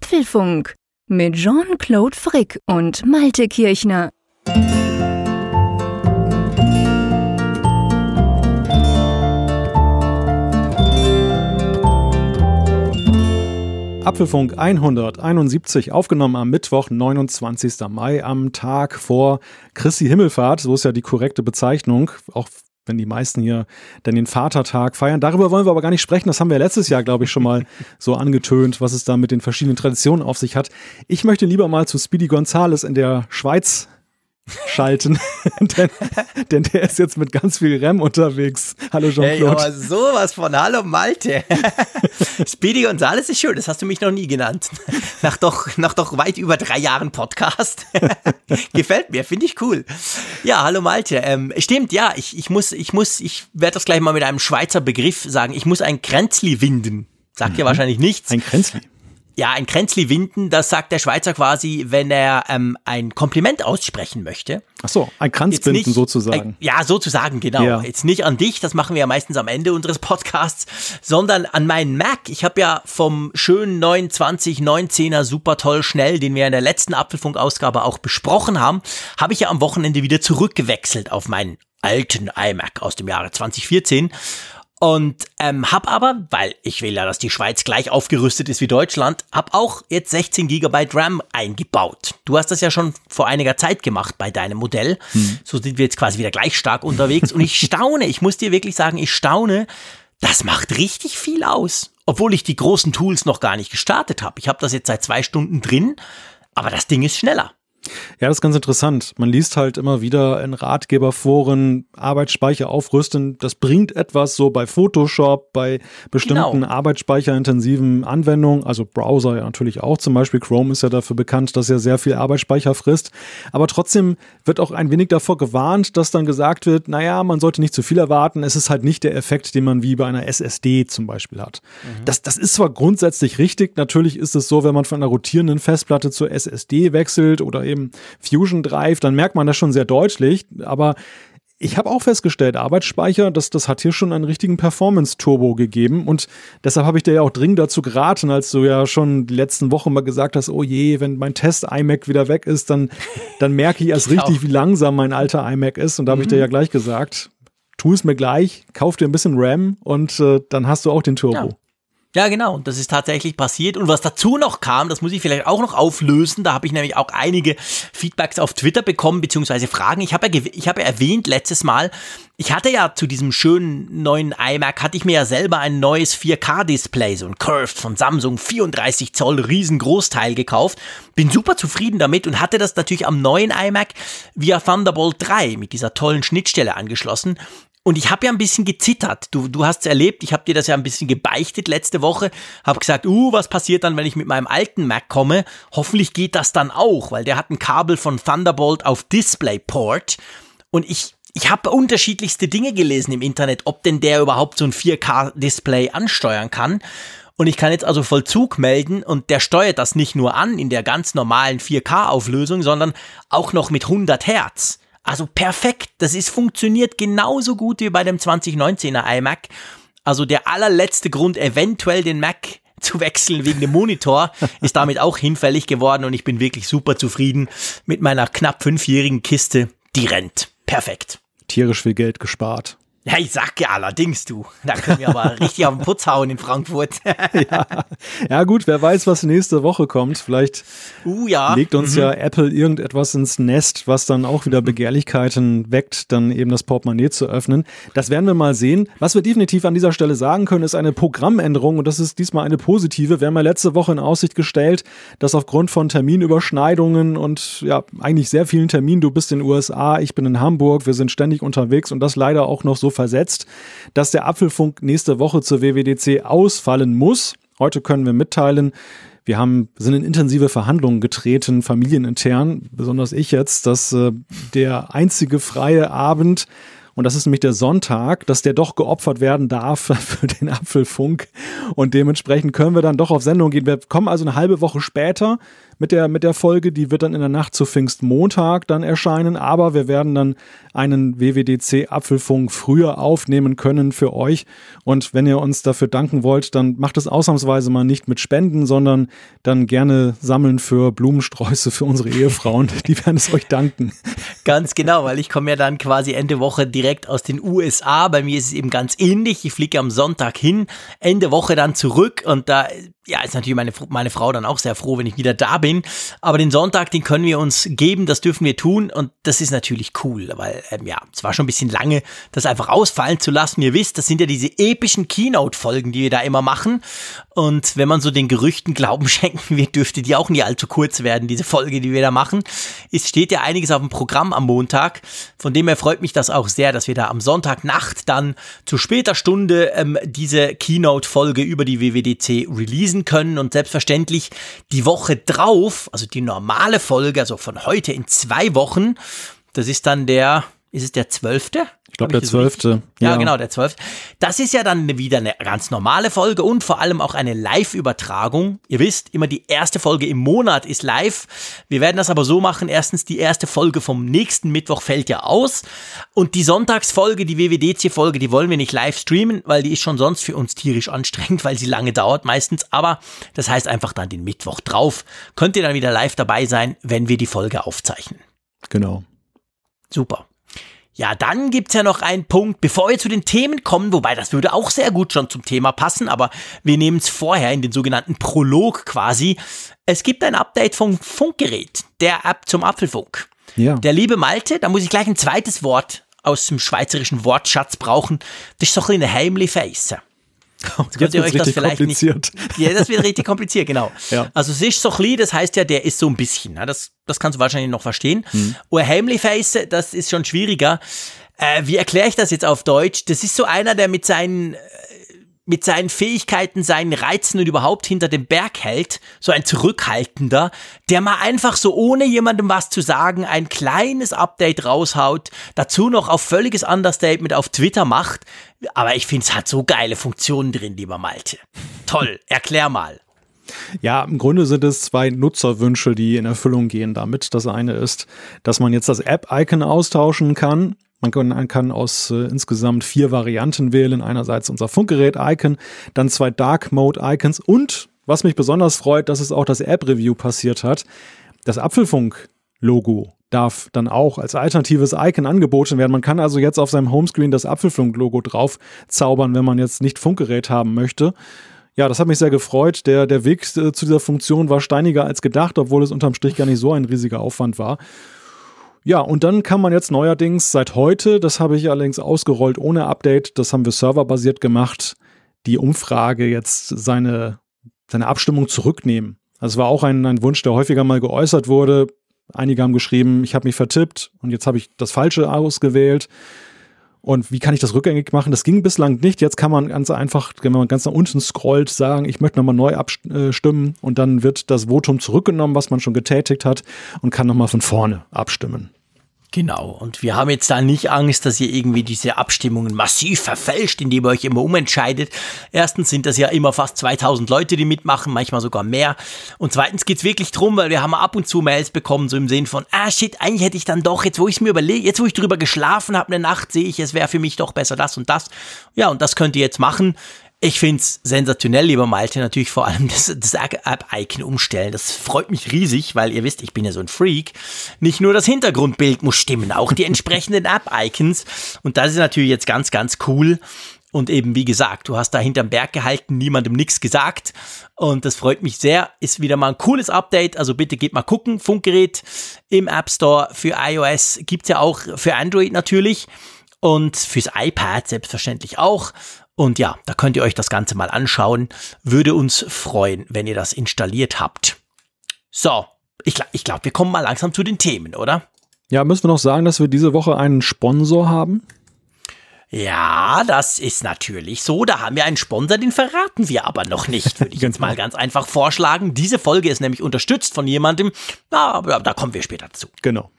Apfelfunk mit Jean-Claude Frick und Malte Kirchner. Apfelfunk 171, aufgenommen am Mittwoch, 29. Mai, am Tag vor Christi Himmelfahrt. So ist ja die korrekte Bezeichnung, auch wenn die meisten hier dann den Vatertag feiern. Darüber wollen wir aber gar nicht sprechen. Das haben wir letztes Jahr, glaube ich, schon mal so angetönt, was es da mit den verschiedenen Traditionen auf sich hat. Ich möchte lieber mal zu Speedy Gonzales in der Schweiz schalten, denn, denn, der ist jetzt mit ganz viel Rem unterwegs. Hallo Jean-Claude. Hey, sowas von Hallo Malte. Speedy Gonzales ist schön, das hast du mich noch nie genannt. Nach doch, nach doch weit über drei Jahren Podcast. Gefällt mir, finde ich cool. Ja, hallo Malte. Ähm, stimmt, ja, ich, ich muss, ich muss, ich werde das gleich mal mit einem Schweizer Begriff sagen. Ich muss ein Kränzli winden. Sagt mhm. ja wahrscheinlich nichts. Ein Kränzli. Ja, ein Kränzli winden, das sagt der Schweizer quasi, wenn er ähm, ein Kompliment aussprechen möchte. Ach so, ein Kranzbinden nicht, sozusagen. Ein, ja, sozusagen, genau. Ja. Jetzt nicht an dich, das machen wir ja meistens am Ende unseres Podcasts, sondern an meinen Mac. Ich habe ja vom schönen 2919er super toll schnell, den wir in der letzten Apfelfunk-Ausgabe auch besprochen haben, habe ich ja am Wochenende wieder zurückgewechselt auf meinen alten iMac aus dem Jahre 2014 und ähm, hab aber, weil ich will ja, dass die Schweiz gleich aufgerüstet ist wie Deutschland, hab auch jetzt 16 GB RAM eingebaut. Du hast das ja schon vor einiger Zeit gemacht bei deinem Modell. Hm. So sind wir jetzt quasi wieder gleich stark unterwegs. Und ich staune, ich muss dir wirklich sagen, ich staune, das macht richtig viel aus. Obwohl ich die großen Tools noch gar nicht gestartet habe. Ich habe das jetzt seit zwei Stunden drin, aber das Ding ist schneller. Ja, das ist ganz interessant. Man liest halt immer wieder in Ratgeberforen Arbeitsspeicher aufrüsten. Das bringt etwas so bei Photoshop, bei bestimmten genau. arbeitsspeicherintensiven Anwendungen, also Browser ja natürlich auch. Zum Beispiel Chrome ist ja dafür bekannt, dass er sehr viel Arbeitsspeicher frisst. Aber trotzdem wird auch ein wenig davor gewarnt, dass dann gesagt wird, naja, man sollte nicht zu viel erwarten. Es ist halt nicht der Effekt, den man wie bei einer SSD zum Beispiel hat. Mhm. Das, das ist zwar grundsätzlich richtig. Natürlich ist es so, wenn man von einer rotierenden Festplatte zur SSD wechselt oder eben dem Fusion Drive, dann merkt man das schon sehr deutlich. Aber ich habe auch festgestellt, Arbeitsspeicher, das, das hat hier schon einen richtigen Performance-Turbo gegeben. Und deshalb habe ich dir ja auch dringend dazu geraten, als du ja schon die letzten Wochen mal gesagt hast, oh je, wenn mein Test-iMac wieder weg ist, dann, dann merke ich erst richtig, wie langsam mein alter iMac ist. Und da habe ich dir mhm. ja gleich gesagt, tu es mir gleich, kauf dir ein bisschen RAM und äh, dann hast du auch den Turbo. Ja. Ja, genau. Und das ist tatsächlich passiert. Und was dazu noch kam, das muss ich vielleicht auch noch auflösen. Da habe ich nämlich auch einige Feedbacks auf Twitter bekommen, beziehungsweise Fragen. Ich habe ja, ich habe ja erwähnt letztes Mal, ich hatte ja zu diesem schönen neuen iMac, hatte ich mir ja selber ein neues 4K-Display, so ein Curved von Samsung, 34 Zoll, riesengroßteil gekauft. Bin super zufrieden damit und hatte das natürlich am neuen iMac via Thunderbolt 3 mit dieser tollen Schnittstelle angeschlossen. Und ich habe ja ein bisschen gezittert. Du, du hast es erlebt, ich habe dir das ja ein bisschen gebeichtet letzte Woche. Habe gesagt, uh, was passiert dann, wenn ich mit meinem alten Mac komme? Hoffentlich geht das dann auch, weil der hat ein Kabel von Thunderbolt auf DisplayPort. Und ich, ich habe unterschiedlichste Dinge gelesen im Internet, ob denn der überhaupt so ein 4K-Display ansteuern kann. Und ich kann jetzt also Vollzug melden und der steuert das nicht nur an in der ganz normalen 4K-Auflösung, sondern auch noch mit 100 Hertz. Also perfekt. Das ist funktioniert genauso gut wie bei dem 2019er iMac. Also der allerletzte Grund, eventuell den Mac zu wechseln wegen dem Monitor, ist damit auch hinfällig geworden und ich bin wirklich super zufrieden mit meiner knapp fünfjährigen Kiste. Die rennt. Perfekt. Tierisch viel Geld gespart. Ja, ich sag ja allerdings, du. Da können wir aber richtig auf den Putz hauen in Frankfurt. ja. ja, gut, wer weiß, was nächste Woche kommt. Vielleicht uh, ja. legt uns mhm. ja Apple irgendetwas ins Nest, was dann auch wieder Begehrlichkeiten weckt, dann eben das Portemonnaie zu öffnen. Das werden wir mal sehen. Was wir definitiv an dieser Stelle sagen können, ist eine Programmänderung und das ist diesmal eine positive. Wir haben ja letzte Woche in Aussicht gestellt, dass aufgrund von Terminüberschneidungen und ja, eigentlich sehr vielen Terminen, du bist in den USA, ich bin in Hamburg, wir sind ständig unterwegs und das leider auch noch so versetzt, dass der Apfelfunk nächste Woche zur WWDC ausfallen muss. Heute können wir mitteilen, wir haben, sind in intensive Verhandlungen getreten, familienintern, besonders ich jetzt, dass äh, der einzige freie Abend, und das ist nämlich der Sonntag, dass der doch geopfert werden darf für den Apfelfunk. Und dementsprechend können wir dann doch auf Sendung gehen. Wir kommen also eine halbe Woche später mit der, mit der Folge. Die wird dann in der Nacht zu Pfingstmontag dann erscheinen, aber wir werden dann einen WWDC Apfelfunk früher aufnehmen können für euch. Und wenn ihr uns dafür danken wollt, dann macht es ausnahmsweise mal nicht mit Spenden, sondern dann gerne sammeln für Blumensträuße für unsere Ehefrauen. Die werden es euch danken. Ganz genau, weil ich komme ja dann quasi Ende Woche direkt aus den USA. Bei mir ist es eben ganz ähnlich. Ich fliege am Sonntag hin, Ende Woche dann zurück und da ja, ist natürlich meine, meine Frau dann auch sehr froh, wenn ich wieder da bin. Aber den Sonntag, den können wir uns geben, das dürfen wir tun und das ist natürlich cool, weil ähm, ja, es war schon ein bisschen lange, das einfach ausfallen zu lassen. Ihr wisst, das sind ja diese epischen Keynote-Folgen, die wir da immer machen. Und wenn man so den Gerüchten Glauben schenken wird, dürfte die auch nie allzu kurz werden, diese Folge, die wir da machen. Es steht ja einiges auf dem Programm am Montag. Von dem her freut mich das auch sehr, dass wir da am Sonntagnacht dann zu später Stunde ähm, diese Keynote-Folge über die WWDC releasen lesen können und selbstverständlich die Woche drauf, also die normale Folge, also von heute in zwei Wochen, das ist dann der, ist es der zwölfte? Ich glaube, der zwölfte. Ja, ja, genau, der zwölfte. Das ist ja dann wieder eine ganz normale Folge und vor allem auch eine Live-Übertragung. Ihr wisst, immer die erste Folge im Monat ist live. Wir werden das aber so machen. Erstens, die erste Folge vom nächsten Mittwoch fällt ja aus. Und die Sonntagsfolge, die WWDC-Folge, die wollen wir nicht live streamen, weil die ist schon sonst für uns tierisch anstrengend, weil sie lange dauert meistens. Aber das heißt einfach dann den Mittwoch drauf. Könnt ihr dann wieder live dabei sein, wenn wir die Folge aufzeichnen. Genau. Super. Ja, dann gibt's ja noch einen Punkt, bevor wir zu den Themen kommen, wobei das würde auch sehr gut schon zum Thema passen, aber wir nehmen es vorher in den sogenannten Prolog quasi. Es gibt ein Update vom Funkgerät, der App zum Apfelfunk. Ja. Der liebe Malte, da muss ich gleich ein zweites Wort aus dem schweizerischen Wortschatz brauchen. Das ist so ein heimlich Face. Jetzt, Jetzt euch das vielleicht kompliziert. nicht. Ja, das wird richtig kompliziert, genau. Ja. Also es ist so klein, das heißt ja, der ist so ein bisschen. Ne? Das, das kannst du wahrscheinlich noch verstehen. Mhm. Und Heimlich Face, das ist schon schwieriger. Äh, wie erkläre ich das jetzt auf Deutsch? Das ist so einer, der mit seinen mit seinen Fähigkeiten, seinen Reizen und überhaupt hinter dem Berg hält, so ein Zurückhaltender, der mal einfach so ohne jemandem was zu sagen ein kleines Update raushaut, dazu noch auf völliges Understatement auf Twitter macht. Aber ich finde, es hat so geile Funktionen drin, lieber Malte. Toll, erklär mal. Ja, im Grunde sind es zwei Nutzerwünsche, die in Erfüllung gehen damit. Das eine ist, dass man jetzt das App-Icon austauschen kann man kann, aus äh, insgesamt vier Varianten wählen. Einerseits unser Funkgerät-Icon, dann zwei Dark Mode-Icons und, was mich besonders freut, dass es auch das App-Review passiert hat, das Apfelfunk-Logo darf dann auch als alternatives Icon angeboten werden. Man kann also jetzt auf seinem Homescreen das Apfelfunk-Logo drauf zaubern, wenn man jetzt nicht Funkgerät haben möchte. Ja, das hat mich sehr gefreut. Der, der Weg äh, zu dieser Funktion war steiniger als gedacht, obwohl es unterm Strich gar nicht so ein riesiger Aufwand war. Ja, und dann kann man jetzt neuerdings seit heute, das habe ich allerdings ausgerollt ohne Update, das haben wir serverbasiert gemacht, die Umfrage jetzt seine, seine Abstimmung zurücknehmen. Es war auch ein, ein Wunsch, der häufiger mal geäußert wurde. Einige haben geschrieben, ich habe mich vertippt und jetzt habe ich das Falsche ausgewählt. Und wie kann ich das rückgängig machen? Das ging bislang nicht. Jetzt kann man ganz einfach, wenn man ganz nach unten scrollt, sagen, ich möchte nochmal neu abstimmen und dann wird das Votum zurückgenommen, was man schon getätigt hat und kann nochmal von vorne abstimmen. Genau. Und wir haben jetzt da nicht Angst, dass ihr irgendwie diese Abstimmungen massiv verfälscht, indem ihr euch immer umentscheidet. Erstens sind das ja immer fast 2000 Leute, die mitmachen, manchmal sogar mehr. Und zweitens geht's wirklich drum, weil wir haben ab und zu Mails bekommen, so im Sinn von, ah shit, eigentlich hätte ich dann doch, jetzt wo ich mir überlege, jetzt wo ich drüber geschlafen habe eine Nacht, sehe ich, es wäre für mich doch besser das und das. Ja, und das könnt ihr jetzt machen. Ich find's sensationell, lieber Malte, natürlich vor allem das, das App-Icon umstellen. Das freut mich riesig, weil ihr wisst, ich bin ja so ein Freak. Nicht nur das Hintergrundbild muss stimmen, auch die entsprechenden App-Icons. Und das ist natürlich jetzt ganz, ganz cool. Und eben, wie gesagt, du hast da hinterm Berg gehalten, niemandem nichts gesagt. Und das freut mich sehr. Ist wieder mal ein cooles Update. Also bitte geht mal gucken. Funkgerät im App Store für iOS gibt's ja auch für Android natürlich. Und fürs iPad selbstverständlich auch. Und ja, da könnt ihr euch das Ganze mal anschauen. Würde uns freuen, wenn ihr das installiert habt. So, ich, ich glaube, wir kommen mal langsam zu den Themen, oder? Ja, müssen wir noch sagen, dass wir diese Woche einen Sponsor haben? Ja, das ist natürlich so. Da haben wir einen Sponsor, den verraten wir aber noch nicht, würde ich jetzt mal ganz einfach vorschlagen. Diese Folge ist nämlich unterstützt von jemandem, aber da kommen wir später zu. Genau.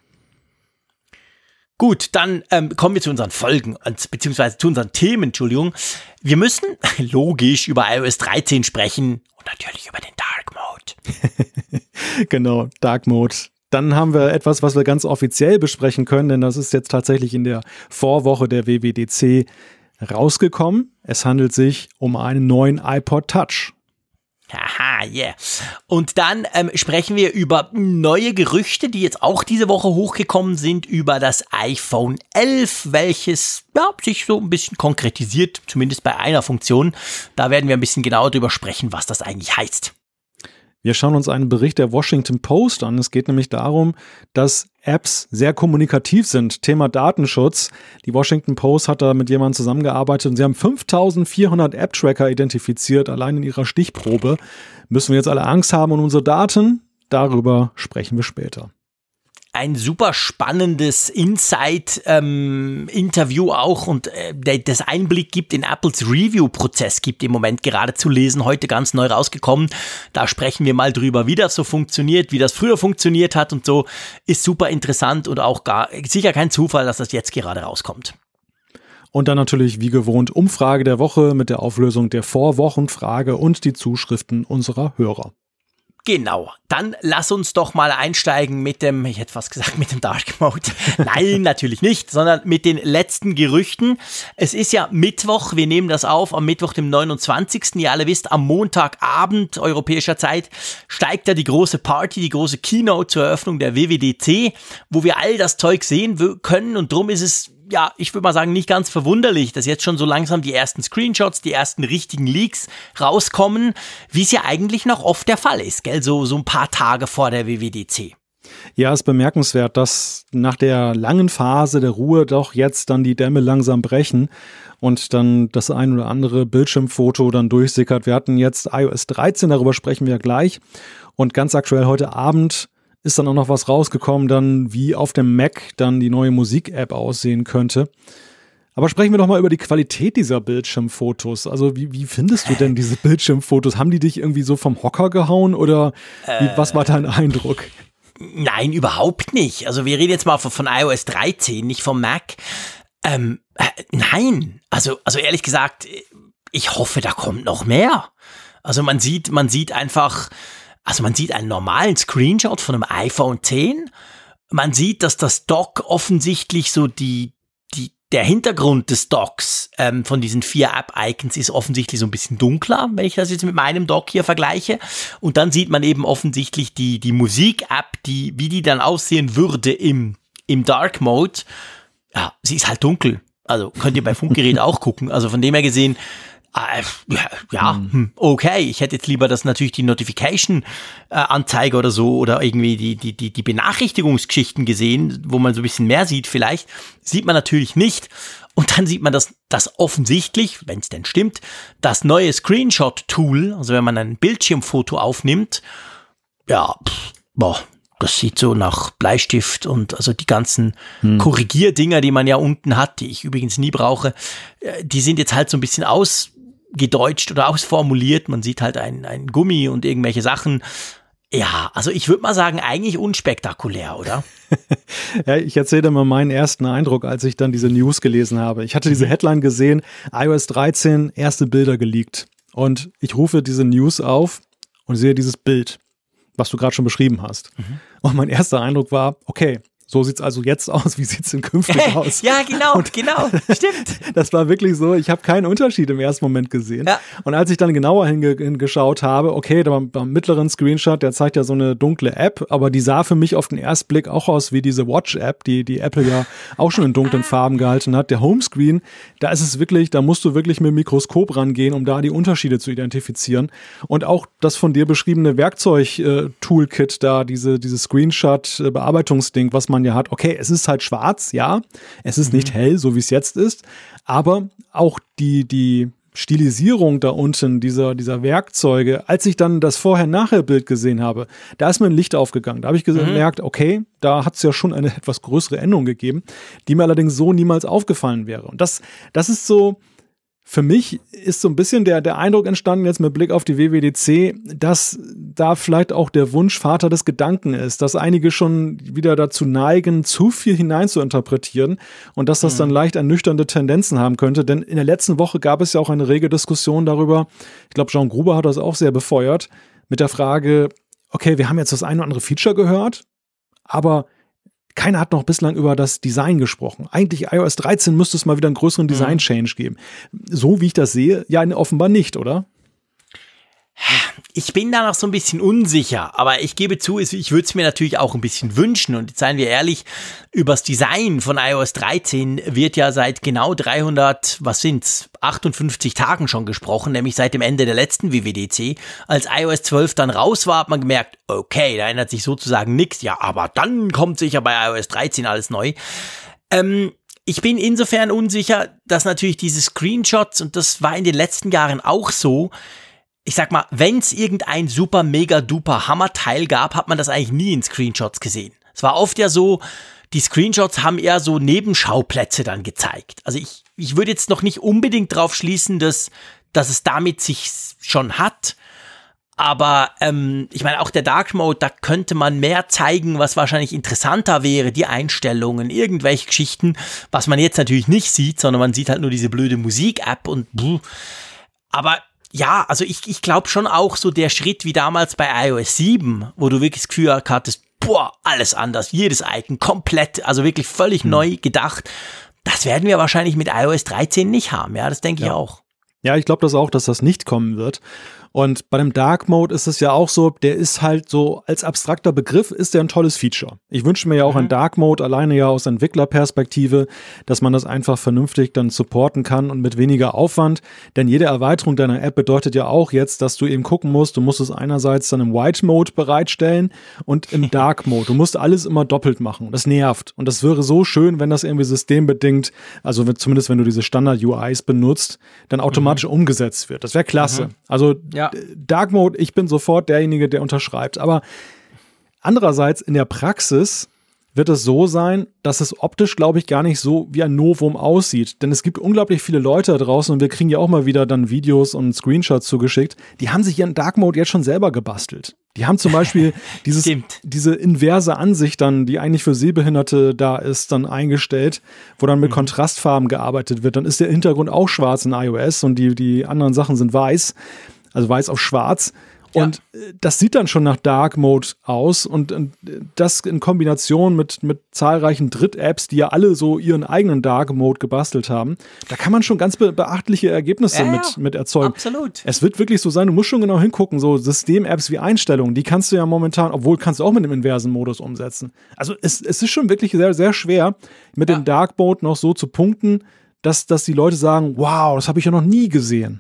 Gut, dann ähm, kommen wir zu unseren Folgen, beziehungsweise zu unseren Themen, Entschuldigung. Wir müssen logisch über iOS 13 sprechen und natürlich über den Dark Mode. genau, Dark Mode. Dann haben wir etwas, was wir ganz offiziell besprechen können, denn das ist jetzt tatsächlich in der Vorwoche der WWDC rausgekommen. Es handelt sich um einen neuen iPod Touch. Haha, yeah. Und dann ähm, sprechen wir über neue Gerüchte, die jetzt auch diese Woche hochgekommen sind, über das iPhone 11, welches ja, sich so ein bisschen konkretisiert, zumindest bei einer Funktion. Da werden wir ein bisschen genauer drüber sprechen, was das eigentlich heißt. Wir schauen uns einen Bericht der Washington Post an. Es geht nämlich darum, dass Apps sehr kommunikativ sind. Thema Datenschutz. Die Washington Post hat da mit jemandem zusammengearbeitet und sie haben 5400 App-Tracker identifiziert, allein in ihrer Stichprobe. Müssen wir jetzt alle Angst haben um unsere Daten? Darüber sprechen wir später ein super spannendes Insight-Interview ähm, auch und äh, das Einblick gibt in Apples Review-Prozess, gibt im Moment gerade zu lesen, heute ganz neu rausgekommen. Da sprechen wir mal drüber, wie das so funktioniert, wie das früher funktioniert hat und so. Ist super interessant und auch gar sicher kein Zufall, dass das jetzt gerade rauskommt. Und dann natürlich wie gewohnt Umfrage der Woche mit der Auflösung der Vorwochenfrage und die Zuschriften unserer Hörer. Genau, dann lass uns doch mal einsteigen mit dem, ich hätte fast gesagt, mit dem Dark Mode. Nein, natürlich nicht, sondern mit den letzten Gerüchten. Es ist ja Mittwoch, wir nehmen das auf am Mittwoch, dem 29. Ihr alle wisst, am Montagabend europäischer Zeit steigt da die große Party, die große Keynote zur Eröffnung der WWDC, wo wir all das Zeug sehen können und drum ist es ja, ich würde mal sagen, nicht ganz verwunderlich, dass jetzt schon so langsam die ersten Screenshots, die ersten richtigen Leaks rauskommen, wie es ja eigentlich noch oft der Fall ist, gell? So, so ein paar Tage vor der WWDC. Ja, ist bemerkenswert, dass nach der langen Phase der Ruhe doch jetzt dann die Dämme langsam brechen und dann das ein oder andere Bildschirmfoto dann durchsickert. Wir hatten jetzt iOS 13, darüber sprechen wir gleich. Und ganz aktuell heute Abend ist dann auch noch was rausgekommen, dann wie auf dem Mac dann die neue Musik-App aussehen könnte. Aber sprechen wir doch mal über die Qualität dieser Bildschirmfotos. Also wie, wie findest du denn diese Bildschirmfotos? Haben die dich irgendwie so vom Hocker gehauen oder wie, äh, was war dein Eindruck? Nein, überhaupt nicht. Also wir reden jetzt mal von, von iOS 13, nicht vom Mac. Ähm, äh, nein, also, also ehrlich gesagt, ich hoffe, da kommt noch mehr. Also man sieht, man sieht einfach, also man sieht einen normalen Screenshot von einem iPhone 10. Man sieht, dass das Dock offensichtlich so die, die, der Hintergrund des Docks ähm, von diesen vier App-Icons ist offensichtlich so ein bisschen dunkler, wenn ich das jetzt mit meinem Dock hier vergleiche. Und dann sieht man eben offensichtlich die, die Musik-App, die, wie die dann aussehen würde im, im Dark Mode. Ja, sie ist halt dunkel. Also könnt ihr bei Funkgerät auch gucken. Also von dem her gesehen, ja, hm. okay. Ich hätte jetzt lieber das natürlich die Notification-Anzeige oder so oder irgendwie die, die, die, die Benachrichtigungsgeschichten gesehen, wo man so ein bisschen mehr sieht vielleicht. Sieht man natürlich nicht. Und dann sieht man, dass das offensichtlich, wenn es denn stimmt, das neue Screenshot-Tool, also wenn man ein Bildschirmfoto aufnimmt, ja, pff, boah, das sieht so nach Bleistift und also die ganzen hm. Korrigierdinger, die man ja unten hat, die ich übrigens nie brauche, äh, die sind jetzt halt so ein bisschen aus gedeutscht oder ausformuliert. Man sieht halt ein, ein Gummi und irgendwelche Sachen. Ja, also ich würde mal sagen, eigentlich unspektakulär, oder? ja, ich erzähle mal meinen ersten Eindruck, als ich dann diese News gelesen habe. Ich hatte diese mhm. Headline gesehen, iOS 13, erste Bilder geleakt. Und ich rufe diese News auf und sehe dieses Bild, was du gerade schon beschrieben hast. Mhm. Und mein erster Eindruck war, okay, so sieht's also jetzt aus, wie sieht's in künftig aus? ja, genau, und genau, stimmt. Das war wirklich so, ich habe keinen Unterschied im ersten Moment gesehen. Ja. Und als ich dann genauer hinge hingeschaut habe, okay, da beim mittleren Screenshot, der zeigt ja so eine dunkle App, aber die sah für mich auf den ersten Blick auch aus wie diese Watch-App, die, die Apple ja auch schon in dunklen Farben gehalten hat. Der Homescreen, da ist es wirklich, da musst du wirklich mit dem Mikroskop rangehen, um da die Unterschiede zu identifizieren. Und auch das von dir beschriebene Werkzeug-Toolkit äh, da, diese, dieses Screenshot-Bearbeitungsding, was man man ja hat, okay, es ist halt schwarz, ja, es ist mhm. nicht hell, so wie es jetzt ist, aber auch die, die Stilisierung da unten dieser, dieser Werkzeuge, als ich dann das Vorher-Nachher-Bild gesehen habe, da ist mir ein Licht aufgegangen. Da habe ich mhm. gemerkt, okay, da hat es ja schon eine etwas größere Änderung gegeben, die mir allerdings so niemals aufgefallen wäre. Und das, das ist so, für mich ist so ein bisschen der, der Eindruck entstanden, jetzt mit Blick auf die WWDC, dass da vielleicht auch der Wunsch Vater des Gedanken ist, dass einige schon wieder dazu neigen, zu viel hinein zu interpretieren und dass das mhm. dann leicht ernüchternde Tendenzen haben könnte. Denn in der letzten Woche gab es ja auch eine rege Diskussion darüber, ich glaube, Jean Gruber hat das auch sehr befeuert, mit der Frage, okay, wir haben jetzt das eine oder andere Feature gehört, aber keiner hat noch bislang über das Design gesprochen. Eigentlich iOS 13 müsste es mal wieder einen größeren mhm. Design-Change geben. So wie ich das sehe, ja offenbar nicht, oder? Ich bin da noch so ein bisschen unsicher, aber ich gebe zu, ich würde es mir natürlich auch ein bisschen wünschen. Und seien wir ehrlich, übers Design von iOS 13 wird ja seit genau 300, was sind's, 58 Tagen schon gesprochen, nämlich seit dem Ende der letzten WWDC. Als iOS 12 dann raus war, hat man gemerkt, okay, da ändert sich sozusagen nichts. Ja, aber dann kommt sicher bei iOS 13 alles neu. Ähm, ich bin insofern unsicher, dass natürlich diese Screenshots, und das war in den letzten Jahren auch so, ich sag mal, wenn es irgendein super, mega, duper Hammer-Teil gab, hat man das eigentlich nie in Screenshots gesehen. Es war oft ja so, die Screenshots haben eher so Nebenschauplätze dann gezeigt. Also ich, ich würde jetzt noch nicht unbedingt drauf schließen, dass, dass es damit sich schon hat. Aber ähm, ich meine, auch der Dark Mode, da könnte man mehr zeigen, was wahrscheinlich interessanter wäre, die Einstellungen, irgendwelche Geschichten, was man jetzt natürlich nicht sieht, sondern man sieht halt nur diese blöde Musik-App und buh. Aber ja, also ich, ich glaube schon auch so der Schritt wie damals bei iOS 7, wo du wirklich das Gefühl hattest, boah, alles anders, jedes Icon komplett, also wirklich völlig hm. neu gedacht. Das werden wir wahrscheinlich mit iOS 13 nicht haben, ja, das denke ja. ich auch. Ja, ich glaube das auch, dass das nicht kommen wird. Und bei dem Dark Mode ist es ja auch so, der ist halt so als abstrakter Begriff ist der ein tolles Feature. Ich wünsche mir ja auch mhm. einen Dark Mode alleine ja aus Entwicklerperspektive, dass man das einfach vernünftig dann supporten kann und mit weniger Aufwand. Denn jede Erweiterung deiner App bedeutet ja auch jetzt, dass du eben gucken musst, du musst es einerseits dann im White Mode bereitstellen und im Dark Mode. Du musst alles immer doppelt machen. Das nervt. Und das wäre so schön, wenn das irgendwie systembedingt, also zumindest wenn du diese Standard-UIs benutzt, dann automatisch mhm. umgesetzt wird. Das wäre klasse. Mhm. Also ja. Dark Mode, ich bin sofort derjenige, der unterschreibt. Aber andererseits in der Praxis wird es so sein, dass es optisch, glaube ich, gar nicht so wie ein Novum aussieht. Denn es gibt unglaublich viele Leute da draußen und wir kriegen ja auch mal wieder dann Videos und Screenshots zugeschickt, die haben sich ihren Dark Mode jetzt schon selber gebastelt. Die haben zum Beispiel dieses, diese inverse Ansicht dann, die eigentlich für Sehbehinderte da ist, dann eingestellt, wo dann mit mhm. Kontrastfarben gearbeitet wird. Dann ist der Hintergrund auch schwarz in iOS und die, die anderen Sachen sind weiß also weiß auf schwarz. Und ja. Äh, das sieht dann schon nach Dark Mode aus und, und das in Kombination mit, mit zahlreichen Dritt-Apps, die ja alle so ihren eigenen Dark Mode gebastelt haben, da kann man schon ganz be beachtliche Ergebnisse ja, mit, mit erzeugen. Absolut. Es wird wirklich so sein, du musst schon genau hingucken, so System-Apps wie Einstellungen, die kannst du ja momentan, obwohl kannst du auch mit dem inversen Modus umsetzen. Also es, es ist schon wirklich sehr, sehr schwer, mit ja. dem Dark Mode noch so zu punkten, dass, dass die Leute sagen, wow, das habe ich ja noch nie gesehen.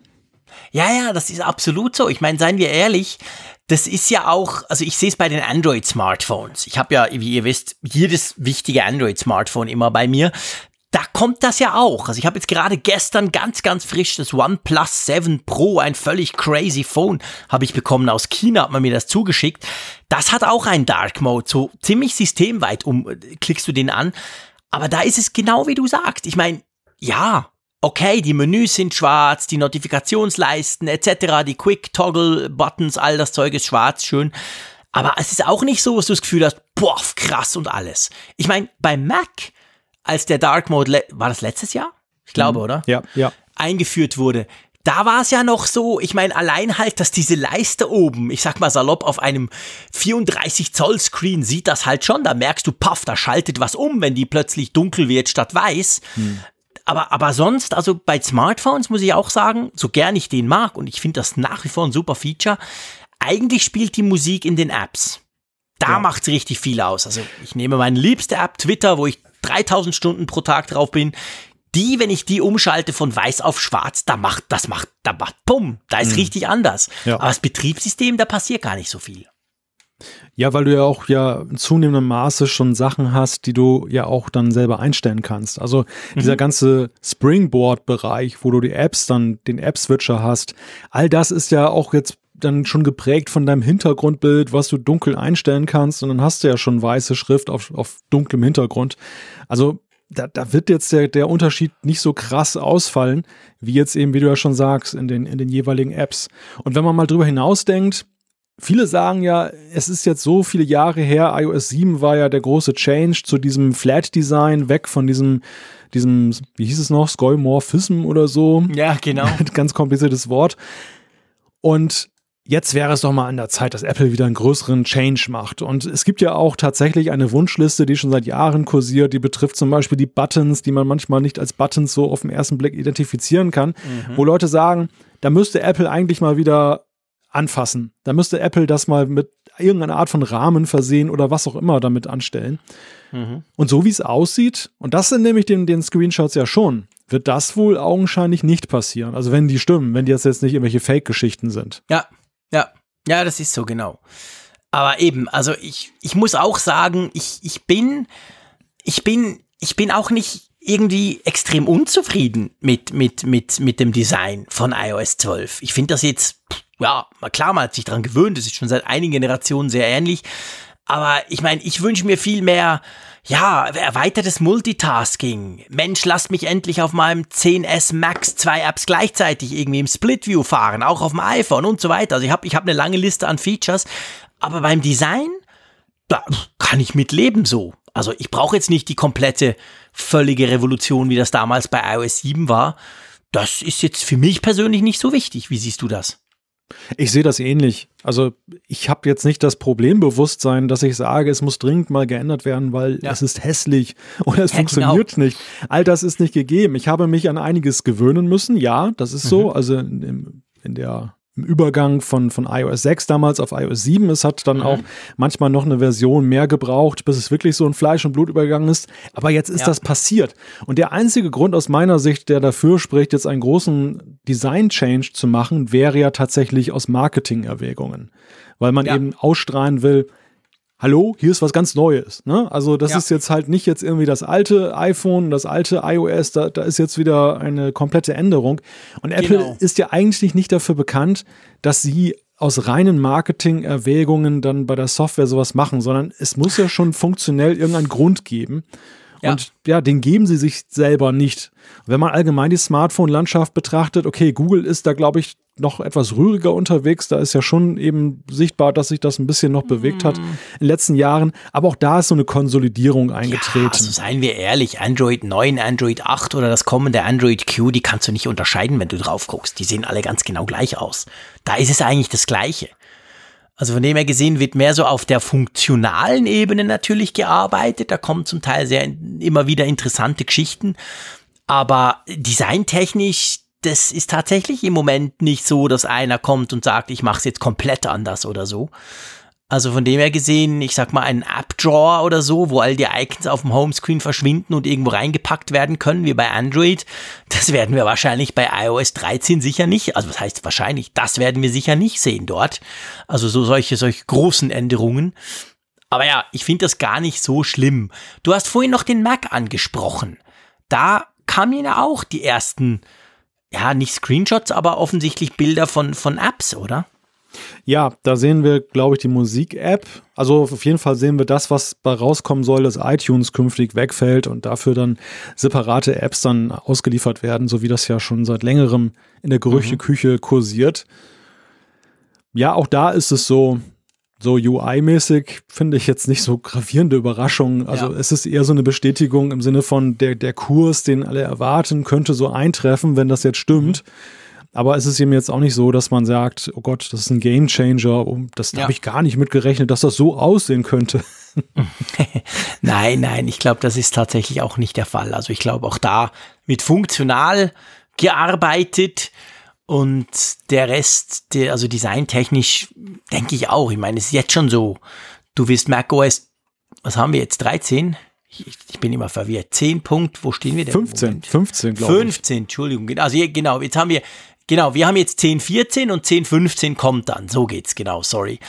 Ja, ja, das ist absolut so. Ich meine, seien wir ehrlich, das ist ja auch, also ich sehe es bei den Android-Smartphones. Ich habe ja, wie ihr wisst, jedes wichtige Android-Smartphone immer bei mir. Da kommt das ja auch. Also ich habe jetzt gerade gestern ganz, ganz frisch das OnePlus 7 Pro, ein völlig crazy Phone, habe ich bekommen aus China, hat man mir das zugeschickt. Das hat auch einen Dark Mode, so ziemlich systemweit um, klickst du den an. Aber da ist es genau wie du sagst. Ich meine, ja, okay, die Menüs sind schwarz, die Notifikationsleisten etc., die Quick-Toggle-Buttons, all das Zeug ist schwarz, schön. Aber es ist auch nicht so, dass du das Gefühl hast, boah, krass und alles. Ich meine, bei Mac, als der Dark Mode, war das letztes Jahr? Ich glaube, mhm. oder? Ja, ja. Eingeführt wurde. Da war es ja noch so, ich meine, allein halt, dass diese Leiste oben, ich sag mal salopp, auf einem 34 Zoll Screen sieht das halt schon. Da merkst du, paff, da schaltet was um, wenn die plötzlich dunkel wird statt weiß. Hm aber, aber sonst, also bei Smartphones muss ich auch sagen, so gern ich den mag und ich finde das nach wie vor ein super Feature, eigentlich spielt die Musik in den Apps. Da ja. macht's richtig viel aus. Also ich nehme meine liebste App Twitter, wo ich 3000 Stunden pro Tag drauf bin. Die, wenn ich die umschalte von weiß auf schwarz, da macht, das macht, da macht, bumm, da ist mhm. richtig anders. Ja. Aber das Betriebssystem, da passiert gar nicht so viel. Ja, weil du ja auch ja in zunehmendem Maße schon Sachen hast, die du ja auch dann selber einstellen kannst. Also mhm. dieser ganze Springboard-Bereich, wo du die Apps dann, den App-Switcher hast, all das ist ja auch jetzt dann schon geprägt von deinem Hintergrundbild, was du dunkel einstellen kannst. Und dann hast du ja schon weiße Schrift auf, auf dunklem Hintergrund. Also da, da wird jetzt der, der Unterschied nicht so krass ausfallen, wie jetzt eben, wie du ja schon sagst, in den, in den jeweiligen Apps. Und wenn man mal drüber hinausdenkt, Viele sagen ja, es ist jetzt so viele Jahre her, iOS 7 war ja der große Change zu diesem Flat-Design, weg von diesem, diesem, wie hieß es noch, Skymorphism oder so. Ja, genau. Ganz kompliziertes Wort. Und jetzt wäre es doch mal an der Zeit, dass Apple wieder einen größeren Change macht. Und es gibt ja auch tatsächlich eine Wunschliste, die schon seit Jahren kursiert, die betrifft zum Beispiel die Buttons, die man manchmal nicht als Buttons so auf den ersten Blick identifizieren kann, mhm. wo Leute sagen, da müsste Apple eigentlich mal wieder anfassen. Da müsste Apple das mal mit irgendeiner Art von Rahmen versehen oder was auch immer damit anstellen. Mhm. Und so wie es aussieht, und das sind nämlich den, den Screenshots ja schon, wird das wohl augenscheinlich nicht passieren. Also wenn die stimmen, wenn die jetzt, jetzt nicht irgendwelche Fake-Geschichten sind. Ja, ja, ja, das ist so genau. Aber eben, also ich, ich muss auch sagen, ich, ich bin, ich bin, ich bin auch nicht irgendwie extrem unzufrieden mit, mit, mit, mit dem Design von iOS 12. Ich finde das jetzt, ja, klar, man hat sich daran gewöhnt, es ist schon seit einigen Generationen sehr ähnlich. Aber ich meine, ich wünsche mir viel mehr, ja, erweitertes Multitasking. Mensch, lasst mich endlich auf meinem 10S Max zwei Apps gleichzeitig irgendwie im Split View fahren, auch auf dem iPhone und so weiter. Also ich habe ich hab eine lange Liste an Features, aber beim Design, da kann ich mit leben so. Also ich brauche jetzt nicht die komplette, völlige Revolution, wie das damals bei iOS 7 war. Das ist jetzt für mich persönlich nicht so wichtig. Wie siehst du das? Ich sehe das ähnlich. Also ich habe jetzt nicht das Problembewusstsein, dass ich sage, es muss dringend mal geändert werden, weil ja. es ist hässlich oder es ja, funktioniert genau. nicht. All das ist nicht gegeben. Ich habe mich an einiges gewöhnen müssen. Ja, das ist mhm. so. Also in, in der Übergang von, von iOS 6 damals auf iOS 7. Es hat dann mhm. auch manchmal noch eine Version mehr gebraucht, bis es wirklich so ein Fleisch- und Blut übergegangen ist. Aber jetzt ist ja. das passiert. Und der einzige Grund aus meiner Sicht, der dafür spricht, jetzt einen großen Design-Change zu machen, wäre ja tatsächlich aus Marketing-Erwägungen. Weil man ja. eben ausstrahlen will, hallo, hier ist was ganz Neues. Ne? Also das ja. ist jetzt halt nicht jetzt irgendwie das alte iPhone, das alte iOS, da, da ist jetzt wieder eine komplette Änderung. Und Apple genau. ist ja eigentlich nicht dafür bekannt, dass sie aus reinen Marketing-Erwägungen dann bei der Software sowas machen, sondern es muss ja schon funktionell irgendeinen Grund geben. Ja. Und ja, den geben sie sich selber nicht. wenn man allgemein die Smartphone-Landschaft betrachtet, okay, Google ist da, glaube ich, noch etwas rühriger unterwegs. Da ist ja schon eben sichtbar, dass sich das ein bisschen noch bewegt hat mm. in den letzten Jahren. Aber auch da ist so eine Konsolidierung eingetreten. Ja, also seien wir ehrlich, Android 9, Android 8 oder das kommende Android Q, die kannst du nicht unterscheiden, wenn du drauf guckst. Die sehen alle ganz genau gleich aus. Da ist es eigentlich das Gleiche. Also von dem her gesehen wird mehr so auf der funktionalen Ebene natürlich gearbeitet. Da kommen zum Teil sehr immer wieder interessante Geschichten. Aber designtechnisch, das ist tatsächlich im Moment nicht so, dass einer kommt und sagt, ich mache es jetzt komplett anders oder so. Also von dem her gesehen, ich sag mal, ein App-Drawer oder so, wo all die Icons auf dem Homescreen verschwinden und irgendwo reingepackt werden können, wie bei Android, das werden wir wahrscheinlich bei iOS 13 sicher nicht, also was heißt wahrscheinlich, das werden wir sicher nicht sehen dort. Also so solche, solche großen Änderungen. Aber ja, ich finde das gar nicht so schlimm. Du hast vorhin noch den Mac angesprochen. Da kamen ja auch die ersten, ja, nicht Screenshots, aber offensichtlich Bilder von, von Apps, oder? Ja, da sehen wir, glaube ich, die Musik-App. Also auf jeden Fall sehen wir das, was bei rauskommen soll, dass iTunes künftig wegfällt und dafür dann separate Apps dann ausgeliefert werden, so wie das ja schon seit längerem in der Gerüchteküche kursiert. Ja, auch da ist es so, so UI-mäßig finde ich jetzt nicht so gravierende Überraschungen. Also ja. es ist eher so eine Bestätigung im Sinne von der, der Kurs, den alle erwarten, könnte so eintreffen, wenn das jetzt stimmt. Mhm. Aber es ist eben jetzt auch nicht so, dass man sagt, oh Gott, das ist ein Game Changer. Das ja. habe ich gar nicht mitgerechnet, dass das so aussehen könnte. nein, nein, ich glaube, das ist tatsächlich auch nicht der Fall. Also ich glaube auch da wird funktional gearbeitet und der Rest, der, also designtechnisch, denke ich auch. Ich meine, es ist jetzt schon so. Du wirst macOS, was haben wir jetzt? 13? Ich, ich, bin immer verwirrt. 10 Punkt, wo stehen wir denn? 15, 15, glaube ich. 15, Entschuldigung. Also genau, jetzt haben wir Genau, wir haben jetzt 10.14 und 10.15 kommt dann. So geht's, genau, sorry.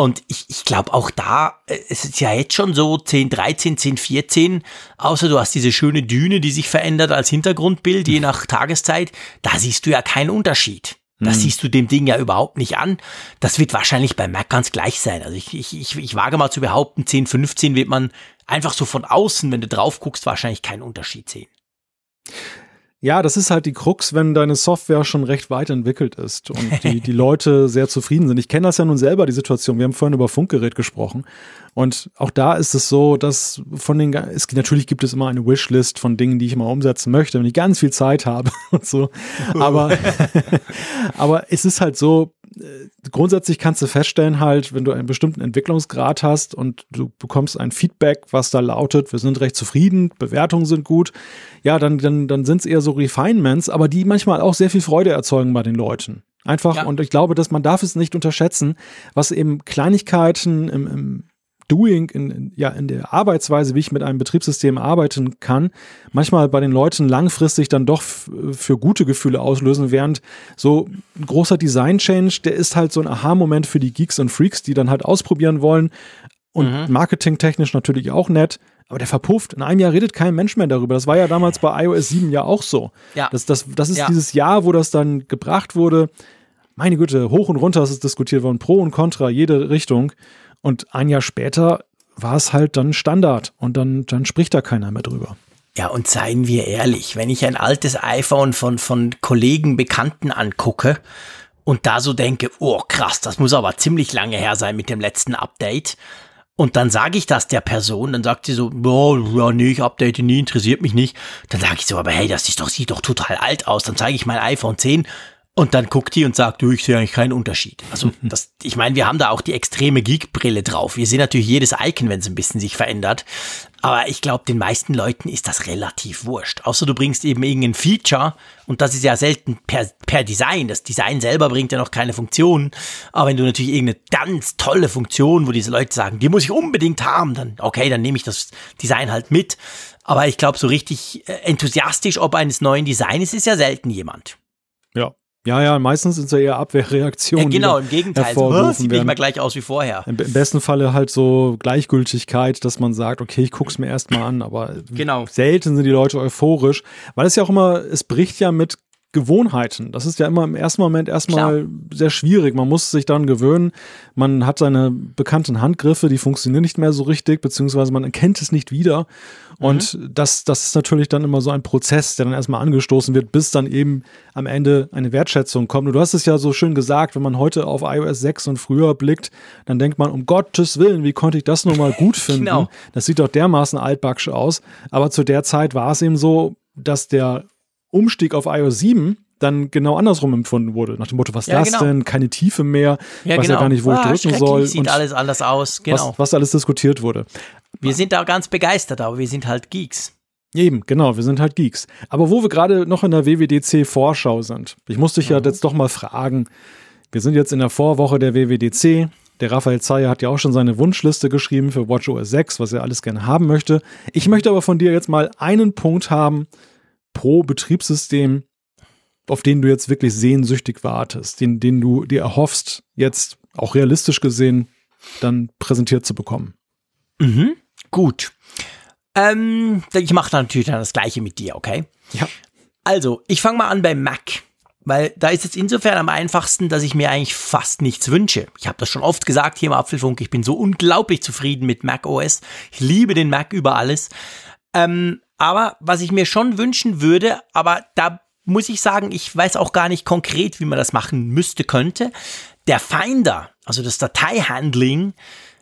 Und ich, ich glaube auch da, äh, es ist ja jetzt schon so 10, 13, 10, 14, außer du hast diese schöne Düne, die sich verändert als Hintergrundbild, je nach Tageszeit, da siehst du ja keinen Unterschied. Das hm. siehst du dem Ding ja überhaupt nicht an. Das wird wahrscheinlich bei Mac ganz gleich sein. Also ich, ich, ich, ich wage mal zu behaupten, 10, 15 wird man einfach so von außen, wenn du drauf guckst, wahrscheinlich keinen Unterschied sehen. Ja, das ist halt die Krux, wenn deine Software schon recht weit entwickelt ist und die, die Leute sehr zufrieden sind. Ich kenne das ja nun selber, die Situation. Wir haben vorhin über Funkgerät gesprochen. Und auch da ist es so, dass von den, es, natürlich gibt es immer eine Wishlist von Dingen, die ich mal umsetzen möchte, wenn ich ganz viel Zeit habe und so. Aber, aber es ist halt so, grundsätzlich kannst du feststellen halt, wenn du einen bestimmten Entwicklungsgrad hast und du bekommst ein Feedback, was da lautet, wir sind recht zufrieden, Bewertungen sind gut, ja, dann, dann, dann sind es eher so Refinements, aber die manchmal auch sehr viel Freude erzeugen bei den Leuten. Einfach, ja. und ich glaube, dass man darf es nicht unterschätzen, was eben Kleinigkeiten im, im Doing, in, in, ja, in der Arbeitsweise, wie ich mit einem Betriebssystem arbeiten kann, manchmal bei den Leuten langfristig dann doch für gute Gefühle auslösen, während so ein großer Design-Change, der ist halt so ein Aha-Moment für die Geeks und Freaks, die dann halt ausprobieren wollen und mhm. marketingtechnisch natürlich auch nett. Aber der verpufft. In einem Jahr redet kein Mensch mehr darüber. Das war ja damals bei iOS 7 ja auch so. Ja. Das, das, das ist ja. dieses Jahr, wo das dann gebracht wurde. Meine Güte, hoch und runter ist es diskutiert worden, pro und contra, jede Richtung. Und ein Jahr später war es halt dann Standard und dann, dann spricht da keiner mehr drüber. Ja, und seien wir ehrlich, wenn ich ein altes iPhone von, von Kollegen, Bekannten angucke und da so denke, oh krass, das muss aber ziemlich lange her sein mit dem letzten Update. Und dann sage ich das der Person, dann sagt sie so, oh, ja, nee, ich update nie, interessiert mich nicht. Dann sage ich so, aber hey, das ist doch, sieht doch total alt aus. Dann zeige ich mein iPhone 10 und dann guckt die und sagt, du, ich sehe eigentlich keinen Unterschied. Also das, ich meine, wir haben da auch die extreme Geek-Brille drauf. Wir sehen natürlich jedes Icon, wenn es ein bisschen sich verändert. Aber ich glaube, den meisten Leuten ist das relativ wurscht. Außer du bringst eben irgendein Feature und das ist ja selten per, per Design. Das Design selber bringt ja noch keine Funktion. Aber wenn du natürlich irgendeine ganz tolle Funktion, wo diese Leute sagen, die muss ich unbedingt haben, dann okay, dann nehme ich das Design halt mit. Aber ich glaube, so richtig äh, enthusiastisch ob eines neuen Designs ist ja selten jemand. Ja, ja, ja, meistens sind es ja eher Abwehrreaktionen. Ja, genau, im Gegenteil. So, sieht nicht mal gleich aus wie vorher. Im, Im, besten Falle halt so Gleichgültigkeit, dass man sagt, okay, ich guck's mir erstmal an, aber genau. selten sind die Leute euphorisch, weil es ja auch immer, es bricht ja mit Gewohnheiten. Das ist ja immer im ersten Moment erstmal Klar. sehr schwierig. Man muss sich daran gewöhnen. Man hat seine bekannten Handgriffe, die funktionieren nicht mehr so richtig, beziehungsweise man erkennt es nicht wieder. Und mhm. das, das ist natürlich dann immer so ein Prozess, der dann erstmal angestoßen wird, bis dann eben am Ende eine Wertschätzung kommt. Und du hast es ja so schön gesagt, wenn man heute auf iOS 6 und früher blickt, dann denkt man, um Gottes Willen, wie konnte ich das nun mal gut finden? genau. Das sieht doch dermaßen altbacksch aus. Aber zu der Zeit war es eben so, dass der Umstieg auf iOS 7 dann genau andersrum empfunden wurde. Nach dem Motto, was ja, das genau. denn? Keine Tiefe mehr, ja, weiß genau. ja gar nicht, wo ah, ich drücken soll. Sieht alles anders aus, genau. Was, was alles diskutiert wurde. Wir sind da ganz begeistert, aber wir sind halt Geeks. Eben, genau, wir sind halt Geeks. Aber wo wir gerade noch in der WWDC-Vorschau sind, ich musste dich mhm. ja jetzt doch mal fragen, wir sind jetzt in der Vorwoche der WWDC. Der Raphael Zeyer hat ja auch schon seine Wunschliste geschrieben für WatchOS 6, was er alles gerne haben möchte. Ich möchte aber von dir jetzt mal einen Punkt haben, pro Betriebssystem, auf den du jetzt wirklich sehnsüchtig wartest, den, den du dir erhoffst, jetzt auch realistisch gesehen dann präsentiert zu bekommen. Mhm, gut. Ähm, ich mache natürlich dann das gleiche mit dir, okay? Ja. Also, ich fange mal an beim Mac. Weil da ist es insofern am einfachsten, dass ich mir eigentlich fast nichts wünsche. Ich habe das schon oft gesagt hier im Apfelfunk, ich bin so unglaublich zufrieden mit Mac OS. Ich liebe den Mac über alles. Ähm, aber was ich mir schon wünschen würde, aber da muss ich sagen, ich weiß auch gar nicht konkret, wie man das machen müsste, könnte. Der Finder, also das Dateihandling,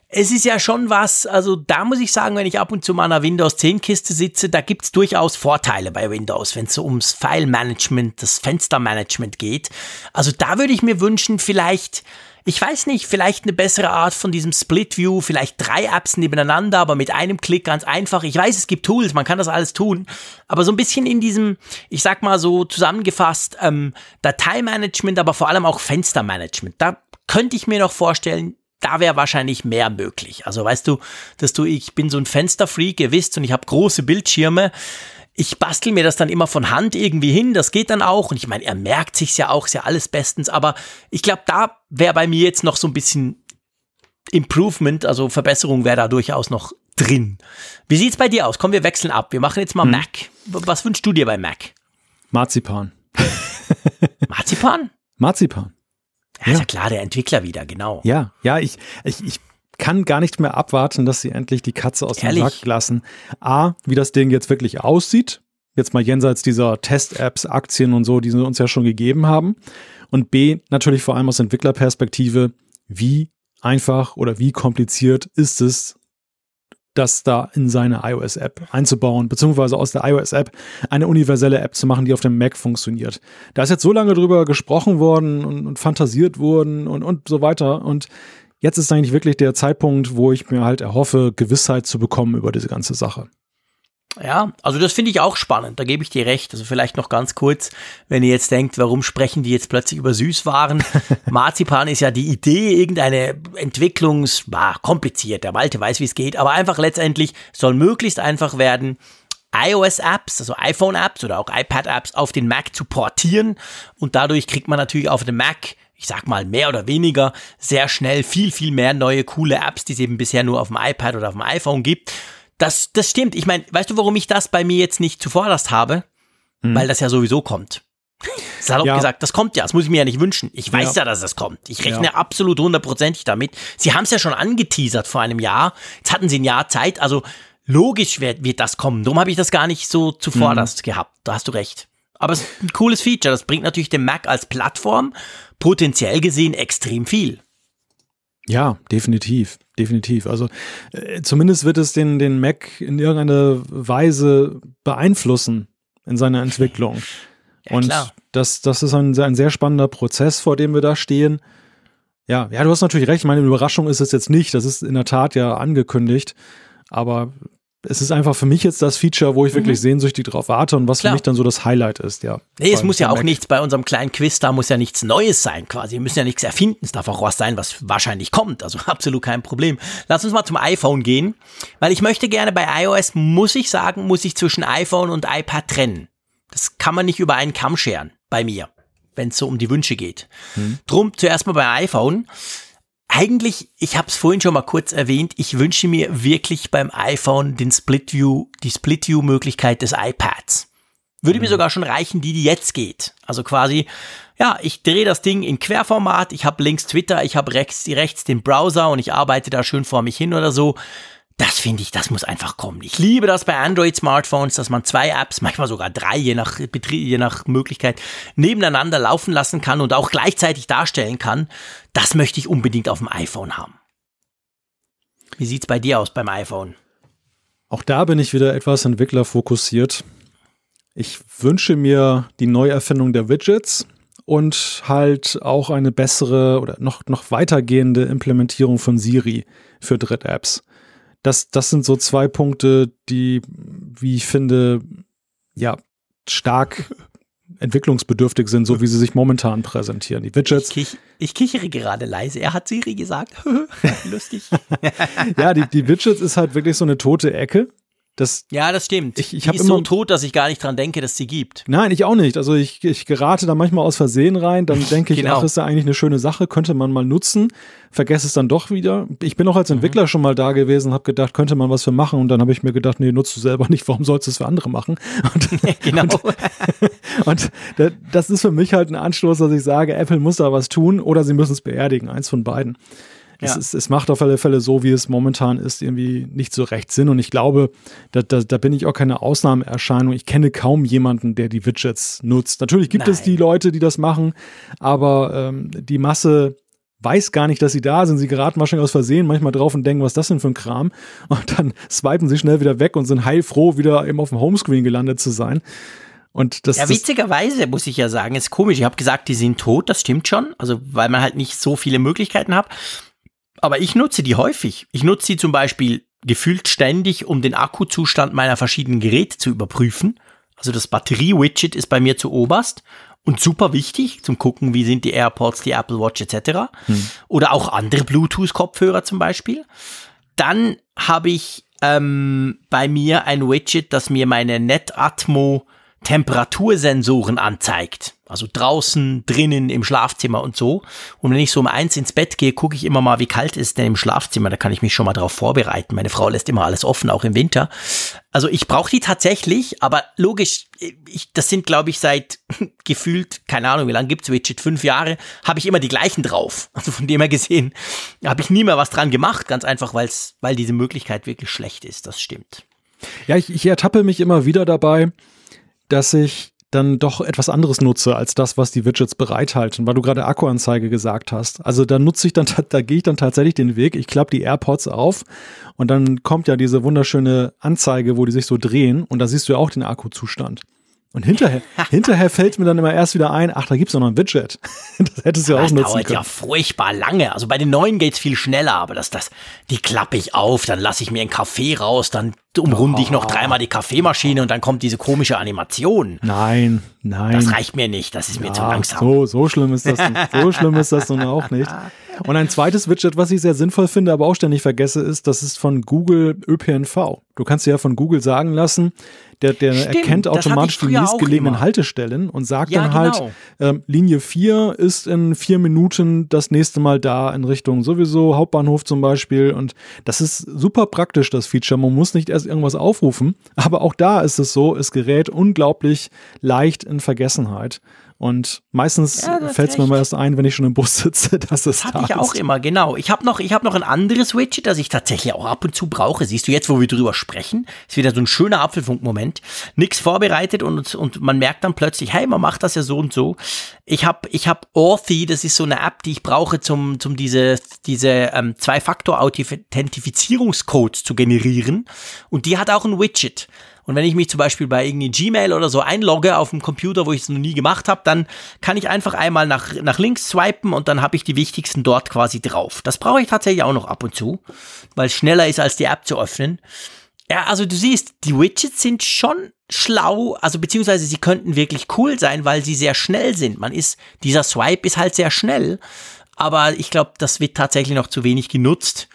es ist ja schon was, also da muss ich sagen, wenn ich ab und zu mal an einer Windows 10 Kiste sitze, da gibt's durchaus Vorteile bei Windows, wenn es so ums File-Management, das Fenstermanagement geht. Also da würde ich mir wünschen, vielleicht ich weiß nicht, vielleicht eine bessere Art von diesem Split View, vielleicht drei Apps nebeneinander, aber mit einem Klick ganz einfach. Ich weiß, es gibt Tools, man kann das alles tun, aber so ein bisschen in diesem, ich sag mal so zusammengefasst, ähm, Dateimanagement, aber vor allem auch Fenstermanagement. Da könnte ich mir noch vorstellen, da wäre wahrscheinlich mehr möglich. Also weißt du, dass du, ich bin so ein Fensterfreak, ihr wisst, und ich habe große Bildschirme ich bastel mir das dann immer von Hand irgendwie hin, das geht dann auch. Und ich meine, er merkt sich's ja auch, ist ja alles bestens, aber ich glaube, da wäre bei mir jetzt noch so ein bisschen Improvement, also Verbesserung wäre da durchaus noch drin. Wie sieht's bei dir aus? Komm, wir wechseln ab. Wir machen jetzt mal hm. Mac. Was wünschst du dir bei Mac? Marzipan. Marzipan? Marzipan. Ja, ja, ist ja klar, der Entwickler wieder, genau. Ja, ja, ich, ich, ich kann gar nicht mehr abwarten, dass sie endlich die Katze aus Ehrlich? dem Sack lassen. A, wie das Ding jetzt wirklich aussieht. Jetzt mal jenseits dieser Test-Apps, Aktien und so, die sie uns ja schon gegeben haben. Und B, natürlich vor allem aus Entwicklerperspektive, wie einfach oder wie kompliziert ist es, das da in seine iOS-App einzubauen, beziehungsweise aus der iOS-App eine universelle App zu machen, die auf dem Mac funktioniert. Da ist jetzt so lange drüber gesprochen worden und, und fantasiert worden und, und so weiter. Und jetzt ist eigentlich wirklich der Zeitpunkt, wo ich mir halt erhoffe, Gewissheit zu bekommen über diese ganze Sache. Ja, also das finde ich auch spannend, da gebe ich dir recht. Also vielleicht noch ganz kurz, wenn ihr jetzt denkt, warum sprechen die jetzt plötzlich über Süßwaren? Marzipan ist ja die Idee, irgendeine Entwicklungs, bah, kompliziert, der Malte weiß, wie es geht, aber einfach letztendlich soll möglichst einfach werden, iOS-Apps, also iPhone-Apps oder auch iPad-Apps auf den Mac zu portieren und dadurch kriegt man natürlich auf dem Mac ich sag mal mehr oder weniger sehr schnell viel, viel mehr neue coole Apps, die es eben bisher nur auf dem iPad oder auf dem iPhone gibt. Das, das stimmt. Ich meine, weißt du, warum ich das bei mir jetzt nicht zuvorderst habe? Hm. Weil das ja sowieso kommt. Salopp ja. gesagt, das kommt ja, das muss ich mir ja nicht wünschen. Ich weiß ja, ja dass es kommt. Ich rechne ja. absolut hundertprozentig damit. Sie haben es ja schon angeteasert vor einem Jahr. Jetzt hatten sie ein Jahr Zeit, also logisch wird, wird das kommen. Darum habe ich das gar nicht so zuvorderst mhm. gehabt. Da hast du recht. Aber es ist ein cooles Feature. Das bringt natürlich dem Mac als Plattform potenziell gesehen extrem viel. Ja, definitiv, definitiv. Also äh, zumindest wird es den, den Mac in irgendeiner Weise beeinflussen in seiner Entwicklung. ja, Und klar. Das, das ist ein, ein sehr spannender Prozess, vor dem wir da stehen. Ja, ja, du hast natürlich recht. Meine Überraschung ist es jetzt nicht. Das ist in der Tat ja angekündigt. Aber es ist einfach für mich jetzt das Feature, wo ich mhm. wirklich sehnsüchtig drauf warte und was Klar. für mich dann so das Highlight ist, ja. Nee, es muss ja auch Mac. nichts bei unserem kleinen Quiz, da muss ja nichts Neues sein quasi. Wir müssen ja nichts erfinden. Es darf auch was sein, was wahrscheinlich kommt. Also absolut kein Problem. Lass uns mal zum iPhone gehen, weil ich möchte gerne bei iOS, muss ich sagen, muss ich zwischen iPhone und iPad trennen. Das kann man nicht über einen Kamm scheren, bei mir, wenn es so um die Wünsche geht. Mhm. Drum zuerst mal bei iPhone eigentlich, ich habe es vorhin schon mal kurz erwähnt, ich wünsche mir wirklich beim iPhone den Split View, die Split View Möglichkeit des iPads. Würde mhm. mir sogar schon reichen, die die jetzt geht. Also quasi, ja, ich drehe das Ding in Querformat, ich habe links Twitter, ich habe rechts, rechts den Browser und ich arbeite da schön vor mich hin oder so. Das finde ich, das muss einfach kommen. Ich liebe das bei Android-Smartphones, dass man zwei Apps, manchmal sogar drei, je nach, je nach Möglichkeit, nebeneinander laufen lassen kann und auch gleichzeitig darstellen kann. Das möchte ich unbedingt auf dem iPhone haben. Wie sieht's bei dir aus beim iPhone? Auch da bin ich wieder etwas entwicklerfokussiert. Ich wünsche mir die Neuerfindung der Widgets und halt auch eine bessere oder noch, noch weitergehende Implementierung von Siri für Dritt-Apps das, das sind so zwei Punkte, die, wie ich finde, ja, stark entwicklungsbedürftig sind, so wie sie sich momentan präsentieren. Die Widgets. Ich, kich, ich kichere gerade leise. Er hat Siri gesagt. Lustig. ja, die, die Widgets ist halt wirklich so eine tote Ecke. Das, ja, das stimmt. Ich, ich die ist immer, so tot, dass ich gar nicht dran denke, dass sie gibt. Nein, ich auch nicht. Also ich, ich gerate da manchmal aus Versehen rein, dann denke ich, genau. ach, ist ja eigentlich eine schöne Sache, könnte man mal nutzen, vergesse es dann doch wieder. Ich bin auch als mhm. Entwickler mhm. schon mal da gewesen, habe gedacht, könnte man was für machen und dann habe ich mir gedacht, nee, nutzt du selber nicht, warum sollst du es für andere machen? Und, genau. Und, und das ist für mich halt ein Anstoß, dass ich sage, Apple muss da was tun oder sie müssen es beerdigen, eins von beiden. Es, ja. es, es, macht auf alle Fälle so, wie es momentan ist, irgendwie nicht so recht Sinn. Und ich glaube, da, da, da bin ich auch keine Ausnahmeerscheinung. Ich kenne kaum jemanden, der die Widgets nutzt. Natürlich gibt Nein. es die Leute, die das machen, aber ähm, die Masse weiß gar nicht, dass sie da sind. Sie geraten wahrscheinlich aus Versehen manchmal drauf und denken, was ist das denn für ein Kram? Und dann swipen sie schnell wieder weg und sind heilfroh, wieder eben auf dem Homescreen gelandet zu sein. Und das, ja, witzigerweise muss ich ja sagen, ist komisch. Ich habe gesagt, die sind tot, das stimmt schon. Also, weil man halt nicht so viele Möglichkeiten hat. Aber ich nutze die häufig. Ich nutze sie zum Beispiel gefühlt ständig, um den Akkuzustand meiner verschiedenen Geräte zu überprüfen. Also das Batterie-Widget ist bei mir zu oberst und super wichtig zum gucken, wie sind die AirPods, die Apple Watch etc. Hm. Oder auch andere Bluetooth-Kopfhörer zum Beispiel. Dann habe ich ähm, bei mir ein Widget, das mir meine NetAtmo Temperatursensoren anzeigt. Also draußen, drinnen, im Schlafzimmer und so. Und wenn ich so um eins ins Bett gehe, gucke ich immer mal, wie kalt ist es denn im Schlafzimmer. Da kann ich mich schon mal darauf vorbereiten. Meine Frau lässt immer alles offen, auch im Winter. Also ich brauche die tatsächlich, aber logisch, ich, das sind, glaube ich, seit gefühlt, keine Ahnung, wie lange gibt's Widget, fünf Jahre, habe ich immer die gleichen drauf. Also von dem her gesehen, habe ich nie mehr was dran gemacht, ganz einfach, weil's, weil diese Möglichkeit wirklich schlecht ist. Das stimmt. Ja, ich, ich ertappe mich immer wieder dabei, dass ich dann doch etwas anderes nutze als das, was die Widgets bereithalten, weil du gerade Akkuanzeige gesagt hast. Also da nutze ich dann, da gehe ich dann tatsächlich den Weg, ich klappe die AirPods auf und dann kommt ja diese wunderschöne Anzeige, wo die sich so drehen und da siehst du ja auch den Akkuzustand. Und hinterher, hinterher fällt mir dann immer erst wieder ein, ach, da gibt's doch noch ein Widget. Das hättest du ja auch das nutzen dauert können. ja furchtbar lange. Also bei den neuen geht's viel schneller, aber das, das, die klappe ich auf, dann lasse ich mir einen Kaffee raus, dann umrunde ich noch dreimal die Kaffeemaschine und dann kommt diese komische Animation. Nein, nein. Das reicht mir nicht, das ist mir zu langsam. So, so schlimm ist das, so schlimm ist das nun auch nicht. Und ein zweites Widget, was ich sehr sinnvoll finde, aber auch ständig vergesse, ist, das ist von Google ÖPNV. Du kannst dir ja von Google sagen lassen, der, der Stimmt, erkennt automatisch die nächstgelegenen. Haltestellen und sagt Ja, dann halt, genau. ähm, Linie 4 ist in vier Minuten das nächste Mal da in Richtung sowieso Hauptbahnhof zum Beispiel. Und das ist super praktisch, das Feature. Man muss nicht erst irgendwas aufrufen. Aber auch da ist es so, es gerät unglaublich leicht in Vergessenheit. Und meistens Ja, fällt es mir mal erst ein, wenn ich schon im Bus sitze, dass es Das da ich auch ist. immer, genau. Ich habe noch, ich hab noch ein anderes Widget, das ich tatsächlich auch ab und zu brauche. Siehst du jetzt, wo wir drüber sprechen, ist wieder so ein schöner Apfelfunk-Moment. Nix vorbereitet und, und man merkt dann plötzlich, hey, man macht das ja so und so. Ich habe ich hab Authy, das ist so eine App, die ich brauche, zum, zum diese, diese ähm, Zwei-Faktor-Authentifizierungscodes zu generieren. Und die hat auch ein Widget. Und wenn ich mich zum Beispiel bei irgendwie Gmail oder so einlogge auf dem Computer, wo ich es noch nie gemacht habe, dann kann ich einfach einmal nach, nach links swipen und dann habe ich die wichtigsten dort quasi drauf. Das brauche ich tatsächlich auch noch ab und zu, weil es schneller ist, als die App zu öffnen. Ja, also du siehst, die Widgets sind schon schlau, also beziehungsweise sie könnten wirklich cool sein, weil sie sehr schnell sind. Man ist, dieser Swipe ist halt sehr schnell. Aber ich glaube, das wird tatsächlich noch zu wenig genutzt.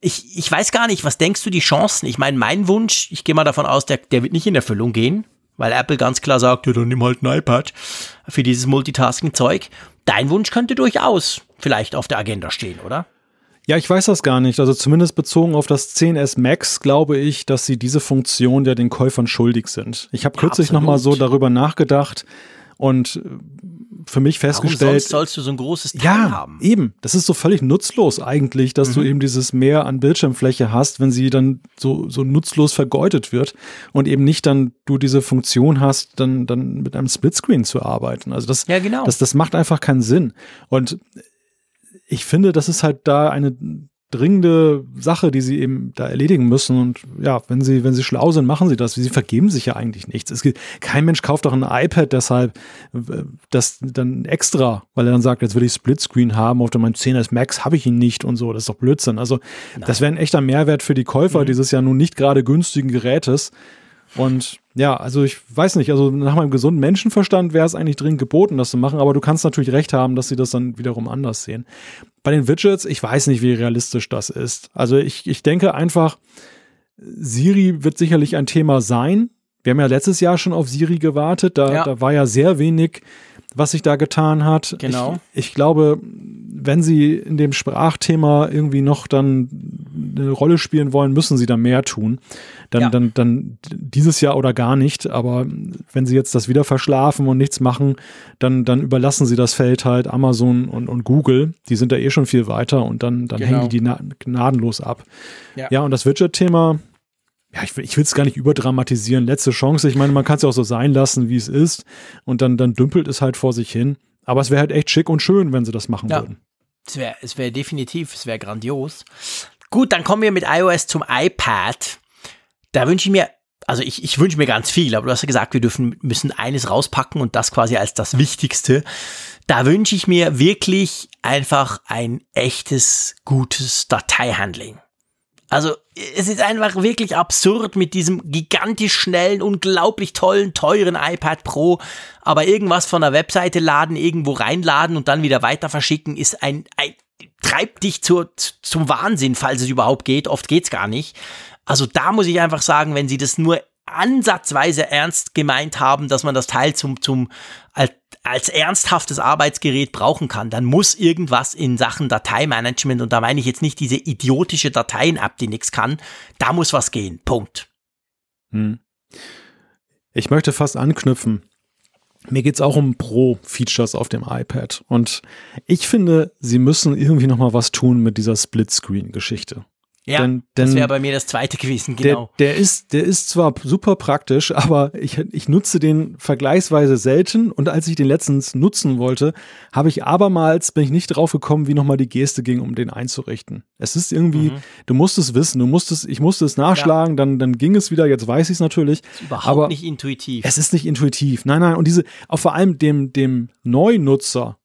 Ich, ich weiß gar nicht, was denkst du die Chancen? Ich meine, mein Wunsch, ich gehe mal davon aus, der, der wird nicht in Erfüllung gehen, weil Apple ganz klar sagt, ja, dann nimm halt ein iPad für dieses Multitasking-Zeug. Dein Wunsch könnte durchaus vielleicht auf der Agenda stehen, oder? Ja, ich weiß das gar nicht. Also zumindest bezogen auf das 10S Max glaube ich, dass sie diese Funktion ja den Käufern schuldig sind. Ich habe Ja, kürzlich noch mal so darüber nachgedacht und äh, für mich Warum festgestellt, sonst sollst du so ein großes Teil ja, haben? eben. Das ist so völlig nutzlos eigentlich, dass Mhm. du eben dieses Mehr an Bildschirmfläche hast, wenn sie dann so, so nutzlos vergeudet wird und eben nicht dann du diese Funktion hast, dann, dann mit einem Splitscreen zu arbeiten. Also das, Ja, genau. das, das macht einfach keinen Sinn. Und ich finde, das ist halt da eine dringende Sache, die sie eben da erledigen müssen. Und ja, wenn sie, wenn sie schlau sind, machen sie das. Sie vergeben sich ja eigentlich nichts. Es gibt, kein Mensch kauft doch ein iPad deshalb äh, das dann extra, weil er dann sagt, jetzt will ich Splitscreen haben, auf meinem 10S Max habe ich ihn nicht und so. Das ist doch Blödsinn. Also, das wäre ein echter Mehrwert für die Käufer dieses ja nun nicht gerade günstigen Gerätes. Und ja, also ich weiß nicht, also nach meinem gesunden Menschenverstand wäre es eigentlich dringend geboten, das zu machen, aber du kannst natürlich recht haben, dass sie das dann wiederum anders sehen. Bei den Widgets, ich weiß nicht, wie realistisch das ist. Also ich, ich denke einfach, Siri wird sicherlich ein Thema sein. Wir haben ja letztes Jahr schon auf Siri gewartet, da, Ja. da war ja sehr wenig, was sich da getan hat. Genau. Ich, ich glaube, wenn sie in dem Sprachthema irgendwie noch dann eine Rolle spielen wollen, müssen sie da mehr tun. Dann, Ja. dann, dann dieses Jahr oder gar nicht. Aber wenn sie jetzt das wieder verschlafen und nichts machen, dann, dann überlassen sie das Feld halt Amazon und, und Google. Die sind da eh schon viel weiter und dann, dann Genau. hängen die die na- gnadenlos ab. Ja. Ja, und das Widget-Thema, ja, ich will ich will es gar nicht überdramatisieren. Letzte Chance. Ich meine, man kann es ja auch so sein lassen, wie es ist. Und dann, dann dümpelt es halt vor sich hin. Aber es wäre halt echt schick und schön, wenn sie das machen Ja. würden. Es wäre es wär definitiv, es wäre grandios. Gut, dann kommen wir mit iOS zum iPad. Da wünsche ich mir, also ich, ich wünsche mir ganz viel, aber du hast ja gesagt, wir dürfen, müssen eines rauspacken und das quasi als das Wichtigste. Da wünsche ich mir wirklich einfach ein echtes, gutes Dateihandling. Also es ist einfach wirklich absurd mit diesem gigantisch schnellen, unglaublich tollen, teuren iPad Pro, aber irgendwas von der Webseite laden, irgendwo reinladen und dann wieder weiter verschicken, ist ein, ein treibt dich zur, zum Wahnsinn, falls es überhaupt geht. Oft geht's gar nicht. Also da muss ich einfach sagen, wenn sie das nur ansatzweise ernst gemeint haben, dass man das Teil zum, zum, als, als ernsthaftes Arbeitsgerät brauchen kann, dann muss irgendwas in Sachen Dateimanagement, und da meine ich jetzt nicht diese idiotische Dateien-App, die nichts kann, da muss was gehen. Punkt. Hm. Ich möchte fast anknüpfen. Mir geht es auch um Pro-Features auf dem iPad. Und ich finde, sie müssen irgendwie noch mal was tun mit dieser Split-Screen-Geschichte. Ja, denn, denn das wäre bei mir das zweite gewesen, genau. Der, der, ist, der ist zwar super praktisch, aber ich, ich nutze den vergleichsweise selten und als ich den letztens nutzen wollte, habe ich abermals, bin ich nicht drauf gekommen, wie nochmal die Geste ging, um den einzurichten. Es ist irgendwie, mhm. du musst es wissen, du musstest, ich musste es nachschlagen, ja. dann, dann ging es wieder, jetzt weiß ich es natürlich. Ist überhaupt aber nicht intuitiv. Es ist nicht intuitiv. Nein, nein, und diese, auch vor allem dem, dem Neunutzer,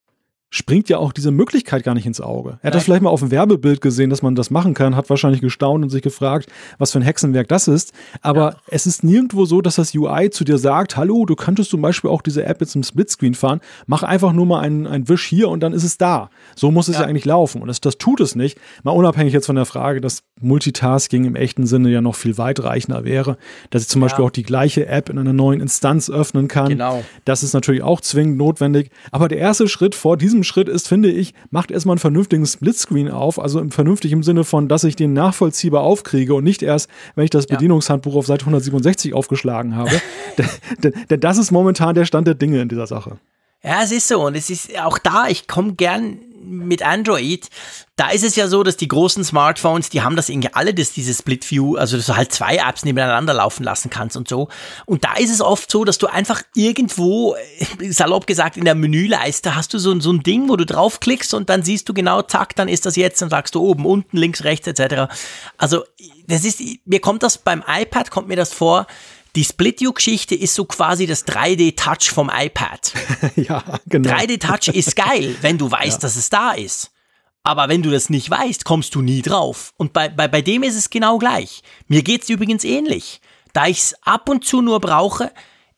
springt ja auch diese Möglichkeit gar nicht ins Auge. Er hat das vielleicht mal auf dem Werbebild gesehen, dass man das machen kann, hat wahrscheinlich gestaunt und sich gefragt, was für ein Hexenwerk das ist. Aber ja. es ist nirgendwo so, dass das UI zu dir sagt, hallo, du könntest zum Beispiel auch diese App jetzt im Splitscreen fahren, mach einfach nur mal einen, einen Wisch hier und dann ist es da. So muss es ja, ja eigentlich laufen. Und das, das tut es nicht. Mal unabhängig jetzt von der Frage, dass Multitasking im echten Sinne ja noch viel weitreichender wäre, dass ich zum ja. Beispiel auch die gleiche App in einer neuen Instanz öffnen kann. Genau. Das ist natürlich auch zwingend notwendig. Aber der erste Schritt vor diesem Schritt ist, finde ich, macht erstmal einen vernünftigen Splitscreen auf, also im vernünftig im Sinne von, dass ich den nachvollziehbar aufkriege und nicht erst, wenn ich das Bedienungshandbuch auf Seite 167 aufgeschlagen habe. denn, denn das ist momentan der Stand der Dinge in dieser Sache. Ja, es ist so. Und es ist auch da, ich komme gern mit Android, da ist es ja so, dass die großen Smartphones, die haben das irgendwie alle, dass dieses Split View, also dass du halt zwei Apps nebeneinander laufen lassen kannst und so. Und da ist es oft so, dass du einfach irgendwo, salopp gesagt, in der Menüleiste hast du so, so ein Ding, wo du draufklickst und dann siehst du genau, zack, dann ist das jetzt, dann sagst du oben, unten, links, rechts etc. Also das ist, mir kommt das beim iPad, kommt mir das vor, die Split-View-Geschichte ist so quasi das 3D-Touch vom iPad. ja, genau. 3D-Touch ist geil, wenn du weißt, ja. dass es da ist. Aber wenn du das nicht weißt, kommst du nie drauf. Und bei, bei, bei dem ist es genau gleich. Mir geht's übrigens ähnlich. Da ich's ab und zu nur brauche,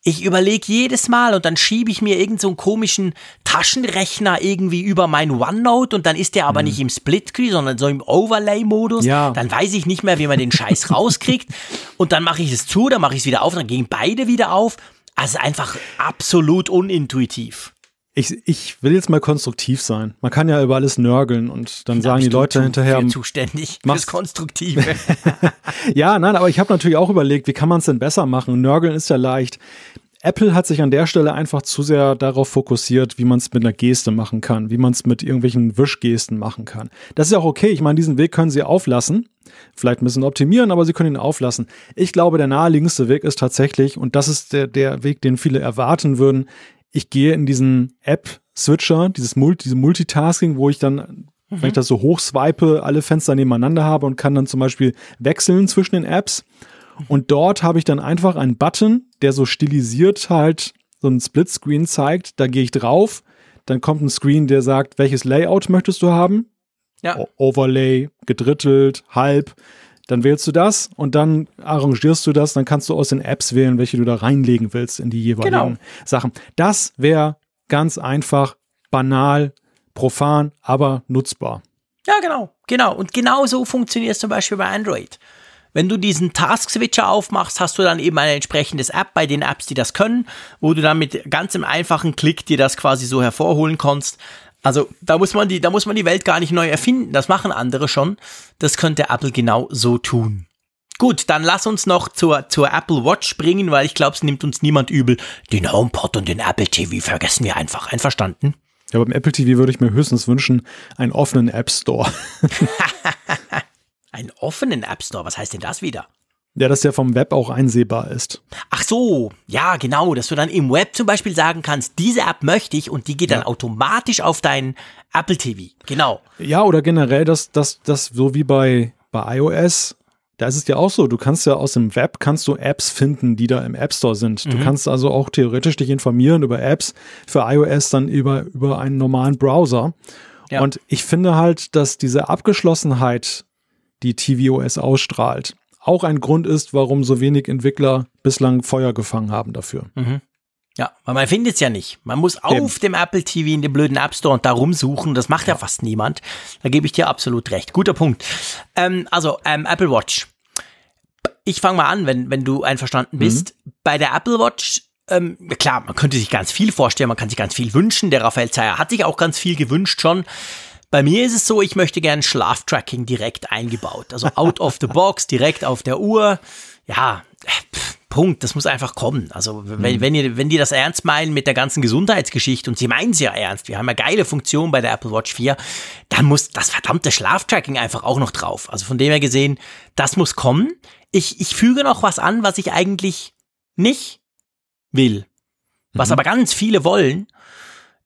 ich überlege jedes Mal und dann schiebe ich mir irgendeinen so komischen Taschenrechner irgendwie über mein OneNote und dann ist der aber mhm. nicht im Split-Screen, sondern so im Overlay-Modus. Ja. Dann weiß ich nicht mehr, wie man den Scheiß rauskriegt. Und dann mache ich es zu, dann mache ich es wieder auf, dann gehen beide wieder auf. Also einfach absolut unintuitiv. Ich, ich will jetzt mal konstruktiv sein. Man kann ja über alles nörgeln und dann da sagen die Leute hinterher. Für zuständig fürs Konstruktive. ja, nein, aber ich habe natürlich auch überlegt, wie kann man es denn besser machen? Nörgeln ist ja leicht. Apple hat sich an der Stelle einfach zu sehr darauf fokussiert, wie man es mit einer Geste machen kann, wie man es mit irgendwelchen Wischgesten machen kann. Das ist ja auch okay. Ich meine, diesen Weg können sie auflassen. Vielleicht ein bisschen optimieren, aber sie können ihn auflassen. Ich glaube, der naheliegendste Weg ist tatsächlich, und das ist der, der Weg, den viele erwarten würden, ich gehe in diesen App-Switcher, dieses Multi, diese Multitasking, wo ich dann, mhm. wenn ich das so hochswipe, alle Fenster nebeneinander habe und kann dann zum Beispiel wechseln zwischen den Apps. Und dort habe ich dann einfach einen Button, der so stilisiert halt so ein Splitscreen zeigt. Da gehe ich drauf. Dann kommt ein Screen, der sagt, welches Layout möchtest du haben? Ja. Overlay, gedrittelt, halb. Dann wählst du das und dann arrangierst du das. Dann kannst du aus den Apps wählen, welche du da reinlegen willst in die jeweiligen genau. Sachen. Das wäre ganz einfach, banal, profan, aber nutzbar. Ja, genau, genau. Und genau so funktioniert es zum Beispiel bei Android. Wenn du diesen Task-Switcher aufmachst, hast du dann eben ein entsprechendes App bei den Apps, die das können, wo du dann mit ganz im einfachen Klick dir das quasi so hervorholen kannst. Also da muss man die, da muss man die Welt gar nicht neu erfinden. Das machen andere schon. Das könnte Apple genau so tun. Gut, dann lass uns noch zur, zur Apple Watch springen, weil ich glaube, es nimmt uns niemand übel. Den HomePod und den Apple TV vergessen wir einfach. Einverstanden? Ja, beim Apple TV würde ich mir höchstens wünschen, einen offenen App Store. Einen offenen App Store, was heißt denn das wieder? Ja, dass der vom Web auch einsehbar ist. Ach so, ja, genau, dass du dann im Web zum Beispiel sagen kannst, diese App möchte ich und die geht ja. dann automatisch auf deinen Apple TV. Genau. Ja, oder generell, dass das, das so wie bei, bei iOS, da ist es ja auch so, du kannst ja aus dem Web kannst du Apps finden, die da im App Store sind. Mhm. Du kannst also auch theoretisch dich informieren über Apps für iOS dann über, über einen normalen Browser. Ja. Und ich finde halt, dass diese Abgeschlossenheit die tvOS ausstrahlt, auch ein Grund ist, warum so wenig Entwickler bislang Feuer gefangen haben dafür. Mhm. Ja, weil man findet es ja nicht. Man muss auf Eben. dem Apple TV in dem blöden App Store und da rumsuchen. Das macht ja, ja fast niemand. Da gebe ich dir absolut recht. Guter Punkt. Ähm, also, ähm, Apple Watch. Ich fange mal an, wenn, wenn du einverstanden bist. Mhm. Bei der Apple Watch, ähm, klar, man könnte sich ganz viel vorstellen, man kann sich ganz viel wünschen. Der Raphael Zeyer hat sich auch ganz viel gewünscht schon. Bei mir ist es so, ich möchte gern Schlaftracking direkt eingebaut. Also out of the box, direkt auf der Uhr. Ja, pff, Punkt. Das muss einfach kommen. Also wenn, mhm. wenn, ihr, wenn die das ernst meinen mit der ganzen Gesundheitsgeschichte und sie meinen es ja ernst, wir haben ja geile Funktionen bei der Apple Watch 4, dann muss das verdammte Schlaftracking einfach auch noch drauf. Also von dem her gesehen, das muss kommen. Ich, ich füge noch was an, was ich eigentlich nicht will. Was mhm. aber ganz viele wollen.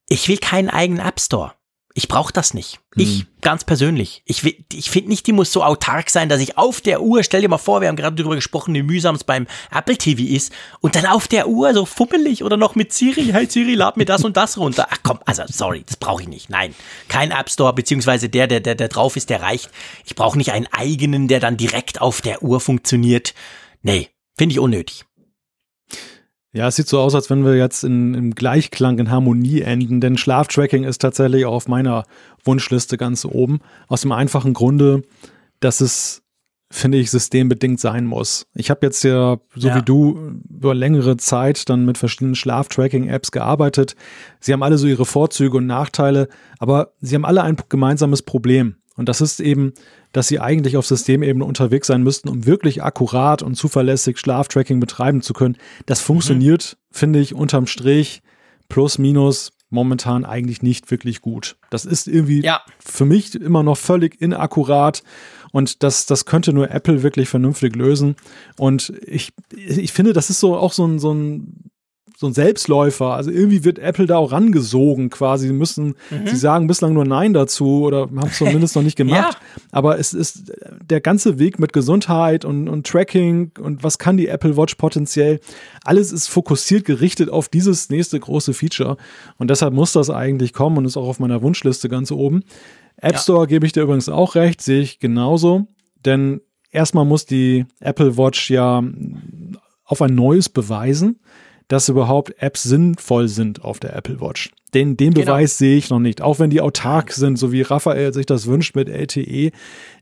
Ich will keinen eigenen App Store. Ich brauche das nicht. Hm. Ich ganz persönlich. Ich, ich finde nicht, die muss so autark sein, dass ich auf der Uhr, stell dir mal vor, wir haben gerade darüber gesprochen, wie mühsam es beim Apple TV ist, und dann auf der Uhr so fummelig oder noch mit Siri, hey Siri, lad mir das und das runter. Ach komm, also sorry, das brauche ich nicht. Nein, kein App Store, beziehungsweise der, der, der, der drauf ist, der reicht. Ich brauche nicht einen eigenen, der dann direkt auf der Uhr funktioniert. Nee, finde ich unnötig. Ja, es sieht so aus, als wenn wir jetzt in, im Gleichklang, in Harmonie enden, denn Schlaftracking ist tatsächlich auch auf meiner Wunschliste ganz oben. Aus dem einfachen Grunde, dass es, finde ich, systembedingt sein muss. Ich habe jetzt ja, so ja. wie du, über längere Zeit dann mit verschiedenen Schlaftracking-Apps gearbeitet. Sie haben alle so ihre Vorzüge und Nachteile, aber sie haben alle ein gemeinsames Problem. Und das ist eben, dass sie eigentlich auf Systemebene unterwegs sein müssten, um wirklich akkurat und zuverlässig Schlaftracking betreiben zu können. Das funktioniert, mhm. finde ich, unterm Strich plus minus momentan eigentlich nicht wirklich gut. Das ist irgendwie ja. für mich immer noch völlig inakkurat und das, das könnte nur Apple wirklich vernünftig lösen. Und ich, ich finde, das ist so auch so ein, so ein so ein Selbstläufer. Also irgendwie wird Apple da auch rangesogen quasi. Sie müssen, mhm. sie sagen bislang nur Nein dazu oder haben es zumindest noch nicht gemacht. Ja. Aber es ist der ganze Weg mit Gesundheit und, und Tracking und was kann die Apple Watch potenziell. Alles ist fokussiert gerichtet auf dieses nächste große Feature. Und deshalb muss das eigentlich kommen und ist auch auf meiner Wunschliste ganz oben. App Store ja. gebe ich dir übrigens auch recht, sehe ich genauso. Denn erstmal muss die Apple Watch ja auf ein neues beweisen dass überhaupt Apps sinnvoll sind auf der Apple Watch. Den, den genau. Beweis sehe ich noch nicht. Auch wenn die autark sind, so wie Raphael sich das wünscht mit LTE.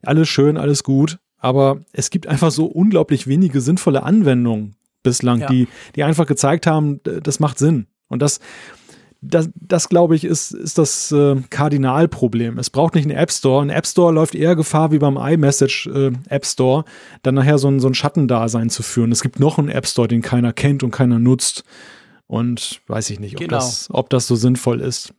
Alles schön, alles gut. Aber es gibt einfach so unglaublich wenige sinnvolle Anwendungen bislang, ja. die, die einfach gezeigt haben, das macht Sinn. Und das, das, das glaube ich, ist, ist das äh, Kardinalproblem. Es braucht nicht einen App Store. Ein App Store läuft eher Gefahr, wie beim iMessage äh, App Store, dann nachher so ein, so ein Schattendasein zu führen. Es gibt noch einen App Store, den keiner kennt und keiner nutzt. Und weiß ich nicht, ob, genau. das, ob das so sinnvoll ist.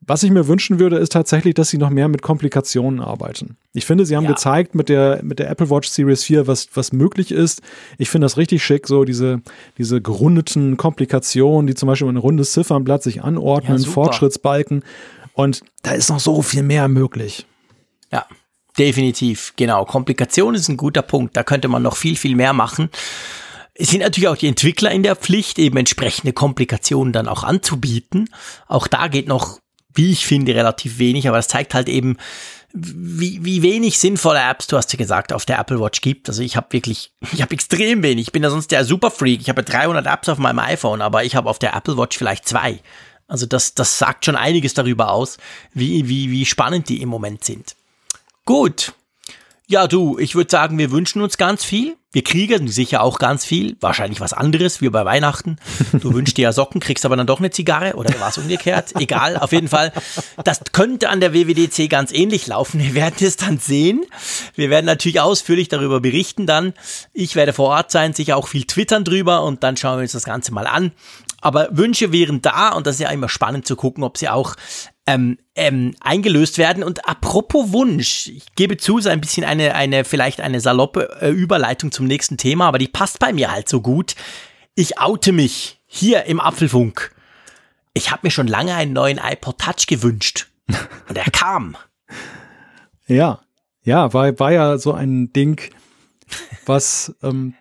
Was ich mir wünschen würde, ist tatsächlich, dass sie noch mehr mit Komplikationen arbeiten. Ich finde, sie haben ja. gezeigt mit der, mit der Apple Watch Series 4, was, was möglich ist. Ich finde das richtig schick, so diese, diese gerundeten Komplikationen, die zum Beispiel ein rundes Ziffernblatt sich anordnen, ja, Fortschrittsbalken. Und da ist noch so viel mehr möglich. Ja, definitiv. Genau. Komplikation ist ein guter Punkt. Da könnte man noch viel, viel mehr machen. Es sind natürlich auch die Entwickler in der Pflicht, eben entsprechende Komplikationen dann auch anzubieten. Auch da geht noch, wie ich finde, relativ wenig, aber das zeigt halt eben, wie, wie wenig sinnvolle Apps, du hast ja gesagt, auf der Apple Watch gibt. Also ich habe wirklich, ich habe extrem wenig. Ich bin ja sonst der Superfreak. Ich habe 300 Apps auf meinem iPhone, aber ich habe auf der Apple Watch vielleicht zwei. Also das, das sagt schon einiges darüber aus, wie, wie, wie spannend die im Moment sind. Gut. Ja, du, ich würde sagen, wir wünschen uns ganz viel. Wir kriegen sicher auch ganz viel, wahrscheinlich was anderes, wie bei Weihnachten. Du wünschst dir ja Socken, kriegst aber dann doch eine Zigarre oder war es umgekehrt? Egal, auf jeden Fall. Das könnte an der WWDC ganz ähnlich laufen. Wir werden es dann sehen. Wir werden natürlich ausführlich darüber berichten dann. Ich werde vor Ort sein, sicher auch viel twittern drüber und dann schauen wir uns das Ganze mal an. Aber Wünsche wären da und das ist ja immer spannend zu gucken, ob sie auch ähm, ähm, eingelöst werden. Und apropos Wunsch, ich gebe zu, so ein bisschen eine, eine vielleicht eine saloppe äh, Überleitung zum nächsten Thema, aber die passt bei mir halt so gut. Ich oute mich hier im Apfelfunk. Ich habe mir schon lange einen neuen iPod Touch gewünscht. Und er kam. Ja, ja, war, war ja so ein Ding, was ähm,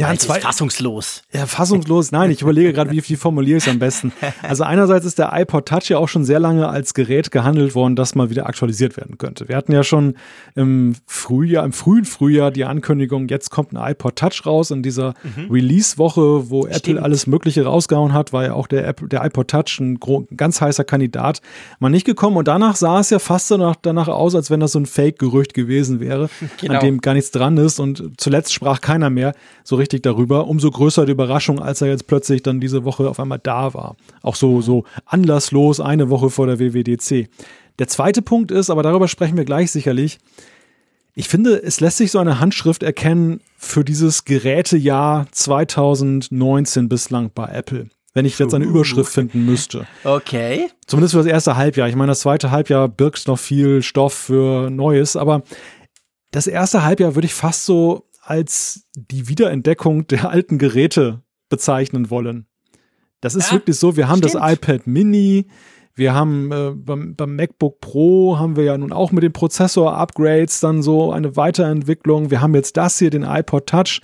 ja, ein zwei, fassungslos. Ja, fassungslos. Nein, ich überlege gerade, wie, wie formuliere ich es am besten. Also einerseits ist der iPod Touch ja auch schon sehr lange als Gerät gehandelt worden, das mal wieder aktualisiert werden könnte. Wir hatten ja schon im Frühjahr, im frühen Frühjahr die Ankündigung, jetzt kommt ein iPod Touch raus in dieser mhm. Release-Woche, wo Stimmt. Apple alles Mögliche rausgehauen hat, war ja auch der, App, der iPod Touch ein ganz heißer Kandidat mal nicht gekommen. Und danach sah es ja fast danach, danach aus, als wenn das so ein Fake-Gerücht gewesen wäre, genau. an dem gar nichts dran ist. Und zuletzt sprach keiner mehr so richtig darüber. Umso größer die Überraschung, als er jetzt plötzlich dann diese Woche auf einmal da war. Auch so, so anlasslos eine Woche vor der WWDC. Der zweite Punkt ist, aber darüber sprechen wir gleich sicherlich, ich finde, es lässt sich so eine Handschrift erkennen für dieses Gerätejahr 2019 bislang bei Apple. Wenn ich jetzt eine Überschrift finden müsste. Okay. Zumindest für das erste Halbjahr. Ich meine, das zweite Halbjahr birgt noch viel Stoff für Neues, aber das erste Halbjahr würde ich fast so als die Wiederentdeckung der alten Geräte bezeichnen wollen. Das ist ja, wirklich so, wir haben stimmt. das iPad Mini, wir haben äh, beim, beim, MacBook Pro haben wir ja nun auch mit den Prozessor-Upgrades dann so eine Weiterentwicklung. Wir haben jetzt das hier, den iPod Touch,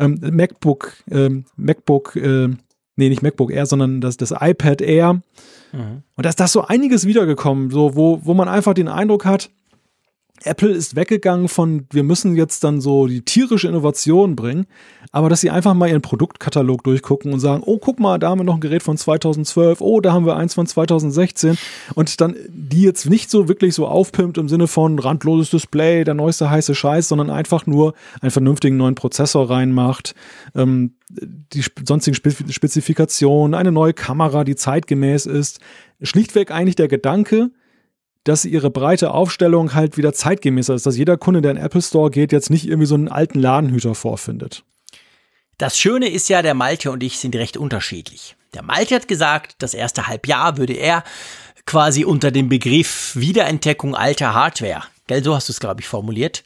ähm, MacBook, ähm, MacBook, äh, nee, nicht MacBook Air, sondern das, das iPad Air. Mhm. Und da ist das so einiges wiedergekommen, so, wo, wo man einfach den Eindruck hat, Apple ist weggegangen von, wir müssen jetzt dann so die tierische Innovation bringen, aber dass sie einfach mal ihren Produktkatalog durchgucken und sagen, oh, guck mal, da haben wir noch ein Gerät von 2012, oh, da haben wir eins von 2016 und dann die jetzt nicht so wirklich so aufpimpt im Sinne von randloses Display, der neueste heiße Scheiß, sondern einfach nur einen vernünftigen neuen Prozessor reinmacht, ähm, die sonstigen Spezifikationen, eine neue Kamera, die zeitgemäß ist. Schlichtweg eigentlich der Gedanke, dass ihre breite Aufstellung halt wieder zeitgemäßer ist, dass jeder Kunde, der in den Apple Store geht, jetzt nicht irgendwie so einen alten Ladenhüter vorfindet. Das Schöne ist ja, der Malte und ich sind recht unterschiedlich. Der Malte hat gesagt, das erste Halbjahr würde er quasi unter dem Begriff Wiederentdeckung alter Hardware, gell, so hast du es, glaube ich, formuliert.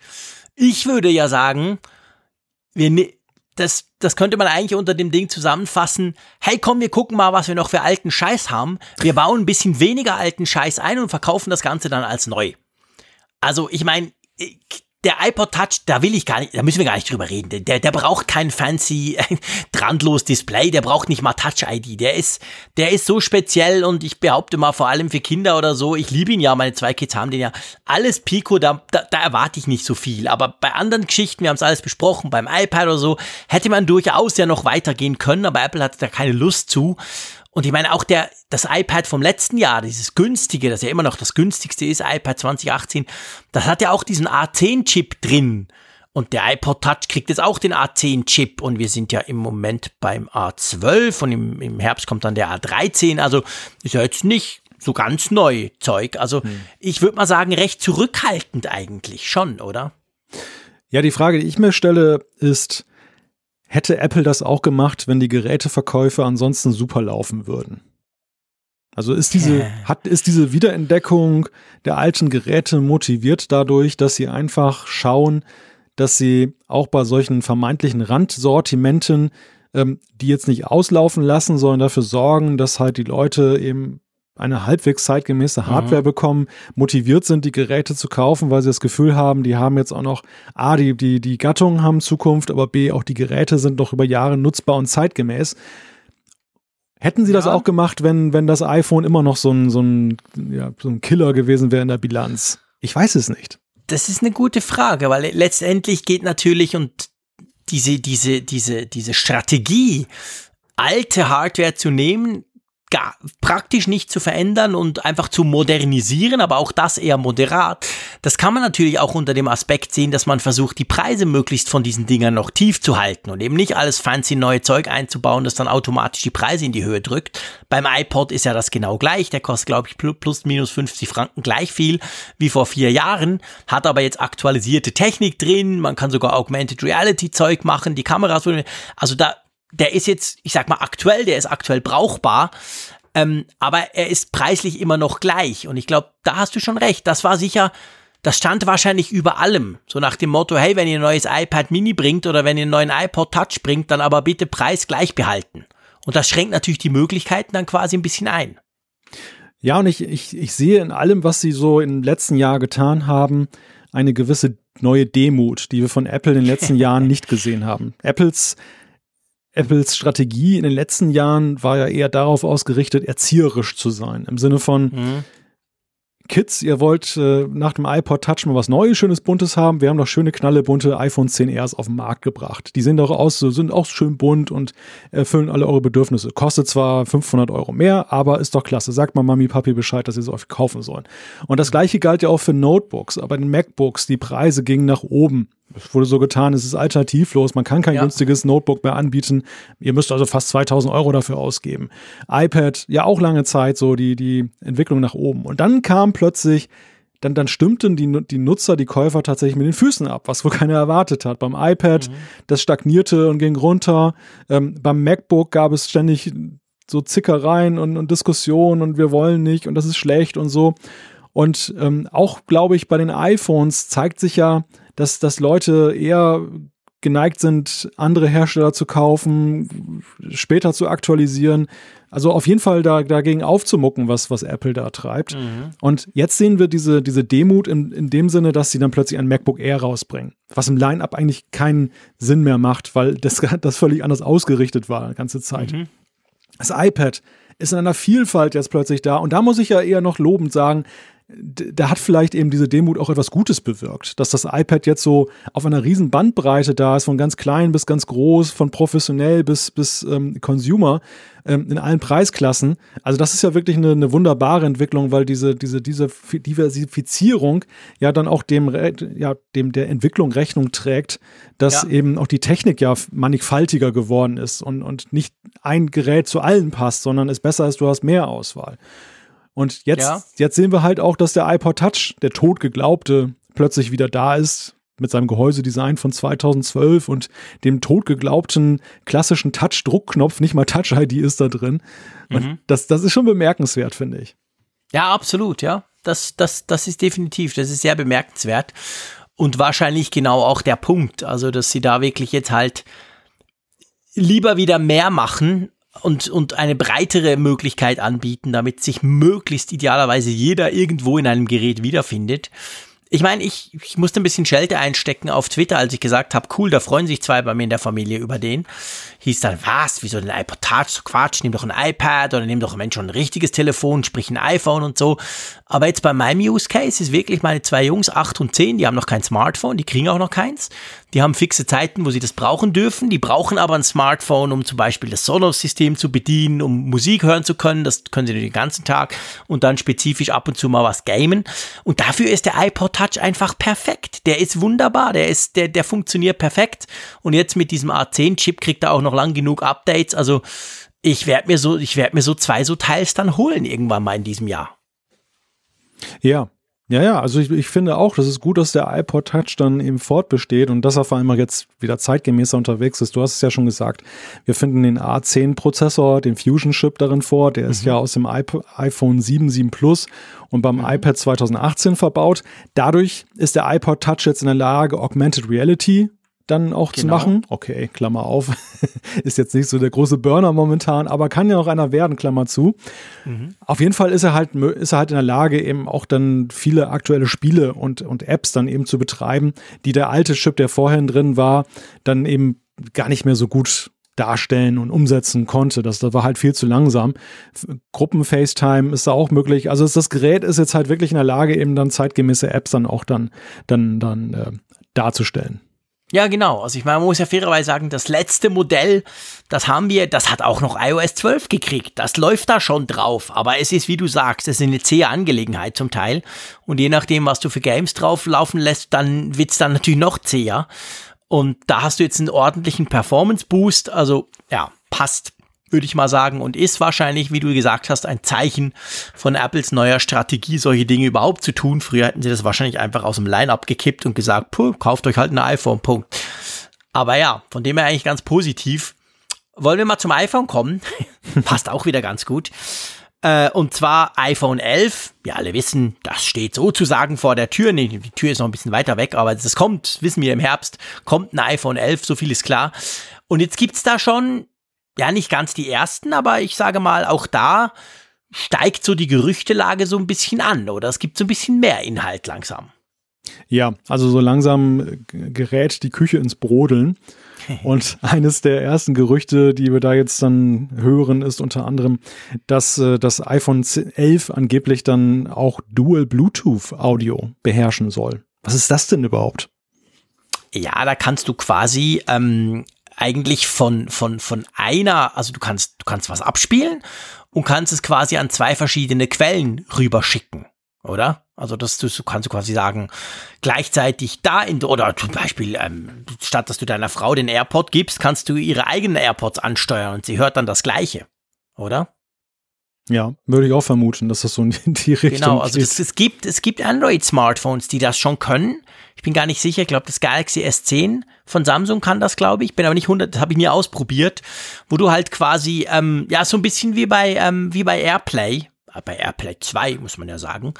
Ich würde ja sagen, wir, ne-, das, das könnte man eigentlich unter dem Ding zusammenfassen. Hey, komm, wir gucken mal, was wir noch für alten Scheiß haben. Wir bauen ein bisschen weniger alten Scheiß ein und verkaufen das Ganze dann als neu. Also, ich meine, der iPod Touch, da will ich gar nicht, da müssen wir gar nicht drüber reden. Der, der braucht kein fancy, drandlos Display, der braucht nicht mal Touch ID. Der ist, der ist so speziell und ich behaupte mal, vor allem für Kinder oder so, ich liebe ihn ja, meine zwei Kids haben den ja. Alles Pico, da, da, da erwarte ich nicht so viel. Aber bei anderen Geschichten, wir haben es alles besprochen, beim iPad oder so, hätte man durchaus ja noch weitergehen können, aber Apple hat da keine Lust zu. Und ich meine, auch der, das iPad vom letzten Jahr, dieses günstige, das ja immer noch das günstigste ist, iPad 2018, das hat ja auch diesen A10-Chip drin. Und der iPod Touch kriegt jetzt auch den A10-Chip und wir sind ja im Moment beim A12 und im, im Herbst kommt dann der A13. Also ist ja jetzt nicht so ganz neu Zeug. Also hm. ich würde mal sagen, recht zurückhaltend eigentlich schon, oder? Ja, die Frage, die ich mir stelle, ist, Hätte Apple das auch gemacht, wenn die Geräteverkäufe ansonsten super laufen würden? Also ist diese, hat, ist diese Wiederentdeckung der alten Geräte motiviert dadurch, dass sie einfach schauen, dass sie auch bei solchen vermeintlichen Randsortimenten ähm, die jetzt nicht auslaufen lassen, sondern dafür sorgen, dass halt die Leute eben eine halbwegs zeitgemäße mhm. Hardware mhm. bekommen, motiviert sind, die Geräte zu kaufen, weil sie das Gefühl haben, die haben jetzt auch noch, A, die, die, die Gattungen haben Zukunft, aber B, auch die Geräte sind noch über Jahre nutzbar und zeitgemäß. Hätten sie ja. das auch gemacht, wenn, wenn das iPhone immer noch so ein, so ein, ja, so ein Killer gewesen wäre in der Bilanz? Ich weiß es nicht. Das ist eine gute Frage, weil letztendlich geht natürlich und diese, diese, diese, diese Strategie, alte Hardware zu nehmen, gar, praktisch nicht zu verändern und einfach zu modernisieren, aber auch das eher moderat. Das kann man natürlich auch unter dem Aspekt sehen, dass man versucht, die Preise möglichst von diesen Dingern noch tief zu halten und eben nicht alles fancy neue Zeug einzubauen, das dann automatisch die Preise in die Höhe drückt. Beim iPod ist ja das genau gleich. Der kostet, glaube ich, plus minus 50 Franken gleich viel wie vor vier Jahren, hat aber jetzt aktualisierte Technik drin. Man kann sogar Augmented Reality Zeug machen, die Kameras, also da der ist jetzt, ich sag mal, aktuell, der ist aktuell brauchbar, ähm, aber er ist preislich immer noch gleich. Und ich glaube, da hast du schon recht. Das war sicher, das stand wahrscheinlich über allem. So nach dem Motto, hey, wenn ihr ein neues iPad Mini bringt oder wenn ihr einen neuen iPod Touch bringt, dann aber bitte Preis gleich behalten. Und das schränkt natürlich die Möglichkeiten dann quasi ein bisschen ein. Ja, und ich, ich, ich sehe in allem, was sie so im letzten Jahr getan haben, eine gewisse neue Demut, die wir von Apple in den letzten Jahren nicht gesehen haben. Apples Apples Strategie in den letzten Jahren war ja eher darauf ausgerichtet, erzieherisch zu sein. Im Sinne von, mhm. Kids, ihr wollt äh, nach dem iPod Touch mal was Neues, Schönes, Buntes haben. Wir haben doch schöne, knallebunte iPhone 10Rs auf den Markt gebracht. Die sehen doch aus, sind auch schön bunt und erfüllen alle eure Bedürfnisse. Kostet zwar 500 Euro mehr, aber ist doch klasse. Sagt mal Mami, Papi Bescheid, dass sie so kaufen sollen. Und das gleiche galt ja auch für Notebooks. Aber den MacBooks, die Preise gingen nach oben. Es wurde so getan, es ist alternativlos, man kann kein ja. günstiges Notebook mehr anbieten. Ihr müsst also fast 2000 Euro dafür ausgeben. iPad, ja auch lange Zeit so die, die Entwicklung nach oben. Und dann kam plötzlich dann, dann stimmten die, die Nutzer, die Käufer tatsächlich mit den Füßen ab, was wohl keiner erwartet hat. Beim iPad, mhm. das stagnierte und ging runter. Ähm, beim MacBook gab es ständig so Zickereien und, und Diskussionen und wir wollen nicht und das ist schlecht und so. Und ähm, auch, glaube ich, bei den iPhones zeigt sich ja, dass, dass Leute eher geneigt sind, andere Hersteller zu kaufen, später zu aktualisieren. Also auf jeden Fall da, dagegen aufzumucken, was, was Apple da treibt. Mhm. Und jetzt sehen wir diese, diese Demut in, in dem Sinne, dass sie dann plötzlich ein MacBook Air rausbringen. Was im Line-Up eigentlich keinen Sinn mehr macht, weil das, das völlig anders ausgerichtet war die ganze Zeit. Mhm. Das iPad ist in einer Vielfalt jetzt plötzlich da. Und da muss ich ja eher noch lobend sagen, da hat vielleicht eben diese Demut auch etwas Gutes bewirkt, dass das iPad jetzt so auf einer riesen Bandbreite da ist, von ganz klein bis ganz groß, von professionell bis bis ähm, Consumer ähm, in allen Preisklassen. Also das ist ja wirklich eine, eine wunderbare Entwicklung, weil diese diese diese Diversifizierung ja dann auch dem ja dem der Entwicklung Rechnung trägt, dass ja. eben auch die Technik ja mannigfaltiger geworden ist und und nicht ein Gerät zu allen passt, sondern es besser ist, du hast mehr Auswahl. Und jetzt, ja. jetzt sehen wir halt auch, dass der iPod Touch, der tot geglaubte, plötzlich wieder da ist mit seinem Gehäusedesign von 2012 und dem totgeglaubten klassischen Touch-Druckknopf, nicht mal Touch-ID ist da drin. Mhm. das, das ist schon bemerkenswert, finde ich. Ja, absolut, ja. Das, das, das ist definitiv, das ist sehr bemerkenswert. Und wahrscheinlich genau auch der Punkt, also dass sie da wirklich jetzt halt lieber wieder mehr machen und, und eine breitere Möglichkeit anbieten, damit sich möglichst idealerweise jeder irgendwo in einem Gerät wiederfindet. Ich meine, ich, ich musste ein bisschen Schelte einstecken auf Twitter, als ich gesagt habe, cool, da freuen sich zwei bei mir in der Familie über den. Hieß dann, was, wieso den iPod Touch, so Quatsch, nimm doch ein iPad oder nimm doch Mensch schon ein richtiges Telefon, sprich ein iPhone und so. Aber jetzt bei meinem Use Case ist wirklich meine zwei Jungs, acht und zehn, die haben noch kein Smartphone, die kriegen auch noch keins. Die haben fixe Zeiten, wo sie das brauchen dürfen. Die brauchen aber ein Smartphone, um zum Beispiel das Sonos-System zu bedienen, um Musik hören zu können. Das können sie den ganzen Tag und dann spezifisch ab und zu mal was gamen. Und dafür ist der iPod Touch einfach perfekt. Der ist wunderbar. Der ist, der, der funktioniert perfekt. Und jetzt mit diesem A10-Chip kriegt er auch noch lang genug Updates. Also ich werde mir so, ich werde mir so zwei so Teils dann holen irgendwann mal in diesem Jahr. Ja, ja, ja, also ich, ich finde auch, das ist gut, dass der iPod Touch dann eben fortbesteht und dass er vor allem jetzt wieder zeitgemäßer unterwegs ist. Du hast es ja schon gesagt, wir finden den A10-Prozessor, den Fusion-Chip darin vor, der mhm. ist ja aus dem iP iPhone 7, 7 Plus und beim mhm. iPad 2018 verbaut. Dadurch ist der iPod Touch jetzt in der Lage, Augmented Reality dann auch genau. zu machen. Okay, Klammer auf. ist jetzt nicht so der große Burner momentan, aber kann ja noch einer werden, Klammer zu. Mhm. Auf jeden Fall ist er halt, ist er halt in der Lage, eben auch dann viele aktuelle Spiele und, und Apps dann eben zu betreiben, die der alte Chip, der vorhin drin war, dann eben gar nicht mehr so gut darstellen und umsetzen konnte. Das, das war halt viel zu langsam. Gruppen-FaceTime ist da auch möglich. Also das Gerät ist jetzt halt wirklich in der Lage, eben dann zeitgemäße Apps dann auch dann, dann, dann äh, darzustellen. Ja, genau. Also ich meine, man muss ja fairerweise sagen, das letzte Modell, das haben wir, das hat auch noch iOS 12 gekriegt. Das läuft da schon drauf. Aber es ist, wie du sagst, es ist eine zähe Angelegenheit zum Teil. Und je nachdem, was du für Games drauf laufen lässt, dann wird's dann natürlich noch zäher. Und da hast du jetzt einen ordentlichen Performance-Boost. Also ja, passt würde ich mal sagen, und ist wahrscheinlich, wie du gesagt hast, ein Zeichen von Apples neuer Strategie, solche Dinge überhaupt zu tun. Früher hätten sie das wahrscheinlich einfach aus dem Line-up gekippt und gesagt, puh, kauft euch halt ein iPhone, Punkt. Aber ja, von dem her eigentlich ganz positiv. Wollen wir mal zum iPhone kommen? Passt auch wieder ganz gut. Äh, und zwar iPhone 11. Wir alle wissen, das steht sozusagen vor der Tür. Nee, die Tür ist noch ein bisschen weiter weg, aber das kommt, wissen wir im Herbst, kommt ein iPhone 11, so viel ist klar. Und jetzt gibt's da schon ja, nicht ganz die ersten, aber ich sage mal, auch da steigt so die Gerüchtelage so ein bisschen an oder es gibt so ein bisschen mehr Inhalt langsam. Ja, also so langsam gerät die Küche ins Brodeln. Und eines der ersten Gerüchte, die wir da jetzt dann hören, ist unter anderem, dass äh, das iPhone 11 angeblich dann auch Dual Bluetooth Audio beherrschen soll. Was ist das denn überhaupt? Ja, da kannst du quasi ähm, eigentlich von, von, von einer, also du kannst, du kannst was abspielen und kannst es quasi an zwei verschiedene Quellen rüberschicken, oder? Also das du, kannst du quasi sagen, gleichzeitig da in, oder zum Beispiel, ähm, statt dass du deiner Frau den AirPod gibst, kannst du ihre eigenen AirPods ansteuern und sie hört dann das Gleiche, oder? Ja, würde ich auch vermuten, dass das so in die Richtung geht. Genau, also das, es gibt, es gibt Android-Smartphones, die das schon können. Ich bin gar nicht sicher, ich glaube, das Galaxy S10 von Samsung kann das, glaube ich. Bin aber nicht 100, das habe ich nie ausprobiert, wo du halt quasi, ähm, ja, so ein bisschen wie bei, ähm, wie bei Airplay, äh, bei Airplay 2, muss man ja sagen,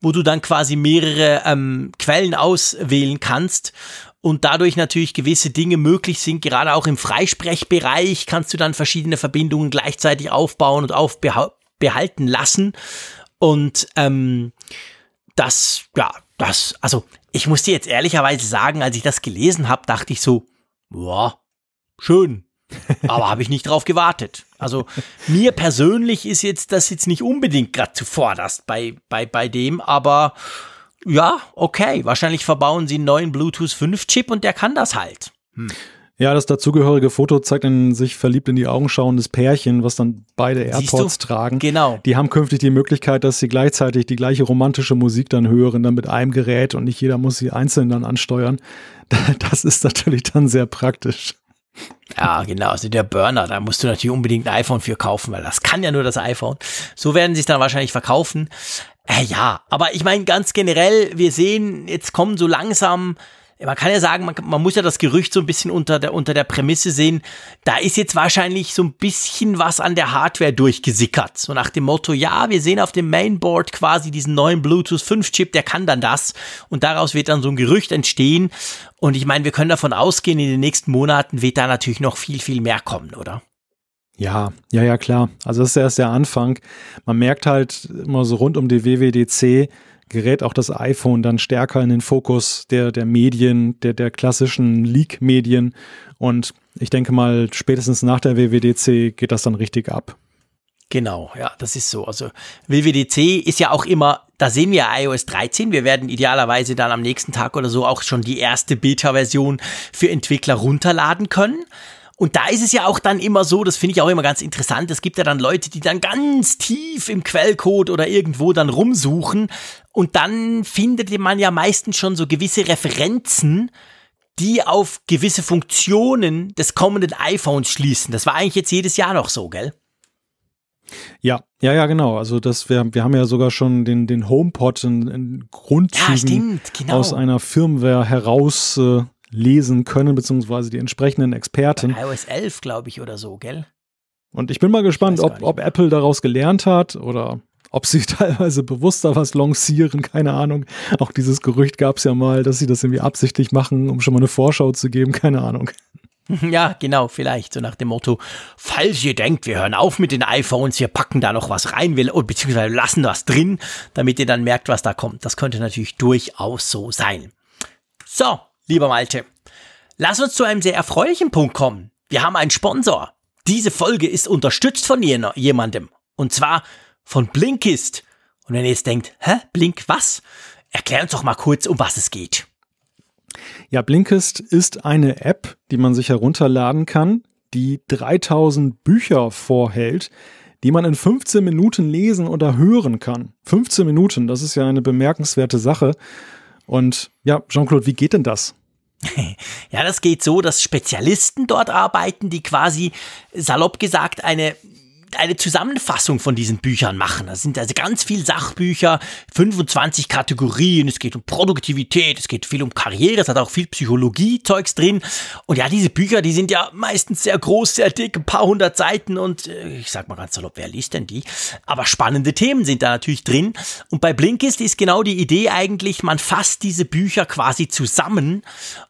wo du dann quasi mehrere ähm, Quellen auswählen kannst und dadurch natürlich gewisse Dinge möglich sind. Gerade auch im Freisprechbereich kannst du dann verschiedene Verbindungen gleichzeitig aufbauen und aufbehalten behalten lassen. Und ähm, das, ja, das, also ich muss dir jetzt ehrlicherweise sagen, als ich das gelesen habe, dachte ich so, boah, schön. Aber habe ich nicht drauf gewartet. Also mir persönlich ist jetzt das jetzt nicht unbedingt gerade zuvorderst bei, bei, bei dem, aber ja, okay. Wahrscheinlich verbauen sie einen neuen Bluetooth 5 Chip und der kann das halt. Hm. Ja, das dazugehörige Foto zeigt ein sich verliebt in die Augen schauendes Pärchen, was dann beide AirPods tragen. Genau. Die haben künftig die Möglichkeit, dass sie gleichzeitig die gleiche romantische Musik dann hören, dann mit einem Gerät und nicht jeder muss sie einzeln dann ansteuern. Das ist natürlich dann sehr praktisch. Ja, genau. Also der Burner, da musst du natürlich unbedingt ein iPhone für kaufen, weil das kann ja nur das iPhone. So werden sie es dann wahrscheinlich verkaufen. Äh, ja, aber ich meine ganz generell, wir sehen, jetzt kommen so langsam man kann ja sagen, man, man, muss ja das Gerücht so ein bisschen unter der, unter der Prämisse sehen, da ist jetzt wahrscheinlich so ein bisschen was an der Hardware durchgesickert. So nach dem Motto, ja, wir sehen auf dem Mainboard quasi diesen neuen Bluetooth 5 Chip, der kann dann das. Und daraus wird dann so ein Gerücht entstehen. Und ich meine, wir können davon ausgehen, in den nächsten Monaten wird da natürlich noch viel, viel mehr kommen, oder? Ja, ja, ja, klar. Also das ist erst der Anfang. Man merkt halt immer so rund um die WWDC, gerät auch das iPhone dann stärker in den Fokus der, der Medien, der, der klassischen Leak-Medien. Und ich denke mal, spätestens nach der WWDC geht das dann richtig ab. Genau, ja, das ist so. Also WWDC ist ja auch immer, da sehen wir iOS 13. Wir werden idealerweise dann am nächsten Tag oder so auch schon die erste Beta-Version für Entwickler runterladen können. Und da ist es ja auch dann immer so, das finde ich auch immer ganz interessant, es gibt ja dann Leute, die dann ganz tief im Quellcode oder irgendwo dann rumsuchen und dann findet man ja meistens schon so gewisse Referenzen, die auf gewisse Funktionen des kommenden iPhones schließen. Das war eigentlich jetzt jedes Jahr noch so, gell? Ja, ja, ja, genau. Also das wir, wir haben ja sogar schon den, den HomePod in, in Grundzügen ja, stimmt, genau. aus einer Firmware heraus äh, lesen können, beziehungsweise die entsprechenden Experten. Bei iOS 11, glaube ich, oder so, gell? Und ich bin mal gespannt, ob, ob Apple daraus gelernt hat oder ob sie teilweise bewusster was lancieren, keine Ahnung. Auch dieses Gerücht gab es ja mal, dass sie das irgendwie absichtlich machen, um schon mal eine Vorschau zu geben, keine Ahnung. Ja, genau, vielleicht so nach dem Motto, falls ihr denkt, wir hören auf mit den iPhones, wir packen da noch was rein, beziehungsweise lassen was drin, damit ihr dann merkt, was da kommt. Das könnte natürlich durchaus so sein. So, lieber Malte, lass uns zu einem sehr erfreulichen Punkt kommen. Wir haben einen Sponsor. Diese Folge ist unterstützt von jemandem. Und zwar von Blinkist. Und wenn ihr jetzt denkt, hä, Blink was? Erklär uns doch mal kurz, um was es geht. Ja, Blinkist ist eine App, die man sich herunterladen kann, die 3000 Bücher vorhält, die man in 15 Minuten lesen oder hören kann. 15 Minuten, das ist ja eine bemerkenswerte Sache. Und ja, Jean-Claude, wie geht denn das? Ja, das geht so, dass Spezialisten dort arbeiten, die quasi salopp gesagt eine eine Zusammenfassung von diesen Büchern machen. Das sind also ganz viele Sachbücher, 25 Kategorien, es geht um Produktivität, es geht viel um Karriere, es hat auch viel Psychologie-Zeugs drin. Und ja, diese Bücher, die sind ja meistens sehr groß, sehr dick, ein paar hundert Seiten und äh, ich sag mal ganz salopp, wer liest denn die? Aber spannende Themen sind da natürlich drin. Und bei Blinkist ist genau die Idee eigentlich, man fasst diese Bücher quasi zusammen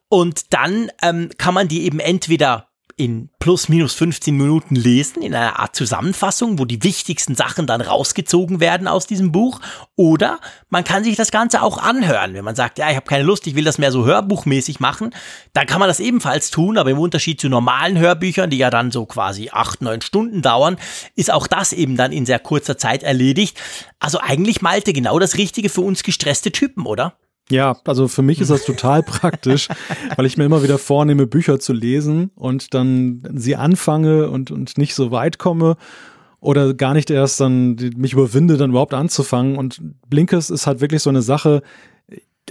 und dann ähm, kann man die eben entweder in plus minus 15 Minuten lesen, in einer Art Zusammenfassung, wo die wichtigsten Sachen dann rausgezogen werden aus diesem Buch. Oder man kann sich das Ganze auch anhören. Wenn man sagt, ja, ich habe keine Lust, ich will das mehr so hörbuchmäßig machen, dann kann man das ebenfalls tun. Aber im Unterschied zu normalen Hörbüchern, die ja dann so quasi acht, neun Stunden dauern, ist auch das eben dann in sehr kurzer Zeit erledigt. Also eigentlich Malte genau das Richtige für uns gestresste Typen, oder? Ja, also für mich ist das total praktisch, weil ich mir immer wieder vornehme, Bücher zu lesen und dann sie anfange und, und nicht so weit komme oder gar nicht erst dann mich überwinde, dann überhaupt anzufangen. Und Blinkes ist halt wirklich so eine Sache,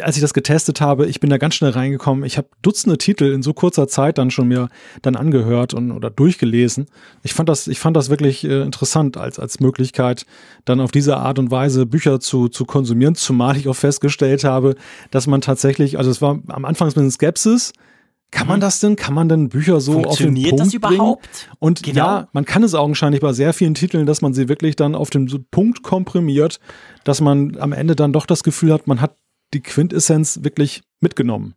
als ich das getestet habe, ich bin da ganz schnell reingekommen. Ich habe Dutzende Titel in so kurzer Zeit dann schon mir dann angehört und oder durchgelesen. Ich fand das, ich fand das wirklich äh, interessant als als Möglichkeit, dann auf diese Art und Weise Bücher zu zu konsumieren. Zumal ich auch festgestellt habe, dass man tatsächlich, also es war am Anfang ein bisschen Skepsis. Kann man mhm. das denn? Kann man denn Bücher so auf den Punkt das überhaupt? Bringen? Und genau. ja, man kann es augenscheinlich bei sehr vielen Titeln, dass man sie wirklich dann auf den Punkt komprimiert, dass man am Ende dann doch das Gefühl hat, man hat die Quintessenz wirklich mitgenommen.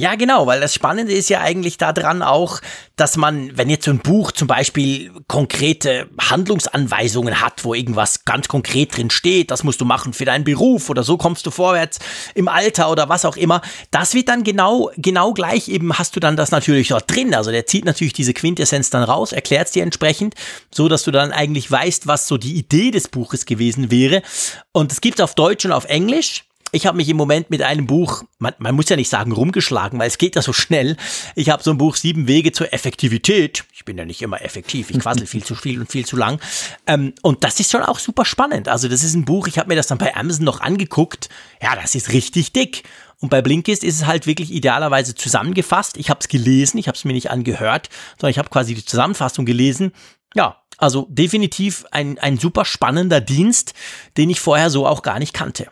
Ja, genau, weil das Spannende ist ja eigentlich daran auch, dass man, wenn jetzt so ein Buch zum Beispiel konkrete Handlungsanweisungen hat, wo irgendwas ganz konkret drin steht, das musst du machen für deinen Beruf oder so kommst du vorwärts im Alter oder was auch immer, das wird dann genau, genau gleich eben hast du dann das natürlich dort drin. Also der zieht natürlich diese Quintessenz dann raus, erklärt dir entsprechend, so dass du dann eigentlich weißt, was so die Idee des Buches gewesen wäre. Und es gibt auf Deutsch und auf Englisch ich habe mich im Moment mit einem Buch, man, man, muss ja nicht sagen rumgeschlagen, weil es geht ja so schnell. Ich habe so ein Buch Sieben Wege zur Effektivität. Ich bin ja nicht immer effektiv, ich quassel viel zu viel und viel zu lang. Ähm, und das ist schon auch super spannend. Also das ist ein Buch, ich habe mir das dann bei Amazon noch angeguckt. Ja, das ist richtig dick. Und bei Blinkist ist es halt wirklich idealerweise zusammengefasst. Ich habe es gelesen, ich habe es mir nicht angehört, sondern ich habe quasi die Zusammenfassung gelesen. Ja, also definitiv ein, ein super spannender Dienst, den ich vorher so auch gar nicht kannte.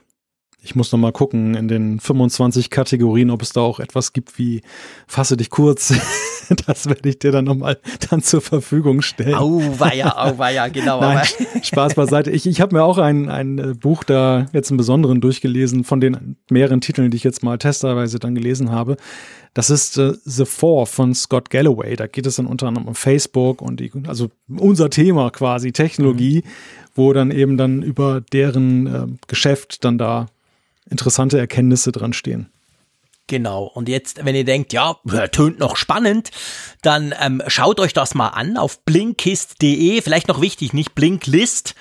Ich muss noch mal gucken in den 25 Kategorien, ob es da auch etwas gibt wie fasse dich kurz. das werde ich dir dann noch mal dann zur Verfügung stellen. Au weia, au weia, genau. Nein, Spaß beiseite. Ich, ich habe mir auch ein, ein äh, Buch da jetzt im Besonderen durchgelesen von den mehreren Titeln, die ich jetzt mal testerweise dann gelesen habe. Das ist äh, The Four von Scott Galloway. Da geht es dann unter anderem um Facebook und die, also unser Thema quasi Technologie, mhm. wo dann eben dann über deren äh, Geschäft dann da interessante Erkenntnisse dran stehen. Genau. Und jetzt, wenn ihr denkt, ja, tönt noch spannend, dann ähm, schaut euch das mal an auf blinkist.de. Vielleicht noch wichtig, nicht Blinklist,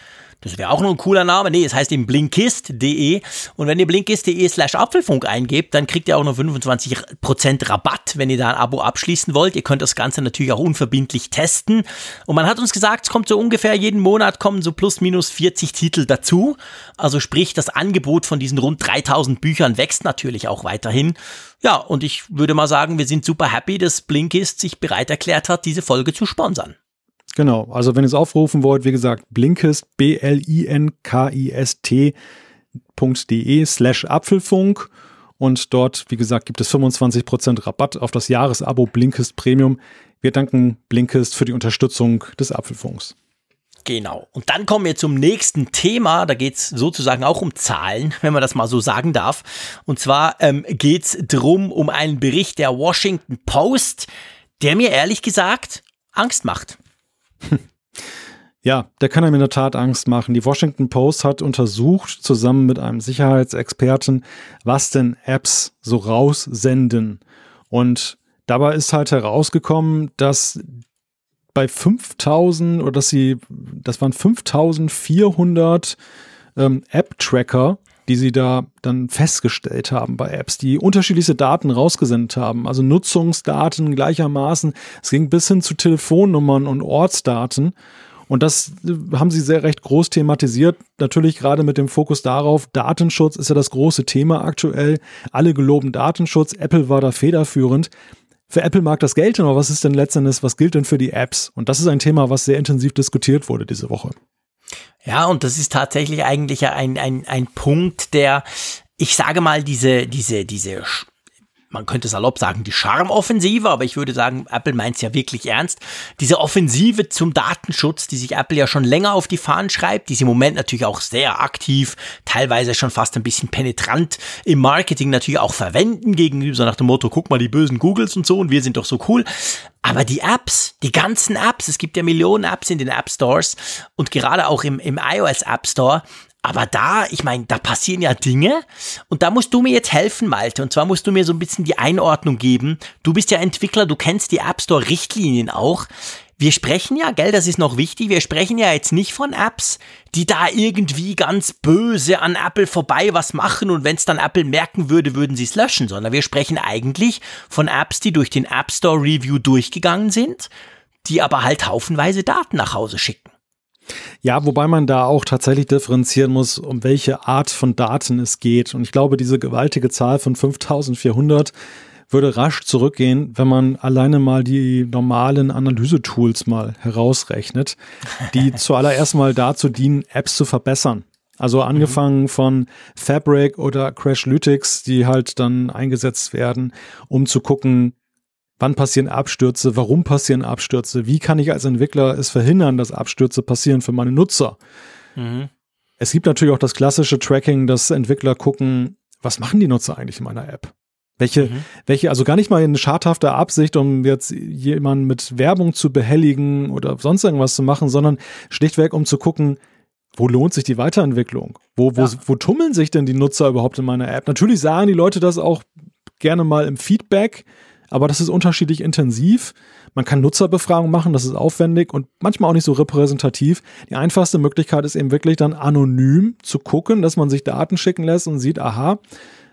das wäre auch noch ein cooler Name. Nee, es heißt eben blinkist.de. Und wenn ihr blinkist.de slash Apfelfunk eingebt, dann kriegt ihr auch noch 25% Rabatt, wenn ihr da ein Abo abschließen wollt. Ihr könnt das Ganze natürlich auch unverbindlich testen. Und man hat uns gesagt, es kommt so ungefähr jeden Monat kommen so plus minus 40 Titel dazu. Also sprich, das Angebot von diesen rund 3000 Büchern wächst natürlich auch weiterhin. Ja, und ich würde mal sagen, wir sind super happy, dass Blinkist sich bereit erklärt hat, diese Folge zu sponsern. Genau, also wenn ihr es aufrufen wollt, wie gesagt, Blinkist, B-L-I-N-K-I-S-T.de slash Apfelfunk und dort, wie gesagt, gibt es 25% Rabatt auf das Jahresabo Blinkist Premium. Wir danken Blinkist für die Unterstützung des Apfelfunks. Genau. Und dann kommen wir zum nächsten Thema. Da geht es sozusagen auch um Zahlen, wenn man das mal so sagen darf. Und zwar ähm, geht es drum um einen Bericht der Washington Post, der mir ehrlich gesagt Angst macht. Ja, der kann einem in der Tat Angst machen. Die Washington Post hat untersucht, zusammen mit einem Sicherheitsexperten, was denn Apps so raussenden. Und dabei ist halt herausgekommen, dass bei 5000 oder dass sie, das waren 5400 ähm, App-Tracker, die sie da dann festgestellt haben bei Apps, die unterschiedlichste Daten rausgesendet haben, also Nutzungsdaten gleichermaßen. Es ging bis hin zu Telefonnummern und Ortsdaten. Und das äh, haben sie sehr recht groß thematisiert. Natürlich gerade mit dem Fokus darauf, Datenschutz ist ja das große Thema aktuell. Alle geloben Datenschutz. Apple war da federführend. Für Apple mag das gelten, aber was ist denn letztendlich, was gilt denn für die Apps? Und das ist ein Thema, was sehr intensiv diskutiert wurde diese Woche. Ja, und das ist tatsächlich eigentlich ein, ein, ein Punkt, der, ich sage mal, diese, diese, diese man könnte salopp sagen, die Charmoffensive, aber ich würde sagen, Apple meint es ja wirklich ernst. Diese Offensive zum Datenschutz, die sich Apple ja schon länger auf die Fahnen schreibt, die sie im Moment natürlich auch sehr aktiv, teilweise schon fast ein bisschen penetrant im Marketing natürlich auch verwenden gegenüber so nach dem Motto, guck mal die bösen Googles und so und wir sind doch so cool. Aber die Apps, die ganzen Apps, es gibt ja Millionen Apps in den App Stores und gerade auch im, im iOS App Store, aber da, ich meine, da passieren ja Dinge und da musst du mir jetzt helfen, Malte. Und zwar musst du mir so ein bisschen die Einordnung geben. Du bist ja Entwickler, du kennst die App Store Richtlinien auch. Wir sprechen ja, gell, das ist noch wichtig, wir sprechen ja jetzt nicht von Apps, die da irgendwie ganz böse an Apple vorbei was machen und wenn es dann Apple merken würde, würden sie es löschen, sondern wir sprechen eigentlich von Apps, die durch den App Store Review durchgegangen sind, die aber halt haufenweise Daten nach Hause schicken. Ja, wobei man da auch tatsächlich differenzieren muss, um welche Art von Daten es geht. Und ich glaube, diese gewaltige Zahl von 5400 würde rasch zurückgehen, wenn man alleine mal die normalen Analysetools mal herausrechnet, die zuallererst mal dazu dienen, Apps zu verbessern. Also angefangen mhm. von Fabric oder Crashlytics, die halt dann eingesetzt werden, um zu gucken, wann passieren Abstürze, warum passieren Abstürze, wie kann ich als Entwickler es verhindern, dass Abstürze passieren für meine Nutzer. Mhm. Es gibt natürlich auch das klassische Tracking, dass Entwickler gucken, was machen die Nutzer eigentlich in meiner App? Welche, mhm. welche, also gar nicht mal in schadhafter Absicht, um jetzt jemanden mit Werbung zu behelligen oder sonst irgendwas zu machen, sondern schlichtweg, um zu gucken, wo lohnt sich die Weiterentwicklung? Wo, wo, ja. wo tummeln sich denn die Nutzer überhaupt in meiner App? Natürlich sagen die Leute das auch gerne mal im Feedback, aber das ist unterschiedlich intensiv. Man kann Nutzerbefragungen machen, das ist aufwendig und manchmal auch nicht so repräsentativ. Die einfachste Möglichkeit ist eben wirklich dann anonym zu gucken, dass man sich Daten schicken lässt und sieht, aha,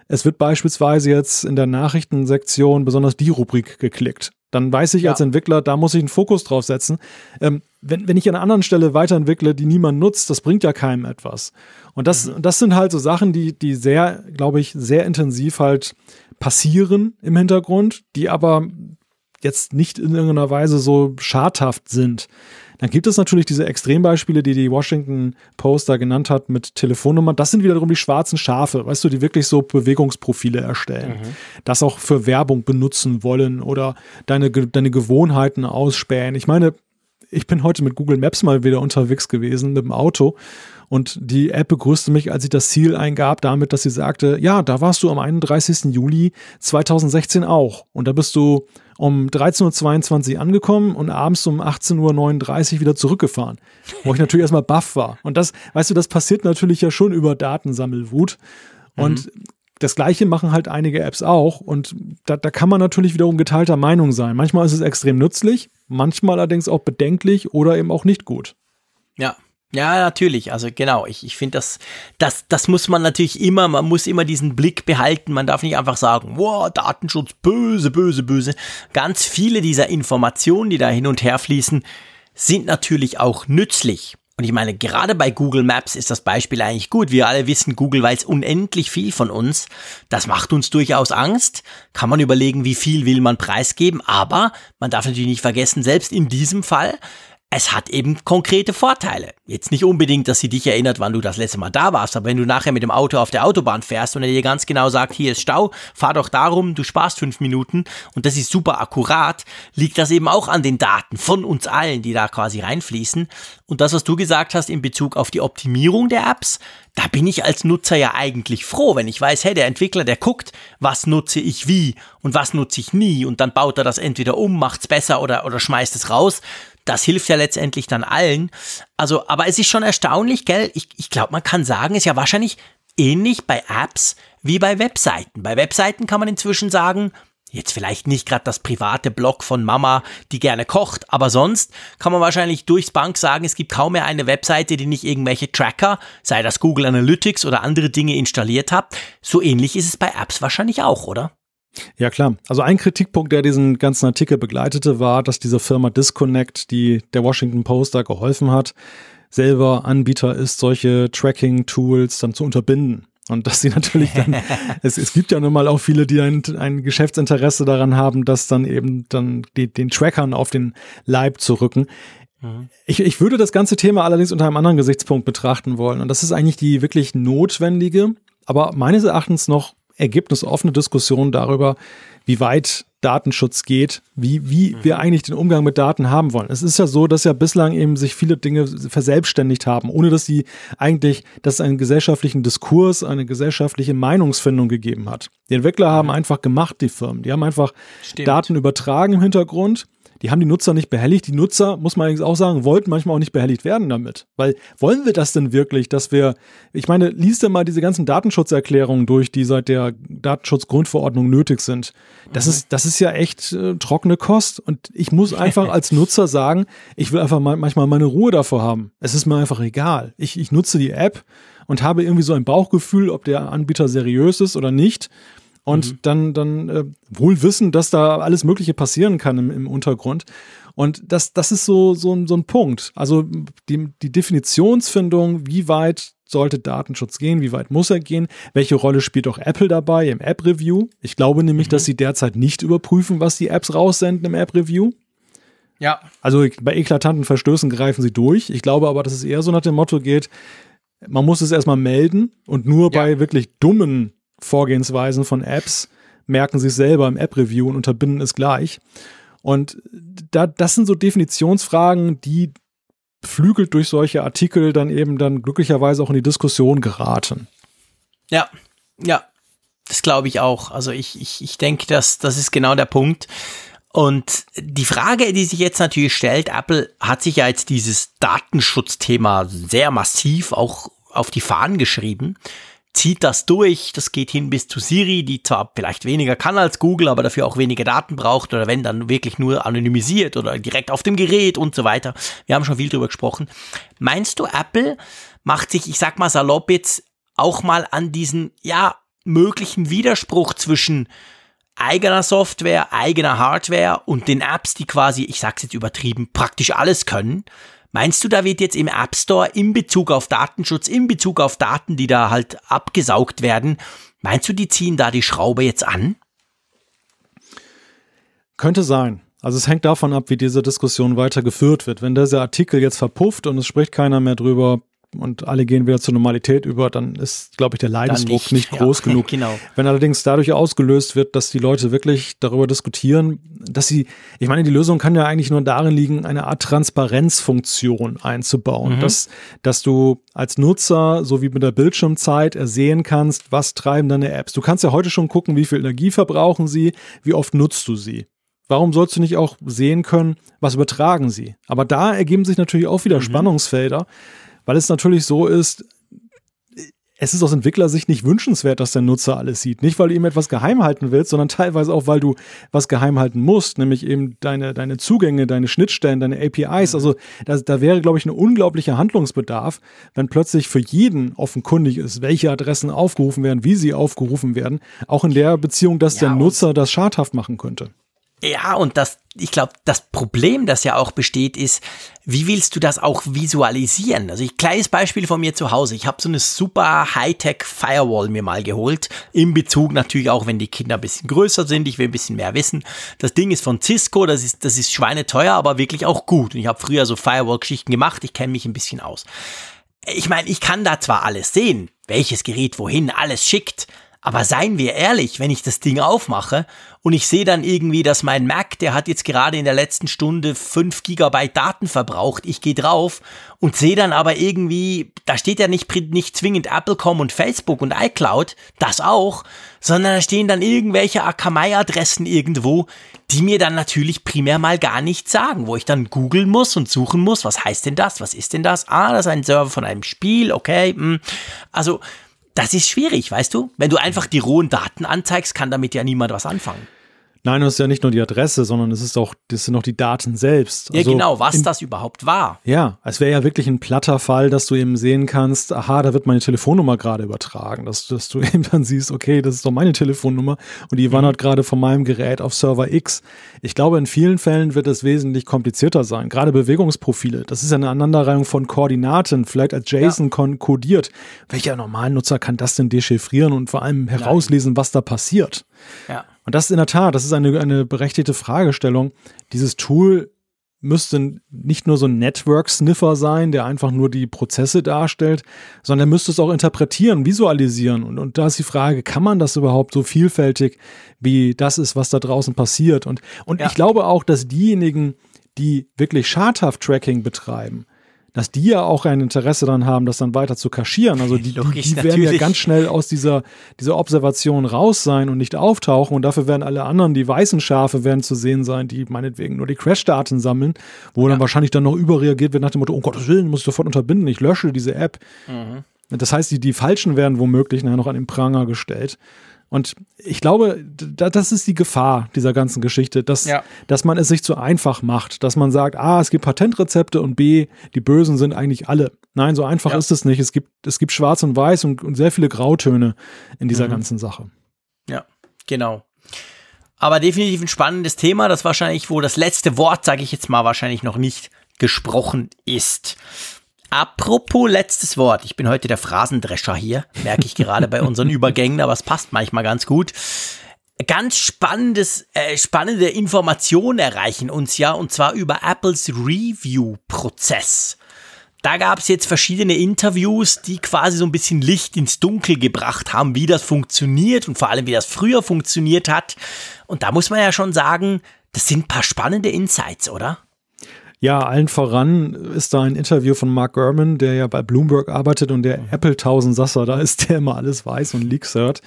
es wird beispielsweise jetzt in der Nachrichtensektion besonders die Rubrik geklickt. Dann weiß ich ja. als Entwickler, da muss ich einen Fokus drauf setzen. Ähm, wenn, wenn ich an einer anderen Stelle weiterentwickle, die niemand nutzt, das bringt ja keinem etwas. Und das, mhm. das sind halt so Sachen, die, die sehr, glaube ich, sehr intensiv halt passieren im Hintergrund, die aber jetzt nicht in irgendeiner Weise so schadhaft sind. Dann gibt es natürlich diese Extrembeispiele, die die Washington Post da genannt hat mit Telefonnummern. Das sind wiederum die schwarzen Schafe, weißt du, die wirklich so Bewegungsprofile erstellen. Mhm. Das auch für Werbung benutzen wollen oder deine, deine Gewohnheiten ausspähen. Ich meine, ich bin heute mit Google Maps mal wieder unterwegs gewesen mit dem Auto und die App begrüßte mich, als ich das Ziel eingab, damit, dass sie sagte, ja, da warst du am 31. Juli 2016 auch. Und da bist du um 13.22 Uhr angekommen und abends um 18.39 Uhr wieder zurückgefahren. Wo ich natürlich erstmal baff war. Und das, weißt du, das passiert natürlich ja schon über Datensammelwut. Und mhm. das Gleiche machen halt einige Apps auch. Und da, da kann man natürlich wiederum geteilter Meinung sein. Manchmal ist es extrem nützlich, manchmal allerdings auch bedenklich oder eben auch nicht gut. Ja, ja, natürlich. Also genau, ich, ich finde, das, das, das muss man natürlich immer, man muss immer diesen Blick behalten. Man darf nicht einfach sagen, wow, Datenschutz, böse, böse, böse. Ganz viele dieser Informationen, die da hin und her fließen, sind natürlich auch nützlich. Und ich meine, gerade bei Google Maps ist das Beispiel eigentlich gut. Wir alle wissen, Google weiß unendlich viel von uns. Das macht uns durchaus Angst. Kann man überlegen, wie viel will man preisgeben. Aber man darf natürlich nicht vergessen, selbst in diesem Fall es hat eben konkrete Vorteile. Jetzt nicht unbedingt, dass sie dich erinnert, wann du das letzte Mal da warst, aber wenn du nachher mit dem Auto auf der Autobahn fährst und er dir ganz genau sagt, hier ist Stau, fahr doch darum, du sparst fünf Minuten und das ist super akkurat, liegt das eben auch an den Daten von uns allen, die da quasi reinfließen. Und das, was du gesagt hast in Bezug auf die Optimierung der Apps, da bin ich als Nutzer ja eigentlich froh, wenn ich weiß, hey, der Entwickler, der guckt, was nutze ich wie und was nutze ich nie und dann baut er das entweder um, macht's besser oder, oder schmeißt es raus das hilft ja letztendlich dann allen. Also, aber es ist schon erstaunlich, gell? Ich, ich glaube, man kann sagen, ist ja wahrscheinlich ähnlich bei Apps wie bei Webseiten. Bei Webseiten kann man inzwischen sagen, jetzt vielleicht nicht gerade das private Blog von Mama, die gerne kocht, aber sonst kann man wahrscheinlich durchs Bank sagen, es gibt kaum mehr eine Webseite, die nicht irgendwelche Tracker, sei das Google Analytics oder andere Dinge installiert hat. So ähnlich ist es bei Apps wahrscheinlich auch, oder? Ja, klar. Also ein Kritikpunkt, der diesen ganzen Artikel begleitete, war, dass diese Firma Disconnect, die der Washington Post da geholfen hat, selber Anbieter ist, solche Tracking-Tools dann zu unterbinden. Und dass sie natürlich dann, es, es gibt ja nun mal auch viele, die ein, ein Geschäftsinteresse daran haben, das dann eben dann die, den Trackern auf den Leib zu rücken. Mhm. Ich, ich würde das ganze Thema allerdings unter einem anderen Gesichtspunkt betrachten wollen. Und das ist eigentlich die wirklich notwendige, aber meines Erachtens noch ergebnisoffene Diskussion darüber, wie weit Datenschutz geht, wie, wie mhm. wir eigentlich den Umgang mit Daten haben wollen. Es ist ja so, dass ja bislang eben sich viele Dinge verselbstständigt haben, ohne dass sie eigentlich, dass es einen gesellschaftlichen Diskurs, eine gesellschaftliche Meinungsfindung gegeben hat. Die Entwickler haben mhm. einfach gemacht, die Firmen. Die haben einfach Stimmt. Daten übertragen im Hintergrund die haben die Nutzer nicht behelligt. Die Nutzer, muss man allerdings auch sagen, wollten manchmal auch nicht behelligt werden damit. Weil wollen wir das denn wirklich, dass wir, ich meine, liest dir mal diese ganzen Datenschutzerklärungen durch, die seit der Datenschutzgrundverordnung nötig sind. Das mhm. ist, das ist ja echt äh, trockene Kost. Und ich muss einfach als Nutzer sagen, ich will einfach mal, manchmal meine Ruhe davor haben. Es ist mir einfach egal. Ich, ich nutze die App und habe irgendwie so ein Bauchgefühl, ob der Anbieter seriös ist oder nicht und mhm. dann, dann äh, wohl wissen, dass da alles Mögliche passieren kann im, im Untergrund. Und das, das ist so, so, so ein Punkt. Also die, die Definitionsfindung, wie weit sollte Datenschutz gehen, wie weit muss er gehen, welche Rolle spielt auch Apple dabei im App-Review. Ich glaube nämlich, mhm. dass sie derzeit nicht überprüfen, was die Apps raussenden im App-Review. Ja. Also bei eklatanten Verstößen greifen sie durch. Ich glaube aber, dass es eher so nach dem Motto geht, man muss es erstmal melden und nur ja. bei wirklich dummen Vorgehensweisen von Apps merken sie es selber im App-Review und unterbinden es gleich. Und da, das sind so Definitionsfragen, die beflügelt durch solche Artikel dann eben dann glücklicherweise auch in die Diskussion geraten. Ja, ja, das glaube ich auch. Also ich, ich, ich denke, dass das ist genau der Punkt. Und die Frage, die sich jetzt natürlich stellt, Apple hat sich ja jetzt dieses Datenschutzthema sehr massiv auch auf die Fahnen geschrieben zieht das durch. Das geht hin bis zu Siri, die zwar vielleicht weniger kann als Google, aber dafür auch weniger Daten braucht oder wenn dann wirklich nur anonymisiert oder direkt auf dem Gerät und so weiter. Wir haben schon viel drüber gesprochen. Meinst du, Apple macht sich, ich sag mal salopp jetzt, auch mal an diesen, ja, möglichen Widerspruch zwischen eigener Software, eigener Hardware und den Apps, die quasi, ich sag's jetzt übertrieben, praktisch alles können? Meinst du, da wird jetzt im App Store in Bezug auf Datenschutz, in Bezug auf Daten, die da halt abgesaugt werden, meinst du, die ziehen da die Schraube jetzt an? Könnte sein. Also es hängt davon ab, wie diese Diskussion weitergeführt wird. Wenn dieser Artikel jetzt verpufft und es spricht keiner mehr drüber, und alle gehen wieder zur Normalität über, dann ist, glaube ich, der Leidensdruck nicht, nicht, groß ja, genug. Genau. Wenn allerdings dadurch ausgelöst wird, dass die Leute wirklich darüber diskutieren, dass sie, ich meine, die Lösung kann ja eigentlich nur darin liegen, eine Art Transparenzfunktion einzubauen, mhm. dass, dass du als Nutzer, so wie mit der Bildschirmzeit, ersehen kannst, was treiben deine Apps. Du kannst ja heute schon gucken, wie viel Energie verbrauchen sie, wie oft nutzt du sie. Warum sollst du nicht auch sehen können, was übertragen sie? Aber da ergeben sich natürlich auch wieder mhm. Spannungsfelder weil es natürlich so ist, es ist aus Entwicklersicht nicht wünschenswert, dass der Nutzer alles sieht. Nicht, weil du ihm etwas geheim halten willst, sondern teilweise auch, weil du was geheim halten musst, nämlich eben deine, deine Zugänge, deine Schnittstellen, deine APIs. Mhm. Also da, da wäre, glaube ich, ein unglaublicher Handlungsbedarf, wenn plötzlich für jeden offenkundig ist, welche Adressen aufgerufen werden, wie sie aufgerufen werden, auch in der Beziehung, dass ja, der Nutzer das schadhaft machen könnte. Ja, und das, ich glaube, das Problem, das ja auch besteht, ist, wie willst du das auch visualisieren? Also ich kleines Beispiel von mir zu Hause. Ich habe so eine super Hightech Firewall mir mal geholt, in Bezug natürlich auch, wenn die Kinder ein bisschen größer sind, ich will ein bisschen mehr wissen. Das Ding ist von Cisco, das ist das ist schweineteuer, aber wirklich auch gut. Und ich habe früher so Firewall-Geschichten gemacht, ich kenne mich ein bisschen aus. Ich meine, ich kann da zwar alles sehen, welches Gerät wohin alles schickt, aber seien wir ehrlich, wenn ich das Ding aufmache und ich sehe dann irgendwie, dass mein Mac, der hat jetzt gerade in der letzten Stunde 5 Gigabyte Daten verbraucht, ich gehe drauf und sehe dann aber irgendwie, da steht ja nicht, nicht zwingend Apple.com und Facebook und iCloud, das auch, sondern da stehen dann irgendwelche Akamai-Adressen irgendwo, die mir dann natürlich primär mal gar nichts sagen, wo ich dann googeln muss und suchen muss, was heißt denn das, was ist denn das? Ah, das ist ein Server von einem Spiel, okay, mh. Hm. also das ist schwierig, weißt du? Wenn du einfach die rohen Daten anzeigst, kann damit ja niemand was anfangen. Nein, das ist ja nicht nur die Adresse, sondern es ist auch, das sind auch die Daten selbst. Also ja, genau, was in, das überhaupt war. Ja, es wäre ja wirklich ein platter Fall, dass du eben sehen kannst, aha, da wird meine Telefonnummer gerade übertragen, dass, dass du eben dann siehst, okay, das ist doch meine Telefonnummer und die mhm. wandert gerade von meinem Gerät auf Server X. Ich glaube, in vielen Fällen wird es wesentlich komplizierter sein. Gerade Bewegungsprofile, das ist ja eine Aneinanderreihung von Koordinaten, vielleicht als JSON ja. kodiert. Welcher Normalen-Nutzer kann das denn dechiffrieren und vor allem herauslesen, Nein. was da passiert? Ja. Und das ist in der Tat, das ist eine, eine berechtigte Fragestellung. Dieses Tool müsste nicht nur so ein Network-Sniffer sein, der einfach nur die Prozesse darstellt, sondern er müsste es auch interpretieren, visualisieren. Und, und da ist die Frage, kann man das überhaupt so vielfältig, wie das ist, was da draußen passiert? Und, und ja. ich glaube auch, dass diejenigen, die wirklich schadhaft Tracking betreiben, dass die ja auch ein Interesse daran haben, das dann weiter zu kaschieren. Also die, Logisch, die, die werden ja ganz schnell aus dieser, dieser Observation raus sein und nicht auftauchen. Und dafür werden alle anderen, die weißen Schafe, werden zu sehen sein, die meinetwegen nur die Crash-Daten sammeln, wo ja. dann wahrscheinlich dann noch überreagiert wird nach dem Motto, um Gottes Willen, muss ich sofort unterbinden, ich lösche diese App. Mhm. Das heißt, die, die Falschen werden womöglich nachher noch an den Pranger gestellt. Und ich glaube, das ist die Gefahr dieser ganzen Geschichte, dass, ja. dass man es sich zu einfach macht, dass man sagt, A, es gibt Patentrezepte und B, die Bösen sind eigentlich alle. Nein, so einfach ja. ist es nicht. Es gibt, es gibt Schwarz und Weiß und, und sehr viele Grautöne in dieser mhm. ganzen Sache. Ja, genau. aber definitiv ein spannendes Thema, das wahrscheinlich, wo das letzte Wort, sage ich jetzt mal, wahrscheinlich noch nicht gesprochen ist. Apropos letztes Wort. Ich bin heute der Phrasendrescher hier, merke ich gerade bei unseren Übergängen, aber es passt manchmal ganz gut. Ganz spannendes, äh, spannende Informationen erreichen uns ja, und zwar über Apples Review-Prozess. Da gab es jetzt verschiedene Interviews, die quasi so ein bisschen Licht ins Dunkel gebracht haben, wie das funktioniert und vor allem, wie das früher funktioniert hat. Und da muss man ja schon sagen, das sind ein paar spannende Insights, oder? Ja, allen voran ist da ein Interview von Mark Gurman, der ja bei Bloomberg arbeitet und der Apple Tausendsasser da ist, der immer alles weiß und Leaks hört.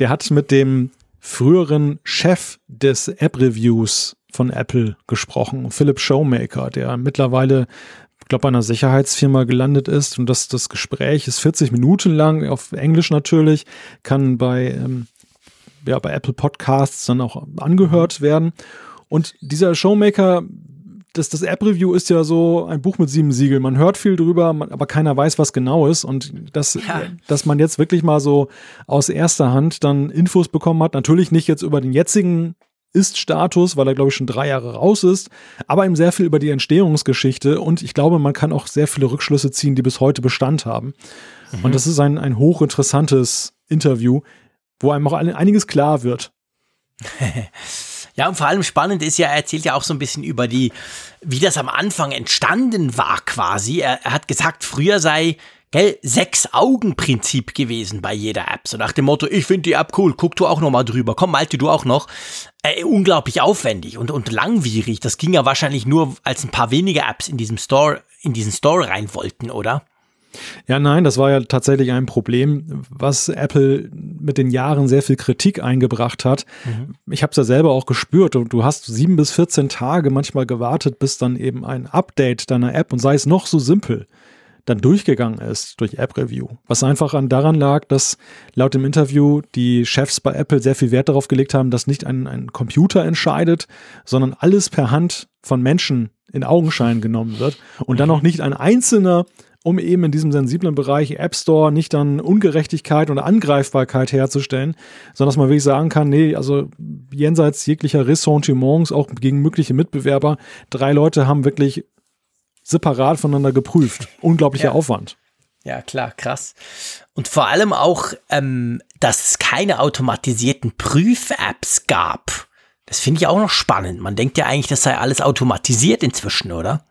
Der hat mit dem früheren Chef des App-Reviews von Apple gesprochen, Philip Showmaker, der mittlerweile ich glaube, bei einer Sicherheitsfirma gelandet ist. Und das, das Gespräch ist 40 Minuten lang, auf Englisch natürlich, kann bei, ähm, ja, bei Apple Podcasts dann auch angehört werden. Und dieser Showmaker das, das App-Review ist ja so ein Buch mit sieben Siegeln. Man hört viel drüber, man, aber keiner weiß, was genau ist. Und das, ja. dass man jetzt wirklich mal so aus erster Hand dann Infos bekommen hat, natürlich nicht jetzt über den jetzigen ist-Status, weil er, glaube ich, schon drei Jahre raus ist, aber eben sehr viel über die Entstehungsgeschichte und ich glaube, man kann auch sehr viele Rückschlüsse ziehen, die bis heute Bestand haben. Mhm. Und das ist ein, ein hochinteressantes Interview, wo einem auch einiges klar wird. Ja, und vor allem spannend ist ja, er erzählt ja auch so ein bisschen über die, wie das am Anfang entstanden war quasi. Er, er hat gesagt, früher sei gell, Sechs-Augen-Prinzip gewesen bei jeder App. So nach dem Motto, ich finde die App cool, guck du auch noch mal drüber. Komm, Malte, du auch noch. Äh, unglaublich aufwendig und, und langwierig. Das ging ja wahrscheinlich nur, als ein paar weniger Apps in diesem Store, in diesen Store rein wollten, oder? Ja, nein, das war ja tatsächlich ein Problem, was Apple mit den Jahren sehr viel Kritik eingebracht hat. Mhm. Ich habe es ja selber auch gespürt und du hast sieben bis 14 Tage manchmal gewartet, bis dann eben ein Update deiner App und sei es noch so simpel dann durchgegangen ist durch App Review. Was einfach an daran lag, dass laut dem Interview die Chefs bei Apple sehr viel Wert darauf gelegt haben, dass nicht ein, ein Computer entscheidet, sondern alles per Hand von Menschen in Augenschein genommen wird und dann auch nicht ein einzelner um eben in diesem sensiblen Bereich App Store nicht dann Ungerechtigkeit und Angreifbarkeit herzustellen, sondern dass man wirklich sagen kann, nee, also jenseits jeglicher Ressentiments, auch gegen mögliche Mitbewerber, drei Leute haben wirklich separat voneinander geprüft. Unglaublicher ja. Aufwand. Ja, klar, krass. Und vor allem auch, ähm, dass es keine automatisierten Prüf-Apps gab. Das finde ich auch noch spannend. Man denkt ja eigentlich, das sei alles automatisiert inzwischen, oder?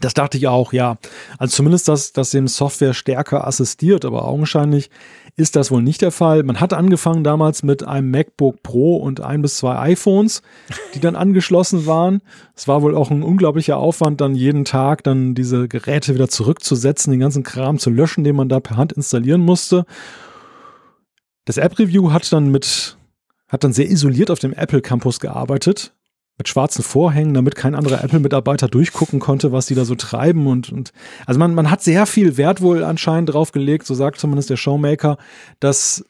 Das dachte ich auch, ja. Also zumindest, dass, dass dem Software stärker assistiert, aber augenscheinlich ist das wohl nicht der Fall. Man hat angefangen damals mit einem MacBook Pro und ein bis zwei iPhones, die dann angeschlossen waren. Es war wohl auch ein unglaublicher Aufwand, dann jeden Tag dann diese Geräte wieder zurückzusetzen, den ganzen Kram zu löschen, den man da per Hand installieren musste. Das App Review hat dann mit hat dann sehr isoliert auf dem Apple Campus gearbeitet mit schwarzen Vorhängen, damit kein anderer Apple-Mitarbeiter durchgucken konnte, was die da so treiben und, und also man, man hat sehr viel Wert wohl anscheinend drauf gelegt, so sagt zumindest der Showmaker, dass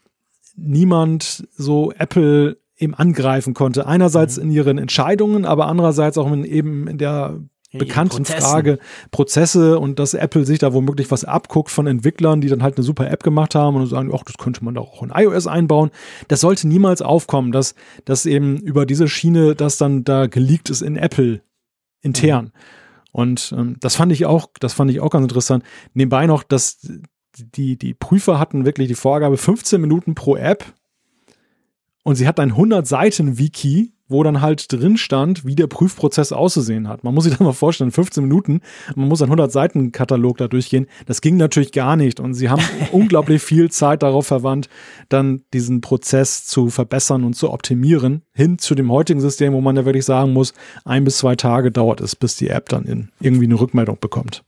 niemand so Apple eben angreifen konnte. Einerseits mhm. in ihren Entscheidungen, aber andererseits auch in, eben in der bekannten Frage Prozesse und dass Apple sich da womöglich was abguckt von Entwicklern, die dann halt eine super App gemacht haben und sagen, ach, das könnte man doch auch in iOS einbauen. Das sollte niemals aufkommen, dass, dass eben über diese Schiene das dann da geleakt ist in Apple intern. Mhm. Und ähm, das fand ich auch, das fand ich auch ganz interessant. Nebenbei noch, dass die, die Prüfer hatten wirklich die Vorgabe 15 Minuten pro App und sie hat ein 100 Seiten Wiki wo dann halt drin stand, wie der Prüfprozess auszusehen hat. Man muss sich das mal vorstellen, 15 Minuten, man muss einen 100 Seiten Katalog da durchgehen. Das ging natürlich gar nicht und sie haben unglaublich viel Zeit darauf verwandt, dann diesen Prozess zu verbessern und zu optimieren, hin zu dem heutigen System, wo man ja wirklich sagen muss, ein bis zwei Tage dauert es, bis die App dann in irgendwie eine Rückmeldung bekommt.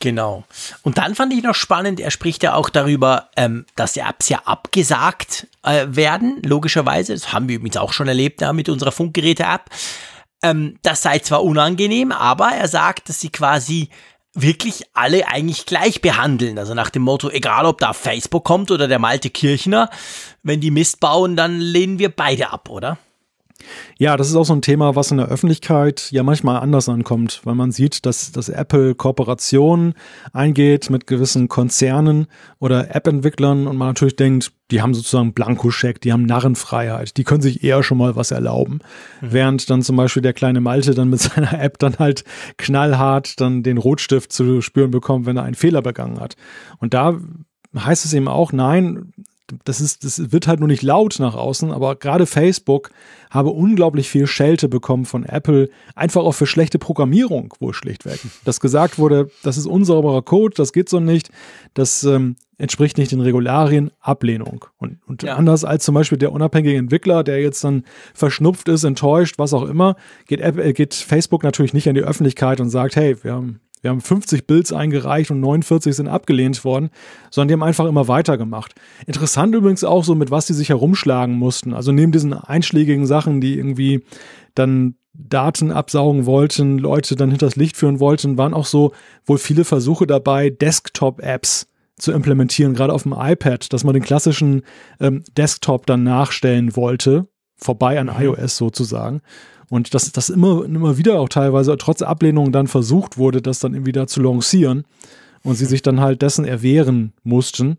Genau. Und dann fand ich noch spannend, er spricht ja auch darüber, ähm, dass die Apps ja abgesagt äh, werden, logischerweise. Das haben wir übrigens auch schon erlebt ja, mit unserer Funkgeräte-App. Ähm, das sei zwar unangenehm, aber er sagt, dass sie quasi wirklich alle eigentlich gleich behandeln. Also nach dem Motto, egal ob da Facebook kommt oder der Malte Kirchner, wenn die Mist bauen, dann lehnen wir beide ab, oder? Ja, das ist auch so ein Thema, was in der Öffentlichkeit ja manchmal anders ankommt, weil man sieht, dass, dass Apple Kooperationen eingeht mit gewissen Konzernen oder App-Entwicklern und man natürlich denkt, die haben sozusagen Blankoscheck, die haben Narrenfreiheit, die können sich eher schon mal was erlauben. Mhm. Während dann zum Beispiel der kleine Malte dann mit seiner App dann halt knallhart dann den Rotstift zu spüren bekommt, wenn er einen Fehler begangen hat. Und da heißt es eben auch, nein, das ist, das wird halt nur nicht laut nach außen, aber gerade Facebook habe unglaublich viel Schelte bekommen von Apple, einfach auch für schlechte Programmierung, wohl schlichtweg. Dass gesagt wurde, das ist unsauberer Code, das geht so nicht, das ähm, entspricht nicht den Regularien, Ablehnung. Und, und ja. anders als zum Beispiel der unabhängige Entwickler, der jetzt dann verschnupft ist, enttäuscht, was auch immer, geht, Apple, geht Facebook natürlich nicht an die Öffentlichkeit und sagt, hey, wir haben wir haben 50 Builds eingereicht und 49 sind abgelehnt worden, sondern die haben einfach immer weitergemacht. Interessant übrigens auch so, mit was die sich herumschlagen mussten. Also neben diesen einschlägigen Sachen, die irgendwie dann Daten absaugen wollten, Leute dann hinters Licht führen wollten, waren auch so wohl viele Versuche dabei, Desktop-Apps zu implementieren, gerade auf dem iPad, dass man den klassischen ähm, Desktop dann nachstellen wollte, vorbei an mhm. iOS sozusagen. Und dass das immer, immer wieder auch teilweise trotz Ablehnung dann versucht wurde, das dann irgendwie da zu lancieren und sie sich dann halt dessen erwehren mussten.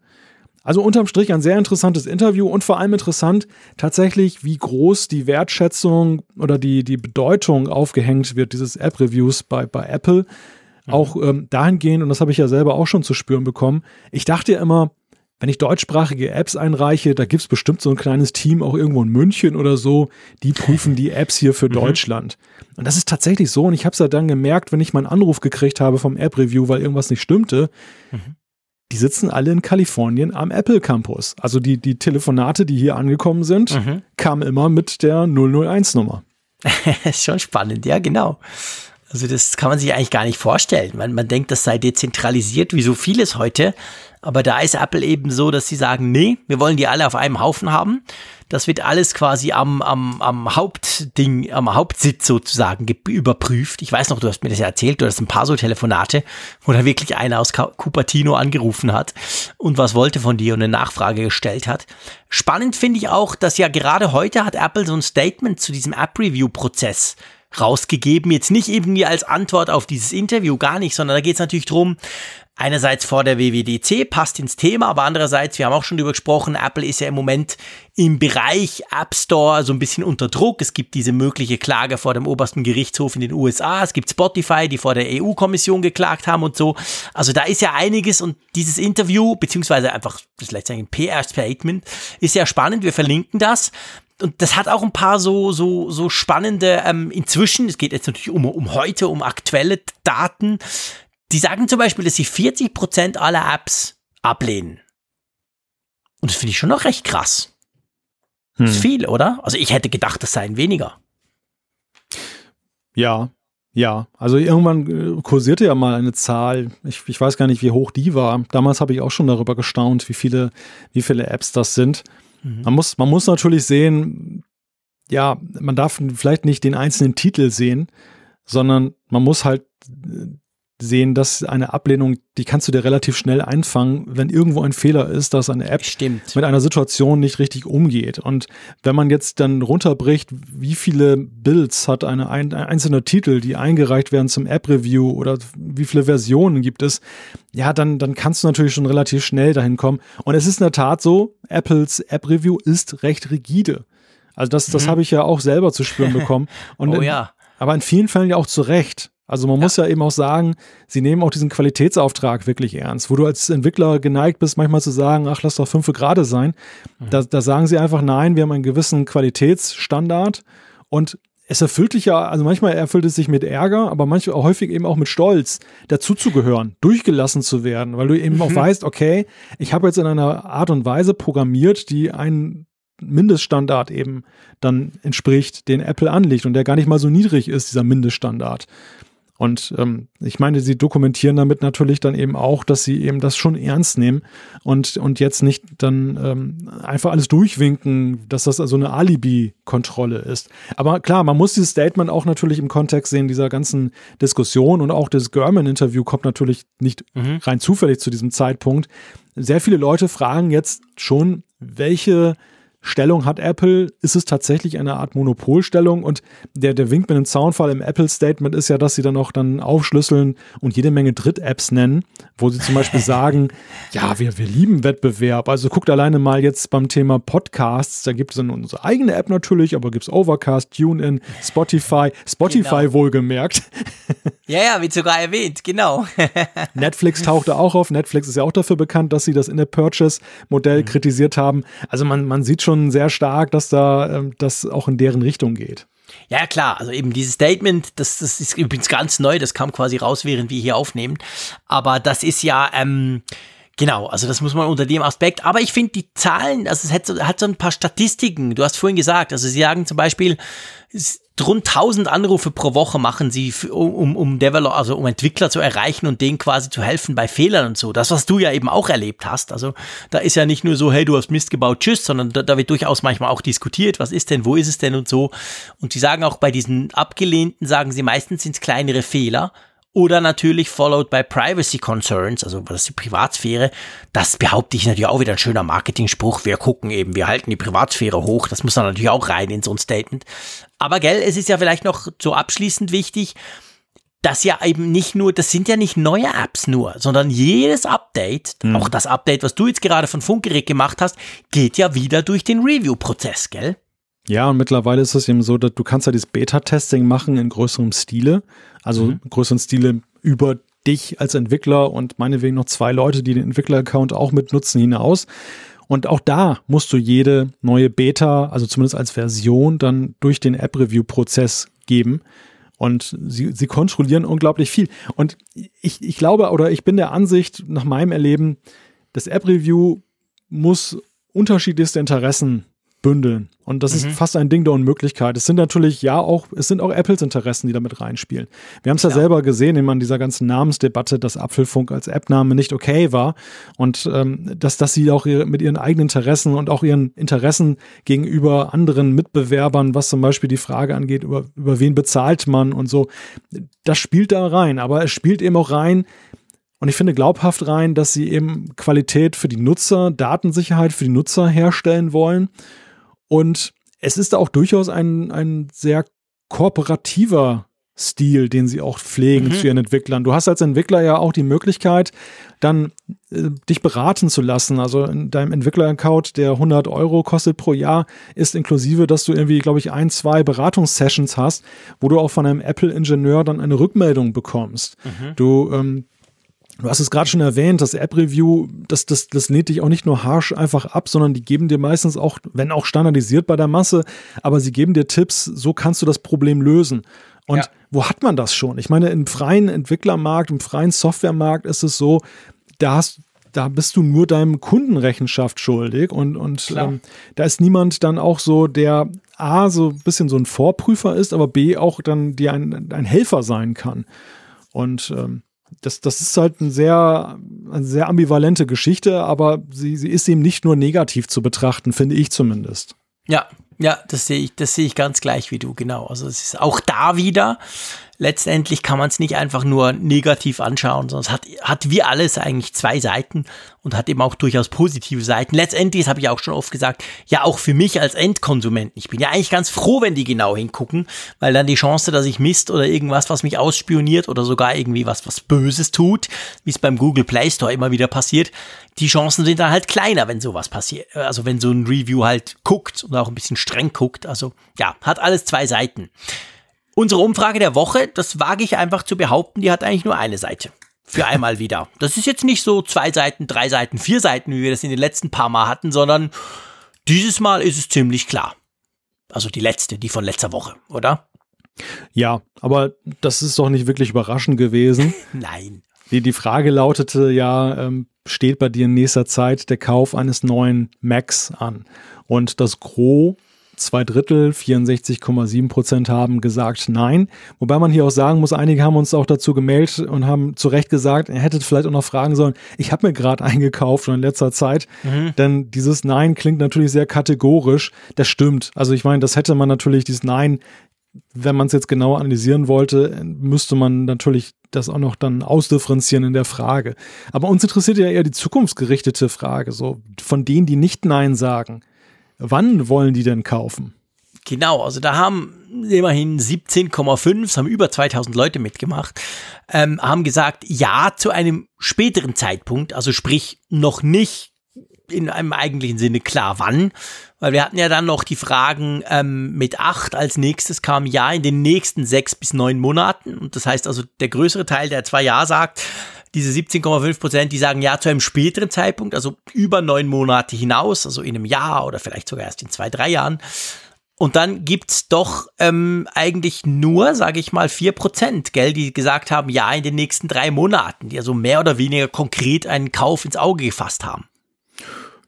Also unterm Strich ein sehr interessantes Interview und vor allem interessant tatsächlich, wie groß die Wertschätzung oder die, die Bedeutung aufgehängt wird, dieses App-Reviews bei, bei Apple. Mhm. Auch ähm, dahingehend, und das habe ich ja selber auch schon zu spüren bekommen, ich dachte ja immer, wenn ich deutschsprachige Apps einreiche, da gibt es bestimmt so ein kleines Team auch irgendwo in München oder so, die prüfen die Apps hier für mhm. Deutschland. Und das ist tatsächlich so. Und ich habe es ja dann gemerkt, wenn ich mal einen Anruf gekriegt habe vom App-Review, weil irgendwas nicht stimmte. Mhm. Die sitzen alle in Kalifornien am Apple Campus. Also die, die Telefonate, die hier angekommen sind, mhm. kamen immer mit der 001-Nummer. ist schon spannend, ja, genau. Also das kann man sich eigentlich gar nicht vorstellen. Man, man denkt, das sei dezentralisiert, wie so vieles heute. Aber da ist Apple eben so, dass sie sagen, nee, wir wollen die alle auf einem Haufen haben. Das wird alles quasi am, am, am Hauptding, am Hauptsitz sozusagen überprüft. Ich weiß noch, du hast mir das ja erzählt, du hast ein paar so Telefonate, wo da wirklich einer aus Cupertino angerufen hat und was wollte von dir und eine Nachfrage gestellt hat. Spannend finde ich auch, dass ja gerade heute hat Apple so ein Statement zu diesem App-Review-Prozess rausgegeben. Jetzt nicht irgendwie als Antwort auf dieses Interview, gar nicht, sondern da geht es natürlich drum einerseits vor der WWDC, passt ins Thema, aber andererseits, wir haben auch schon darüber gesprochen, Apple ist ja im Moment im Bereich App Store so ein bisschen unter Druck. Es gibt diese mögliche Klage vor dem obersten Gerichtshof in den USA. Es gibt Spotify, die vor der EU-Kommission geklagt haben und so. Also da ist ja einiges und dieses Interview, beziehungsweise einfach das letztendlich ein PR-Statement, ist ja spannend. Wir verlinken das und das hat auch ein paar so, so, so spannende, ähm, inzwischen, es geht jetzt natürlich um, um heute, um aktuelle Daten, die sagen zum Beispiel, dass sie 40% aller Apps ablehnen. Und das finde ich schon noch recht krass. Hm. Das ist viel, oder? Also ich hätte gedacht, das seien weniger. Ja, ja. Also irgendwann äh, kursierte ja mal eine Zahl. Ich, ich weiß gar nicht, wie hoch die war. Damals habe ich auch schon darüber gestaunt, wie viele, wie viele Apps das sind. Mhm. Man, muss, man muss natürlich sehen, ja, man darf vielleicht nicht den einzelnen Titel sehen, sondern man muss halt äh, sehen, dass eine Ablehnung, die kannst du dir relativ schnell einfangen, wenn irgendwo ein Fehler ist, dass eine App Stimmt. mit einer Situation nicht richtig umgeht. Und wenn man jetzt dann runterbricht, wie viele Builds hat eine, ein, ein einzelner Titel, die eingereicht werden zum App-Review oder wie viele Versionen gibt es, ja, dann, dann kannst du natürlich schon relativ schnell dahin kommen. Und es ist in der Tat so, Apples App-Review ist recht rigide. Also das, das mhm. habe ich ja auch selber zu spüren bekommen. Und oh ja. aber in vielen Fällen ja auch zu Recht. Also man ja. muss ja eben auch sagen, sie nehmen auch diesen Qualitätsauftrag wirklich ernst, wo du als Entwickler geneigt bist, manchmal zu sagen, ach, lass doch fünf gerade sein. Mhm. Da, da sagen sie einfach, nein, wir haben einen gewissen Qualitätsstandard und es erfüllt dich ja, also manchmal erfüllt es sich mit Ärger, aber manchmal häufig eben auch mit Stolz, dazuzugehören, durchgelassen zu werden, weil du eben mhm. auch weißt, okay, ich habe jetzt in einer Art und Weise programmiert, die einen Mindeststandard eben dann entspricht, den Apple anlegt und der gar nicht mal so niedrig ist, dieser Mindeststandard. Und ähm, ich meine, sie dokumentieren damit natürlich dann eben auch, dass sie eben das schon ernst nehmen und, und jetzt nicht dann ähm, einfach alles durchwinken, dass das also eine Alibi-Kontrolle ist. Aber klar, man muss dieses Statement auch natürlich im Kontext sehen, dieser ganzen Diskussion und auch das German-Interview kommt natürlich nicht mhm. rein zufällig zu diesem Zeitpunkt. Sehr viele Leute fragen jetzt schon, welche Stellung hat Apple, ist es tatsächlich eine Art Monopolstellung und der, der Wink mit dem Zaunfall im Apple-Statement ist ja, dass sie dann auch dann aufschlüsseln und jede Menge Dritt-Apps nennen, wo sie zum Beispiel sagen, ja, wir, wir lieben Wettbewerb. Also guckt alleine mal jetzt beim Thema Podcasts, da gibt es dann unsere eigene App natürlich, aber gibt es Overcast, TuneIn, Spotify, Spotify genau. wohlgemerkt. Ja, ja, wie sogar erwähnt, genau. Netflix tauchte auch auf. Netflix ist ja auch dafür bekannt, dass sie das In-App-Purchase-Modell mhm. kritisiert haben. Also man, man sieht schon sehr stark, dass da ähm, das auch in deren Richtung geht. Ja, klar, also eben dieses Statement, das, das ist übrigens ganz neu, das kam quasi raus, während wir hier aufnehmen. Aber das ist ja, ähm, Genau, also das muss man unter dem Aspekt. Aber ich finde die Zahlen, also es hat so, hat so ein paar Statistiken. Du hast vorhin gesagt, also sie sagen zum Beispiel, rund 1000 Anrufe pro Woche machen sie, um, um Developer, also um Entwickler zu erreichen und denen quasi zu helfen bei Fehlern und so. Das, was du ja eben auch erlebt hast. Also da ist ja nicht nur so, hey, du hast Mist gebaut, tschüss, sondern da, da wird durchaus manchmal auch diskutiert, was ist denn, wo ist es denn und so. Und sie sagen auch bei diesen abgelehnten, sagen sie meistens sind es kleinere Fehler oder natürlich followed by Privacy Concerns, also was ist die Privatsphäre. Das behaupte ich natürlich auch wieder ein schöner Marketing-Spruch. Wir gucken eben, wir halten die Privatsphäre hoch. Das muss dann natürlich auch rein in so ein Statement. Aber gell, es ist ja vielleicht noch so abschließend wichtig, dass ja eben nicht nur, das sind ja nicht neue Apps nur, sondern jedes Update, mhm. auch das Update, was du jetzt gerade von Funkgerät gemacht hast, geht ja wieder durch den Review-Prozess, gell? Ja, und mittlerweile ist es eben so, dass du kannst ja dieses Beta-Testing machen in größerem Stile, also mhm. größeren Stile über dich als Entwickler und meinetwegen noch zwei Leute, die den Entwickler-Account auch mitnutzen, hinaus. Und auch da musst du jede neue Beta, also zumindest als Version, dann durch den App-Review-Prozess geben. Und sie, sie kontrollieren unglaublich viel. Und ich, ich glaube oder ich bin der Ansicht, nach meinem Erleben, das App-Review muss unterschiedlichste Interessen bündeln. Und das mhm. ist fast ein Ding der Unmöglichkeit. Es sind natürlich ja auch, es sind auch Apples Interessen, die damit reinspielen. Wir haben es ja, ja, selber gesehen, in dieser ganzen Namensdebatte, dass Apfelfunk als App-Name nicht okay war und ähm, dass, dass sie auch ihre, mit ihren eigenen Interessen und auch ihren Interessen gegenüber anderen Mitbewerbern, was zum Beispiel die Frage angeht, über, über wen bezahlt man und so, das spielt da rein. Aber es spielt eben auch rein, und ich finde glaubhaft rein, dass sie eben Qualität für die Nutzer, Datensicherheit für die Nutzer herstellen wollen und es ist auch durchaus ein, ein sehr kooperativer Stil, den sie auch pflegen mhm. zu ihren Entwicklern. Du hast als Entwickler ja auch die Möglichkeit, dann äh, dich beraten zu lassen. Also in deinem Entwickler-Account, der 100 Euro kostet pro Jahr, ist inklusive, dass du irgendwie, glaube ich, ein, zwei Beratungssessions hast, wo du auch von einem Apple-Ingenieur dann eine Rückmeldung bekommst. Mhm. Du ähm, Du hast es gerade schon erwähnt, das App-Review, das, das, das lädt dich auch nicht nur harsh einfach ab, sondern die geben dir meistens auch, wenn auch standardisiert bei der Masse, aber sie geben dir Tipps, so kannst du das Problem lösen. Und ja. wo hat man das schon? Ich meine, im freien Entwicklermarkt, im freien Softwaremarkt ist es so, da hast da bist du nur deinem Kunden Rechenschaft schuldig und, und ähm, da ist niemand dann auch so, der A, so ein bisschen so ein Vorprüfer ist, aber B, auch dann dir ein, ein Helfer sein kann. Und ähm, das, das ist halt ein sehr, eine sehr ambivalente Geschichte, aber sie, sie ist eben nicht nur negativ zu betrachten, finde ich zumindest. Ja, ja, das sehe ich, das sehe ich ganz gleich wie du, genau. Also es ist auch da wieder letztendlich kann man es nicht einfach nur negativ anschauen, sondern es hat, hat wie alles eigentlich zwei Seiten und hat eben auch durchaus positive Seiten. Letztendlich, das habe ich auch schon oft gesagt, ja auch für mich als Endkonsument. Ich bin ja eigentlich ganz froh, wenn die genau hingucken, weil dann die Chance, dass ich Mist oder irgendwas, was mich ausspioniert oder sogar irgendwie was, was Böses tut, wie es beim Google Play Store immer wieder passiert, die Chancen sind dann halt kleiner, wenn sowas passiert. Also wenn so ein Review halt guckt und auch ein bisschen streng guckt. Also ja, hat alles zwei Seiten. Unsere Umfrage der Woche, das wage ich einfach zu behaupten, die hat eigentlich nur eine Seite. Für einmal wieder. Das ist jetzt nicht so zwei Seiten, drei Seiten, vier Seiten, wie wir das in den letzten paar Mal hatten, sondern dieses Mal ist es ziemlich klar. Also die letzte, die von letzter Woche, oder? Ja, aber das ist doch nicht wirklich überraschend gewesen. Nein. Die, die Frage lautete ja, ähm, steht bei dir in nächster Zeit der Kauf eines neuen Macs an? Und das Gros zwei Drittel, 64,7 Prozent haben gesagt nein. Wobei man hier auch sagen muss, einige haben uns auch dazu gemeldet und haben zu Recht gesagt, ihr hättet vielleicht auch noch fragen sollen, ich habe mir gerade eingekauft schon in letzter Zeit. Mhm. Denn dieses Nein klingt natürlich sehr kategorisch. Das stimmt. Also ich meine, das hätte man natürlich, dieses Nein, wenn man es jetzt genau analysieren wollte, müsste man natürlich das auch noch dann ausdifferenzieren in der Frage. Aber uns interessiert ja eher die zukunftsgerichtete Frage, so von denen, die nicht Nein sagen Wann wollen die denn kaufen? Genau, also da haben immerhin 17,5, haben über 2000 Leute mitgemacht, ähm, haben gesagt, ja zu einem späteren Zeitpunkt, also sprich noch nicht in einem eigentlichen Sinne klar wann, weil wir hatten ja dann noch die Fragen ähm, mit acht als nächstes kam ja in den nächsten sechs bis neun Monaten und das heißt also der größere Teil, der zwei Ja sagt, diese 17,5 Prozent, die sagen ja zu einem späteren Zeitpunkt, also über neun Monate hinaus, also in einem Jahr oder vielleicht sogar erst in zwei, drei Jahren. Und dann gibt's doch ähm, eigentlich nur, sage ich mal, vier Prozent, gell, die gesagt haben, ja, in den nächsten drei Monaten, die also mehr oder weniger konkret einen Kauf ins Auge gefasst haben.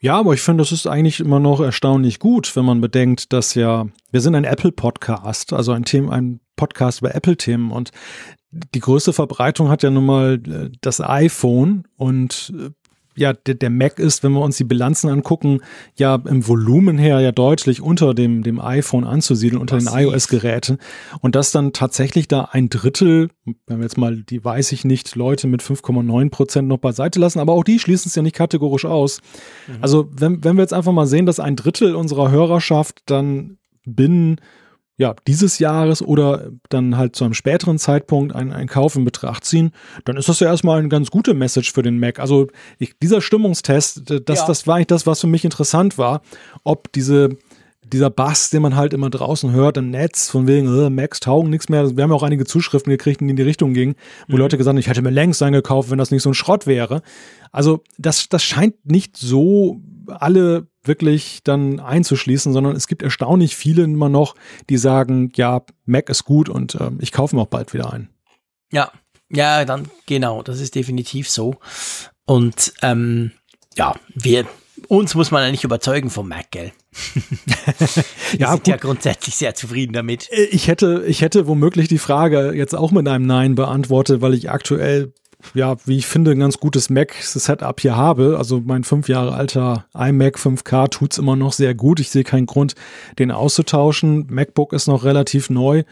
Ja, aber ich finde, das ist eigentlich immer noch erstaunlich gut, wenn man bedenkt, dass ja, wir sind ein Apple-Podcast, also ein Thema, ein Podcast über Apple-Themen. Und die größte Verbreitung hat ja nun mal äh, das iPhone. Und äh, ja, der, der Mac ist, wenn wir uns die Bilanzen angucken, ja im Volumen her ja deutlich unter dem, dem iPhone anzusiedeln, unter Massiv. den iOS-Geräten. Und dass dann tatsächlich da ein Drittel, wenn wir jetzt mal die weiß ich nicht, Leute mit 5,9 Prozent noch beiseite lassen, aber auch die schließen es ja nicht kategorisch aus. Mhm. Also wenn, wenn wir jetzt einfach mal sehen, dass ein Drittel unserer Hörerschaft dann binnen ja, dieses Jahres oder dann halt zu einem späteren Zeitpunkt einen, einen Kauf in Betracht ziehen, dann ist das ja erstmal eine ganz gute Message für den Mac. Also ich, dieser Stimmungstest, das, ja. das war eigentlich das, was für mich interessant war, ob diese, dieser Bass, den man halt immer draußen hört im Netz, von wegen, äh, Macs taugen nichts mehr. Wir haben ja auch einige Zuschriften gekriegt, die in die Richtung gingen, wo mhm. Leute gesagt haben, ich hätte mir längst einen gekauft, wenn das nicht so ein Schrott wäre. Also das, das scheint nicht so alle wirklich dann einzuschließen, sondern es gibt erstaunlich viele immer noch, die sagen, ja, Mac ist gut und äh, ich kaufe mir auch bald wieder ein. Ja, ja, dann genau, das ist definitiv so. Und ähm, ja, wir uns muss man ja nicht überzeugen vom Mac, gell? wir ja, sind gut. ja grundsätzlich sehr zufrieden damit. Äh, ich hätte, ich hätte womöglich die Frage jetzt auch mit einem Nein beantwortet, weil ich aktuell ja, wie ich finde, ein ganz gutes Mac-Setup hier habe. Also mein fünf Jahre alter iMac 5K tut's immer noch sehr gut. Ich sehe keinen Grund, den auszutauschen. MacBook ist noch relativ neu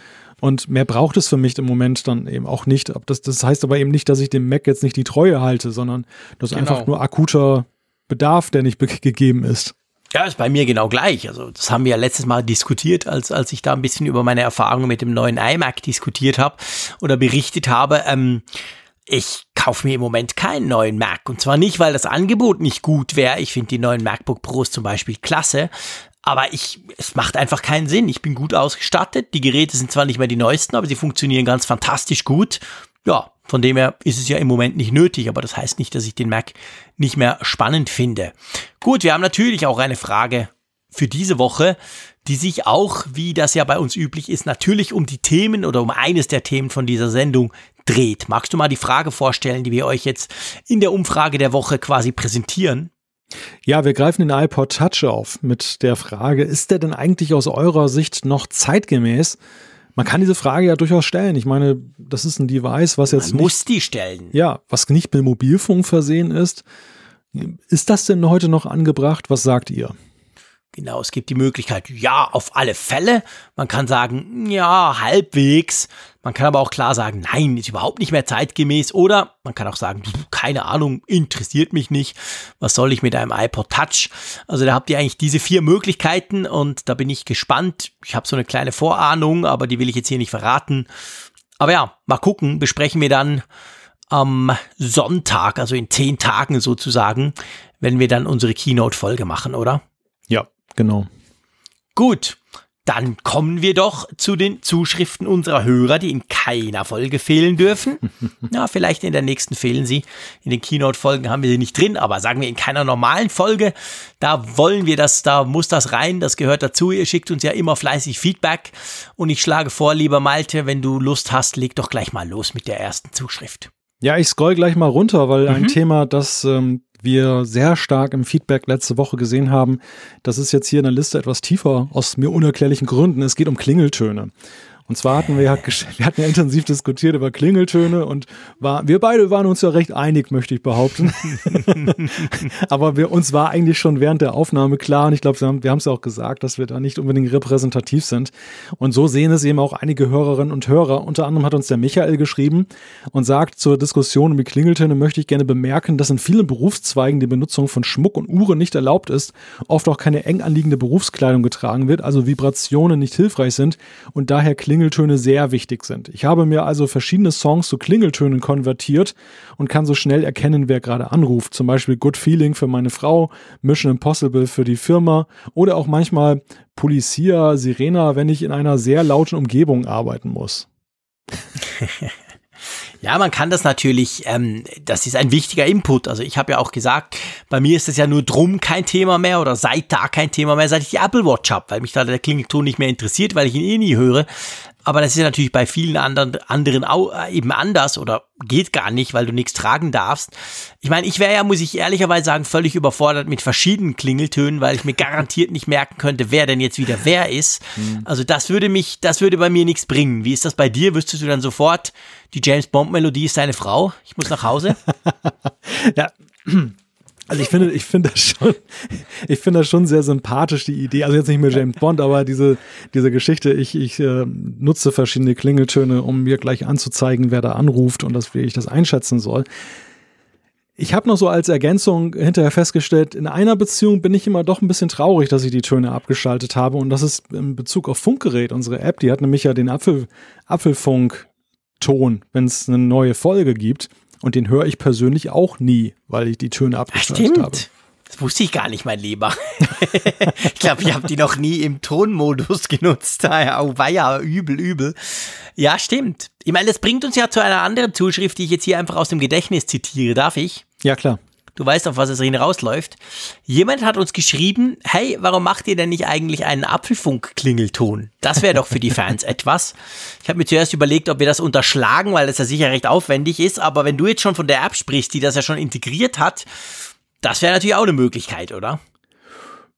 und mehr braucht es für mich im Moment dann eben auch nicht. Das, das heißt aber eben nicht, dass ich dem Mac jetzt nicht die Treue halte, sondern das ist genau. einfach nur akuter Bedarf, der nicht gegeben ist. Ja, ist bei mir genau gleich. Also das haben wir ja letztes Mal diskutiert, als, als ich da ein bisschen über meine Erfahrungen mit dem neuen iMac diskutiert habe oder berichtet habe. Ähm, ich kaufe mir im Moment keinen neuen Mac. Und zwar nicht, weil das Angebot nicht gut wäre. Ich finde die neuen MacBook Pros zum Beispiel klasse. Aber ich, es macht einfach keinen Sinn. Ich bin gut ausgestattet. Die Geräte sind zwar nicht mehr die neuesten, aber sie funktionieren ganz fantastisch gut. Ja, von dem her ist es ja im Moment nicht nötig, aber das heißt nicht, dass ich den Mac nicht mehr spannend finde. Gut, wir haben natürlich auch eine Frage für diese Woche, die sich auch, wie das ja bei uns üblich ist, natürlich um die Themen oder um eines der Themen von dieser Sendung dreht. Magst du mal die Frage vorstellen, die wir euch jetzt in der Umfrage der Woche quasi präsentieren? Ja, wir greifen den iPod Touch auf mit der Frage, ist der denn eigentlich aus eurer Sicht noch zeitgemäß? Man kann diese Frage ja durchaus stellen. Ich meine, das ist ein Device, was jetzt. Man muss die stellen. Ja, was nicht mit Mobilfunk versehen ist. Ist das denn heute noch angebracht? Was sagt ihr? Genau, es gibt die Möglichkeit, ja, auf alle Fälle. Man kann sagen, ja, halbwegs. Man kann aber auch klar sagen, nein, ist überhaupt nicht mehr zeitgemäß. Oder man kann auch sagen, keine Ahnung, interessiert mich nicht. Was soll ich mit einem iPod Touch? Also da habt ihr eigentlich diese vier Möglichkeiten und da bin ich gespannt. Ich habe so eine kleine Vorahnung, aber die will ich jetzt hier nicht verraten. Aber ja, mal gucken, besprechen wir dann am Sonntag, also in zehn Tagen sozusagen, wenn wir dann unsere Keynote-Folge machen, oder? Ja, Genau. Gut, dann kommen wir doch zu den Zuschriften unserer Hörer, die in keiner Folge fehlen dürfen. ja, vielleicht in der nächsten fehlen sie. In den Keynote-Folgen haben wir sie nicht drin, aber sagen wir in keiner normalen Folge. Da wollen wir das, da muss das rein, das gehört dazu. Ihr schickt uns ja immer fleißig Feedback. Und ich schlage vor, lieber Malte, wenn du Lust hast, leg doch gleich mal los mit der ersten Zuschrift. Ja, ich scroll gleich mal runter, weil mhm. ein Thema, das ähm, wir sehr stark im Feedback letzte Woche gesehen haben. Das ist jetzt hier in der Liste etwas tiefer aus mir unerklärlichen Gründen. Es geht um Klingeltöne. Und zwar hatten wir ja, wir hatten ja intensiv diskutiert über Klingeltöne und war, wir beide waren uns ja recht einig, möchte ich behaupten. Aber wir, uns war eigentlich schon während der Aufnahme klar, und ich glaube, wir haben es ja auch gesagt, dass wir da nicht unbedingt repräsentativ sind. Und so sehen es eben auch einige Hörerinnen und Hörer. Unter anderem hat uns der Michael geschrieben und sagt, zur Diskussion um die Klingeltöne möchte ich gerne bemerken, dass in vielen Berufszweigen die Benutzung von Schmuck und Uhren nicht erlaubt ist, oft auch keine eng anliegende Berufskleidung getragen wird, also Vibrationen nicht hilfreich sind und daher Klingeltöne sehr wichtig sind. Ich habe mir also verschiedene Songs zu Klingeltönen konvertiert und kann so schnell erkennen, wer gerade anruft. Zum Beispiel Good Feeling für meine Frau, Mission Impossible für die Firma oder auch manchmal Policia, Sirena, wenn ich in einer sehr lauten Umgebung arbeiten muss. Ja, man kann das natürlich, ähm, das ist ein wichtiger Input. Also ich habe ja auch gesagt, bei mir ist es ja nur drum kein Thema mehr oder seit da kein Thema mehr, seit ich die Apple Watch habe, weil mich da der Klingelton nicht mehr interessiert, weil ich ihn eh nie höre. Aber das ist ja natürlich bei vielen anderen, anderen auch äh, eben anders oder geht gar nicht, weil du nichts tragen darfst. Ich meine, ich wäre ja, muss ich ehrlicherweise sagen, völlig überfordert mit verschiedenen Klingeltönen, weil ich mir garantiert nicht merken könnte, wer denn jetzt wieder wer ist. Mhm. Also das würde mich, das würde bei mir nichts bringen. Wie ist das bei dir? Wüsstest du dann sofort, die James Bond Melodie ist deine Frau? Ich muss nach Hause? ja. Also ich finde, ich finde das schon, ich finde das schon sehr sympathisch, die Idee. Also jetzt nicht mehr James Bond, aber diese, diese Geschichte, ich, ich äh, nutze verschiedene Klingeltöne, um mir gleich anzuzeigen, wer da anruft und das, wie ich das einschätzen soll. Ich habe noch so als Ergänzung hinterher festgestellt, in einer Beziehung bin ich immer doch ein bisschen traurig, dass ich die Töne abgeschaltet habe. Und das ist in Bezug auf Funkgerät, unsere App, die hat nämlich ja den Apfel, Apfelfunk-Ton, wenn es eine neue Folge gibt. Und den höre ich persönlich auch nie, weil ich die Töne abgeschaltet habe. Das wusste ich gar nicht, mein Lieber. ich glaube, ich habe die noch nie im Tonmodus genutzt. Oh, war ja übel, übel. Ja, stimmt. Ich meine, das bringt uns ja zu einer anderen Zuschrift, die ich jetzt hier einfach aus dem Gedächtnis zitiere. Darf ich? Ja, klar. Du weißt, auf was es hinausläuft. Jemand hat uns geschrieben, hey, warum macht ihr denn nicht eigentlich einen Apfelfunk-Klingelton? Das wäre doch für die Fans etwas. Ich habe mir zuerst überlegt, ob wir das unterschlagen, weil das ja sicher recht aufwendig ist. Aber wenn du jetzt schon von der App sprichst, die das ja schon integriert hat, das wäre natürlich auch eine Möglichkeit, oder?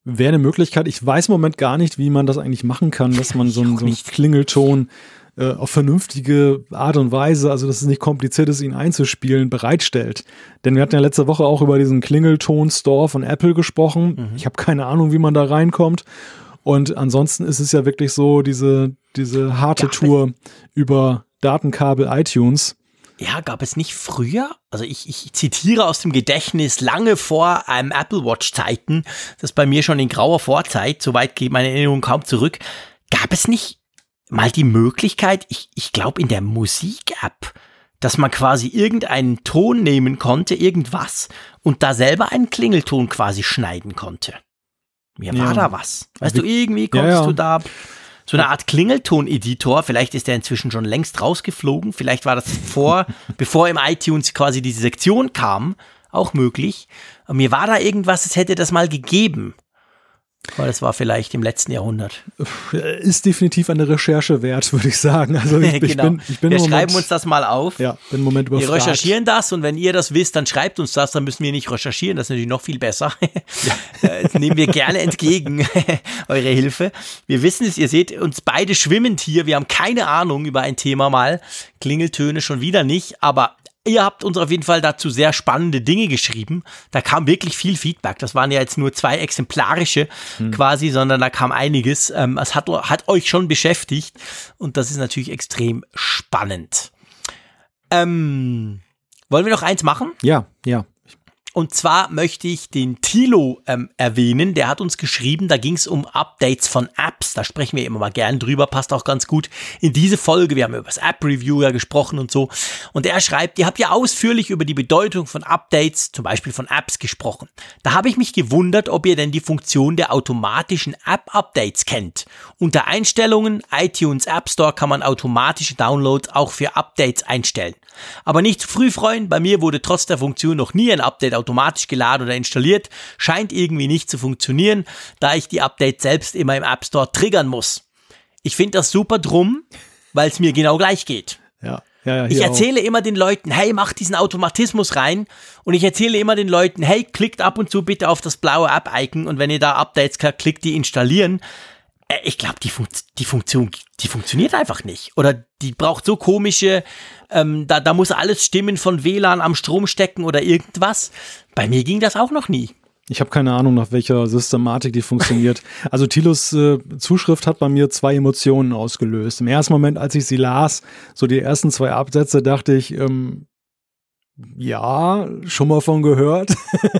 Wäre eine Möglichkeit. Ich weiß im Moment gar nicht, wie man das eigentlich machen kann, dass man so, einen, so einen Klingelton äh, auf vernünftige Art und Weise, also dass es nicht kompliziert ist, ihn einzuspielen, bereitstellt. Denn wir hatten ja letzte Woche auch über diesen Klingelton-Store von Apple gesprochen. Mhm. Ich habe keine Ahnung, wie man da reinkommt. Und ansonsten ist es ja wirklich so, diese, diese harte Tour über Datenkabel iTunes. Ja, gab es nicht früher? Also ich, ich zitiere aus dem Gedächtnis lange vor einem Apple Watch Zeiten, das bei mir schon in grauer Vorzeit, soweit geht meine Erinnerung kaum zurück. Gab es nicht mal die Möglichkeit, ich, ich glaube in der Musik-App, dass man quasi irgendeinen Ton nehmen konnte, irgendwas, und da selber einen Klingelton quasi schneiden konnte. Mir war ja. da was. Weißt du, irgendwie konntest ja, du da so eine Art Klingelton-Editor, vielleicht ist der inzwischen schon längst rausgeflogen, vielleicht war das vor, bevor im iTunes quasi diese Sektion kam, auch möglich. Und mir war da irgendwas, es hätte das mal gegeben. Weil es war vielleicht im letzten Jahrhundert. Ist definitiv eine Recherche wert, würde ich sagen. Also ich, genau. ich bin, ich bin Wir Moment, schreiben uns das mal auf. Ja, bin im Moment überfragt. Wir recherchieren das und wenn ihr das wisst, dann schreibt uns das, dann müssen wir nicht recherchieren. Das ist natürlich noch viel besser. Ja. Das nehmen wir gerne entgegen, eure Hilfe. Wir wissen es, ihr seht uns beide schwimmend hier. Wir haben keine Ahnung über ein Thema mal. Klingeltöne schon wieder nicht, aber Ihr habt uns auf jeden Fall dazu sehr spannende Dinge geschrieben. Da kam wirklich viel Feedback. Das waren ja jetzt nur zwei exemplarische hm. quasi, sondern da kam einiges. Ähm, es hat, hat euch schon beschäftigt und das ist natürlich extrem spannend. Ähm, wollen wir noch eins machen? Ja, ja. Und zwar möchte ich den Tilo ähm, erwähnen. Der hat uns geschrieben, da ging es um Updates von Apps. Da sprechen wir immer mal gern drüber, passt auch ganz gut in diese Folge. Wir haben über das App-Review ja gesprochen und so. Und er schreibt, ihr habt ja ausführlich über die Bedeutung von Updates, zum Beispiel von Apps, gesprochen. Da habe ich mich gewundert, ob ihr denn die Funktion der automatischen App-Updates kennt. Unter Einstellungen, iTunes App Store kann man automatische Downloads auch für Updates einstellen. Aber nicht zu früh freuen, bei mir wurde trotz der Funktion noch nie ein Update automatisch geladen oder installiert, scheint irgendwie nicht zu funktionieren, da ich die Updates selbst immer im App Store triggern muss. Ich finde das super drum, weil es mir genau gleich geht. Ja. Ja, ja, ich erzähle auch. immer den Leuten, hey, mach diesen Automatismus rein. Und ich erzähle immer den Leuten, hey, klickt ab und zu bitte auf das blaue App-Icon und wenn ihr da Updates klickt, die installieren ich glaube, die, Fun die Funktion, die funktioniert einfach nicht. Oder die braucht so komische, ähm, da, da muss alles stimmen von WLAN am Strom stecken oder irgendwas. Bei mir ging das auch noch nie. Ich habe keine Ahnung, nach welcher Systematik die funktioniert. Also Tilos äh, Zuschrift hat bei mir zwei Emotionen ausgelöst. Im ersten Moment, als ich sie las, so die ersten zwei Absätze, dachte ich, ähm, ja, schon mal von gehört.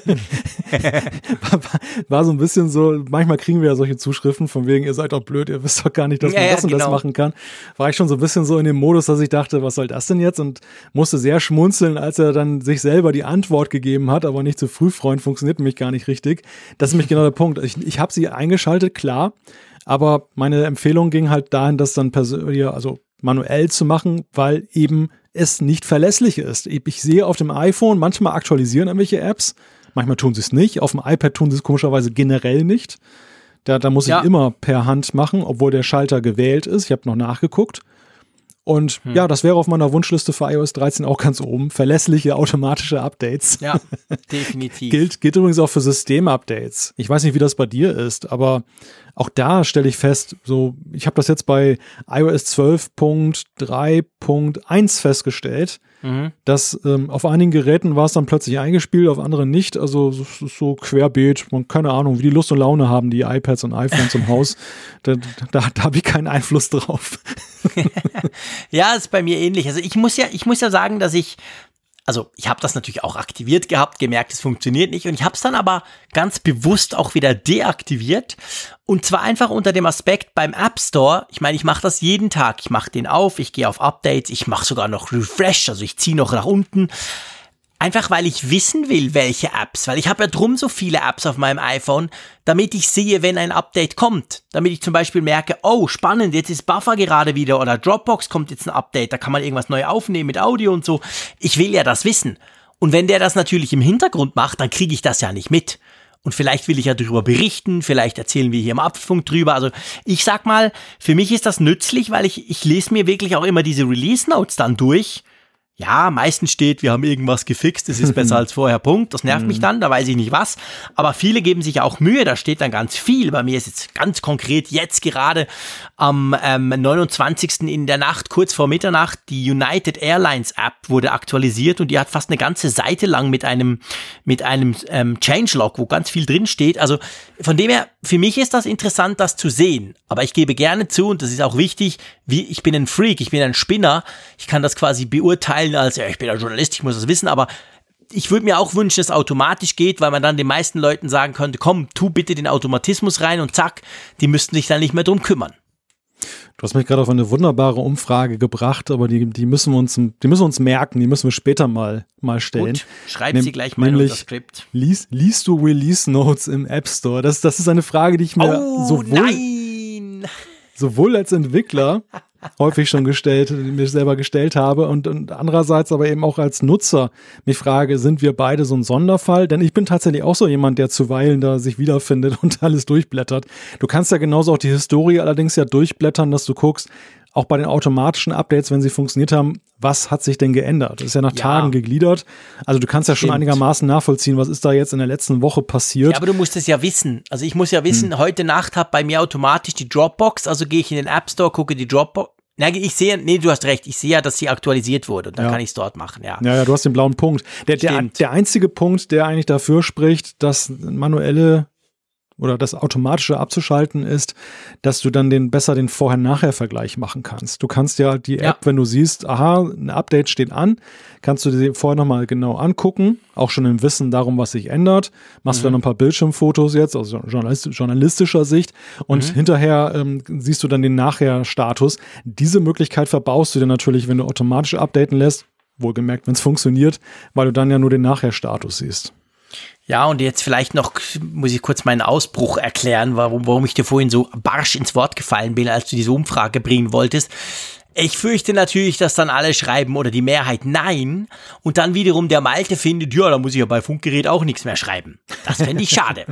war, so ein bisschen so, manchmal kriegen wir ja solche Zuschriften von wegen, ihr seid doch blöd, ihr wisst doch gar nicht, dass man ja, das ja, und genau. das machen kann. War ich schon so ein bisschen so in dem Modus, dass ich dachte, was soll das denn jetzt? Und musste sehr schmunzeln, als er dann sich selber die Antwort gegeben hat, aber nicht zu früh, Freund, funktioniert nämlich gar nicht richtig. Das ist nämlich genau der Punkt. Ich, ich habe sie eingeschaltet, klar, aber meine Empfehlung ging halt dahin, das dann persönlich, also manuell zu machen, weil eben es nicht verlässlich ist. Ich sehe auf dem iPhone, manchmal aktualisieren irgendwelche Apps, manchmal tun sie es nicht. Auf dem iPad tun sie es komischerweise generell nicht. Da, da muss ja. ich immer per Hand machen, obwohl der Schalter gewählt ist. Ich habe noch nachgeguckt. Und hm. ja, das wäre auf meiner Wunschliste für iOS 13 auch ganz oben. Verlässliche automatische Updates. Ja, definitiv. gilt, gilt übrigens auch für Systemupdates. Ich weiß nicht, wie das bei dir ist, aber auch da stelle ich fest, so, ich habe das jetzt bei iOS 12.3.1 festgestellt, mhm. dass ähm, auf einigen Geräten war es dann plötzlich eingespielt, auf anderen nicht. Also so, so querbeet, man keine Ahnung, wie die Lust und Laune haben, die iPads und iPhones im Haus. Da, da, da habe ich keinen Einfluss drauf. ja, ist bei mir ähnlich. Also ich muss ja, ich muss ja sagen, dass ich also ich habe das natürlich auch aktiviert gehabt, gemerkt, es funktioniert nicht und ich habe es dann aber ganz bewusst auch wieder deaktiviert und zwar einfach unter dem Aspekt beim App Store. Ich meine, ich mache das jeden Tag. Ich mache den auf, ich gehe auf Updates, ich mache sogar noch Refresh, also ich ziehe noch nach unten. Einfach weil ich wissen will, welche Apps, weil ich habe ja drum so viele Apps auf meinem iPhone, damit ich sehe, wenn ein Update kommt. Damit ich zum Beispiel merke, oh, spannend, jetzt ist Buffer gerade wieder oder Dropbox kommt jetzt ein Update, da kann man irgendwas neu aufnehmen mit Audio und so. Ich will ja das wissen. Und wenn der das natürlich im Hintergrund macht, dann kriege ich das ja nicht mit. Und vielleicht will ich ja darüber berichten, vielleicht erzählen wir hier im Apfelfunk drüber. Also ich sag mal, für mich ist das nützlich, weil ich, ich lese mir wirklich auch immer diese Release Notes dann durch ja, meistens steht, wir haben irgendwas gefixt, es ist besser als vorher, Punkt. Das nervt mich mhm. dann, da weiß ich nicht was. Aber viele geben sich auch Mühe, da steht dann ganz viel. Bei mir ist jetzt ganz konkret jetzt gerade am ähm, 29. in der Nacht, kurz vor Mitternacht, die United Airlines App wurde aktualisiert und die hat fast eine ganze Seite lang mit einem, mit einem ähm, Changelog, wo ganz viel drin steht. Also von dem her, für mich ist das interessant, das zu sehen. Aber ich gebe gerne zu, und das ist auch wichtig, wie, ich bin ein Freak, ich bin ein Spinner, ich kann das quasi beurteilen teilen als, ja, ich bin ein Journalist, ich muss das wissen, aber ich würde mir auch wünschen, dass es automatisch geht, weil man dann den meisten Leuten sagen könnte, komm, tu bitte den Automatismus rein und zack, die müssten sich dann nicht mehr drum kümmern. Du hast mich gerade auf eine wunderbare Umfrage gebracht, aber die, die müssen wir uns, die müssen wir uns merken, die müssen wir später mal, mal stellen. Gut, schreib sie gleich mal in unser Skript. Lies, liest du Release Notes im App Store? Das, das ist eine Frage, die ich mir oh, sowohl, nein. Sowohl als Entwickler häufig schon gestellt, mir selber gestellt habe und, und andererseits aber eben auch als Nutzer mich frage, sind wir beide so ein Sonderfall? Denn ich bin tatsächlich auch so jemand, der zuweilen da sich wiederfindet und alles durchblättert. Du kannst ja genauso auch die Historie allerdings ja durchblättern, dass du guckst, auch bei den automatischen Updates, wenn sie funktioniert haben, was hat sich denn geändert? Das ist ja nach ja. Tagen gegliedert. Also du kannst ja schon einigermaßen nachvollziehen, was ist da jetzt in der letzten Woche passiert. Ja, aber du musst es ja wissen. Also ich muss ja wissen, hm. heute Nacht hat bei mir automatisch die Dropbox, also gehe ich in den App Store, gucke die Dropbox, na, ich sehe, nee, du hast recht, ich sehe ja, dass sie aktualisiert wurde und dann ja. kann ich es dort machen, ja. Ja, ja, du hast den blauen Punkt. Der, der, der einzige Punkt, der eigentlich dafür spricht, dass manuelle oder das automatische abzuschalten ist, dass du dann den besser den Vorher-Nachher-Vergleich machen kannst. Du kannst ja die App, ja. wenn du siehst, aha, ein Update steht an, kannst du dir vorher nochmal genau angucken, auch schon im Wissen darum, was sich ändert. Machst mhm. du dann ein paar Bildschirmfotos jetzt aus journalistischer Sicht und mhm. hinterher ähm, siehst du dann den Nachher-Status. Diese Möglichkeit verbaust du dir natürlich, wenn du automatisch updaten lässt, wohlgemerkt, wenn es funktioniert, weil du dann ja nur den Nachher-Status siehst. Ja, und jetzt vielleicht noch muss ich kurz meinen Ausbruch erklären, warum, warum ich dir vorhin so barsch ins Wort gefallen bin, als du diese Umfrage bringen wolltest. Ich fürchte natürlich, dass dann alle schreiben oder die Mehrheit nein und dann wiederum der Malte findet, ja, da muss ich ja bei Funkgerät auch nichts mehr schreiben. Das fände ich schade.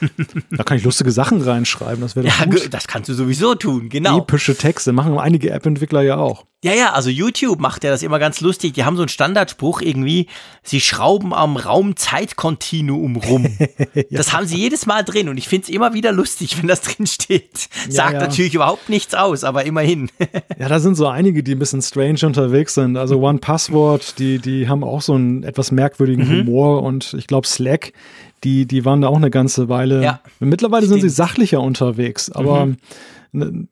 da kann ich lustige Sachen reinschreiben, das wäre Ja, gut. das kannst du sowieso tun, genau. Epische Texte machen einige App-Entwickler ja auch. Ja, ja, also YouTube macht ja das immer ganz lustig. Die haben so einen Standardspruch irgendwie, sie schrauben am Raum-Zeit-Kontinuum rum. ja. Das haben sie jedes Mal drin und ich finde es immer wieder lustig, wenn das drin steht. Sagt ja, ja. natürlich überhaupt nichts aus, aber immerhin. ja, da sind so einige, die ein bisschen strange unterwegs sind. Also One Password, die, die haben auch so einen etwas merkwürdigen mhm. Humor und ich glaube Slack, die, die waren da auch eine ganze Weile. Ja, Mittlerweile stimmt. sind sie sachlicher unterwegs, aber mhm. Ne,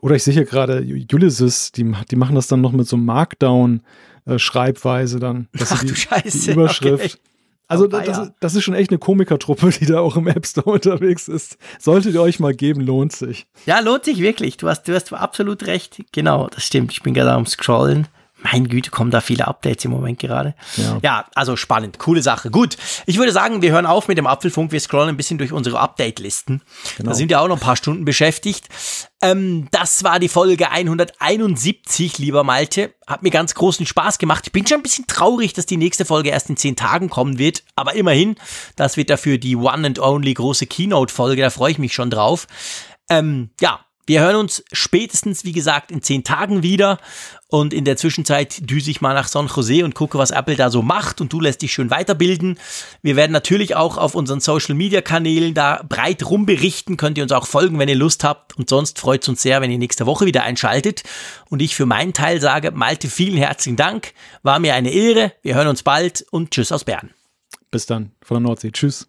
oder ich sehe hier gerade Ulysses, die, die machen das dann noch mit so Markdown-Schreibweise dann. Ach die, du Scheiße. Die Überschrift. Okay. Also oh, das, das, ist schon echt eine Komikertruppe, die da auch im App Store unterwegs ist. Solltet ihr euch mal geben, lohnt sich. Ja, lohnt sich wirklich. Du hast, du hast absolut recht. Genau, das stimmt. Ich bin gerade am Scrollen. Mein Güte, kommen da viele Updates im Moment gerade. Ja. ja. also spannend, coole Sache. Gut, ich würde sagen, wir hören auf mit dem Apfelfunk. Wir scrollen ein bisschen durch unsere Update-Listen. Genau. Da sind ja auch noch ein paar Stunden beschäftigt. Ähm, das war die Folge 171, lieber Malte. Hat mir ganz großen Spaß gemacht. Ich bin schon ein bisschen traurig, dass die nächste Folge erst in zehn Tagen kommen wird. Aber immerhin, das wird dafür die One and Only große Keynote-Folge. Da freue ich mich schon drauf. Ähm, ja, wir hören uns spätestens, wie gesagt, in zehn Tagen wieder. Und in der Zwischenzeit düse ich mal nach San Jose und gucke, was Apple da so macht. Und du lässt dich schön weiterbilden. Wir werden natürlich auch auf unseren Social Media Kanälen da breit rumberichten. Könnt ihr uns auch folgen, wenn ihr Lust habt. Und sonst freut es uns sehr, wenn ihr nächste Woche wieder einschaltet. Und ich für meinen Teil sage, Malte, vielen herzlichen Dank. War mir eine Ehre. Wir hören uns bald und tschüss aus Bern. Bis dann von der Nordsee. Tschüss.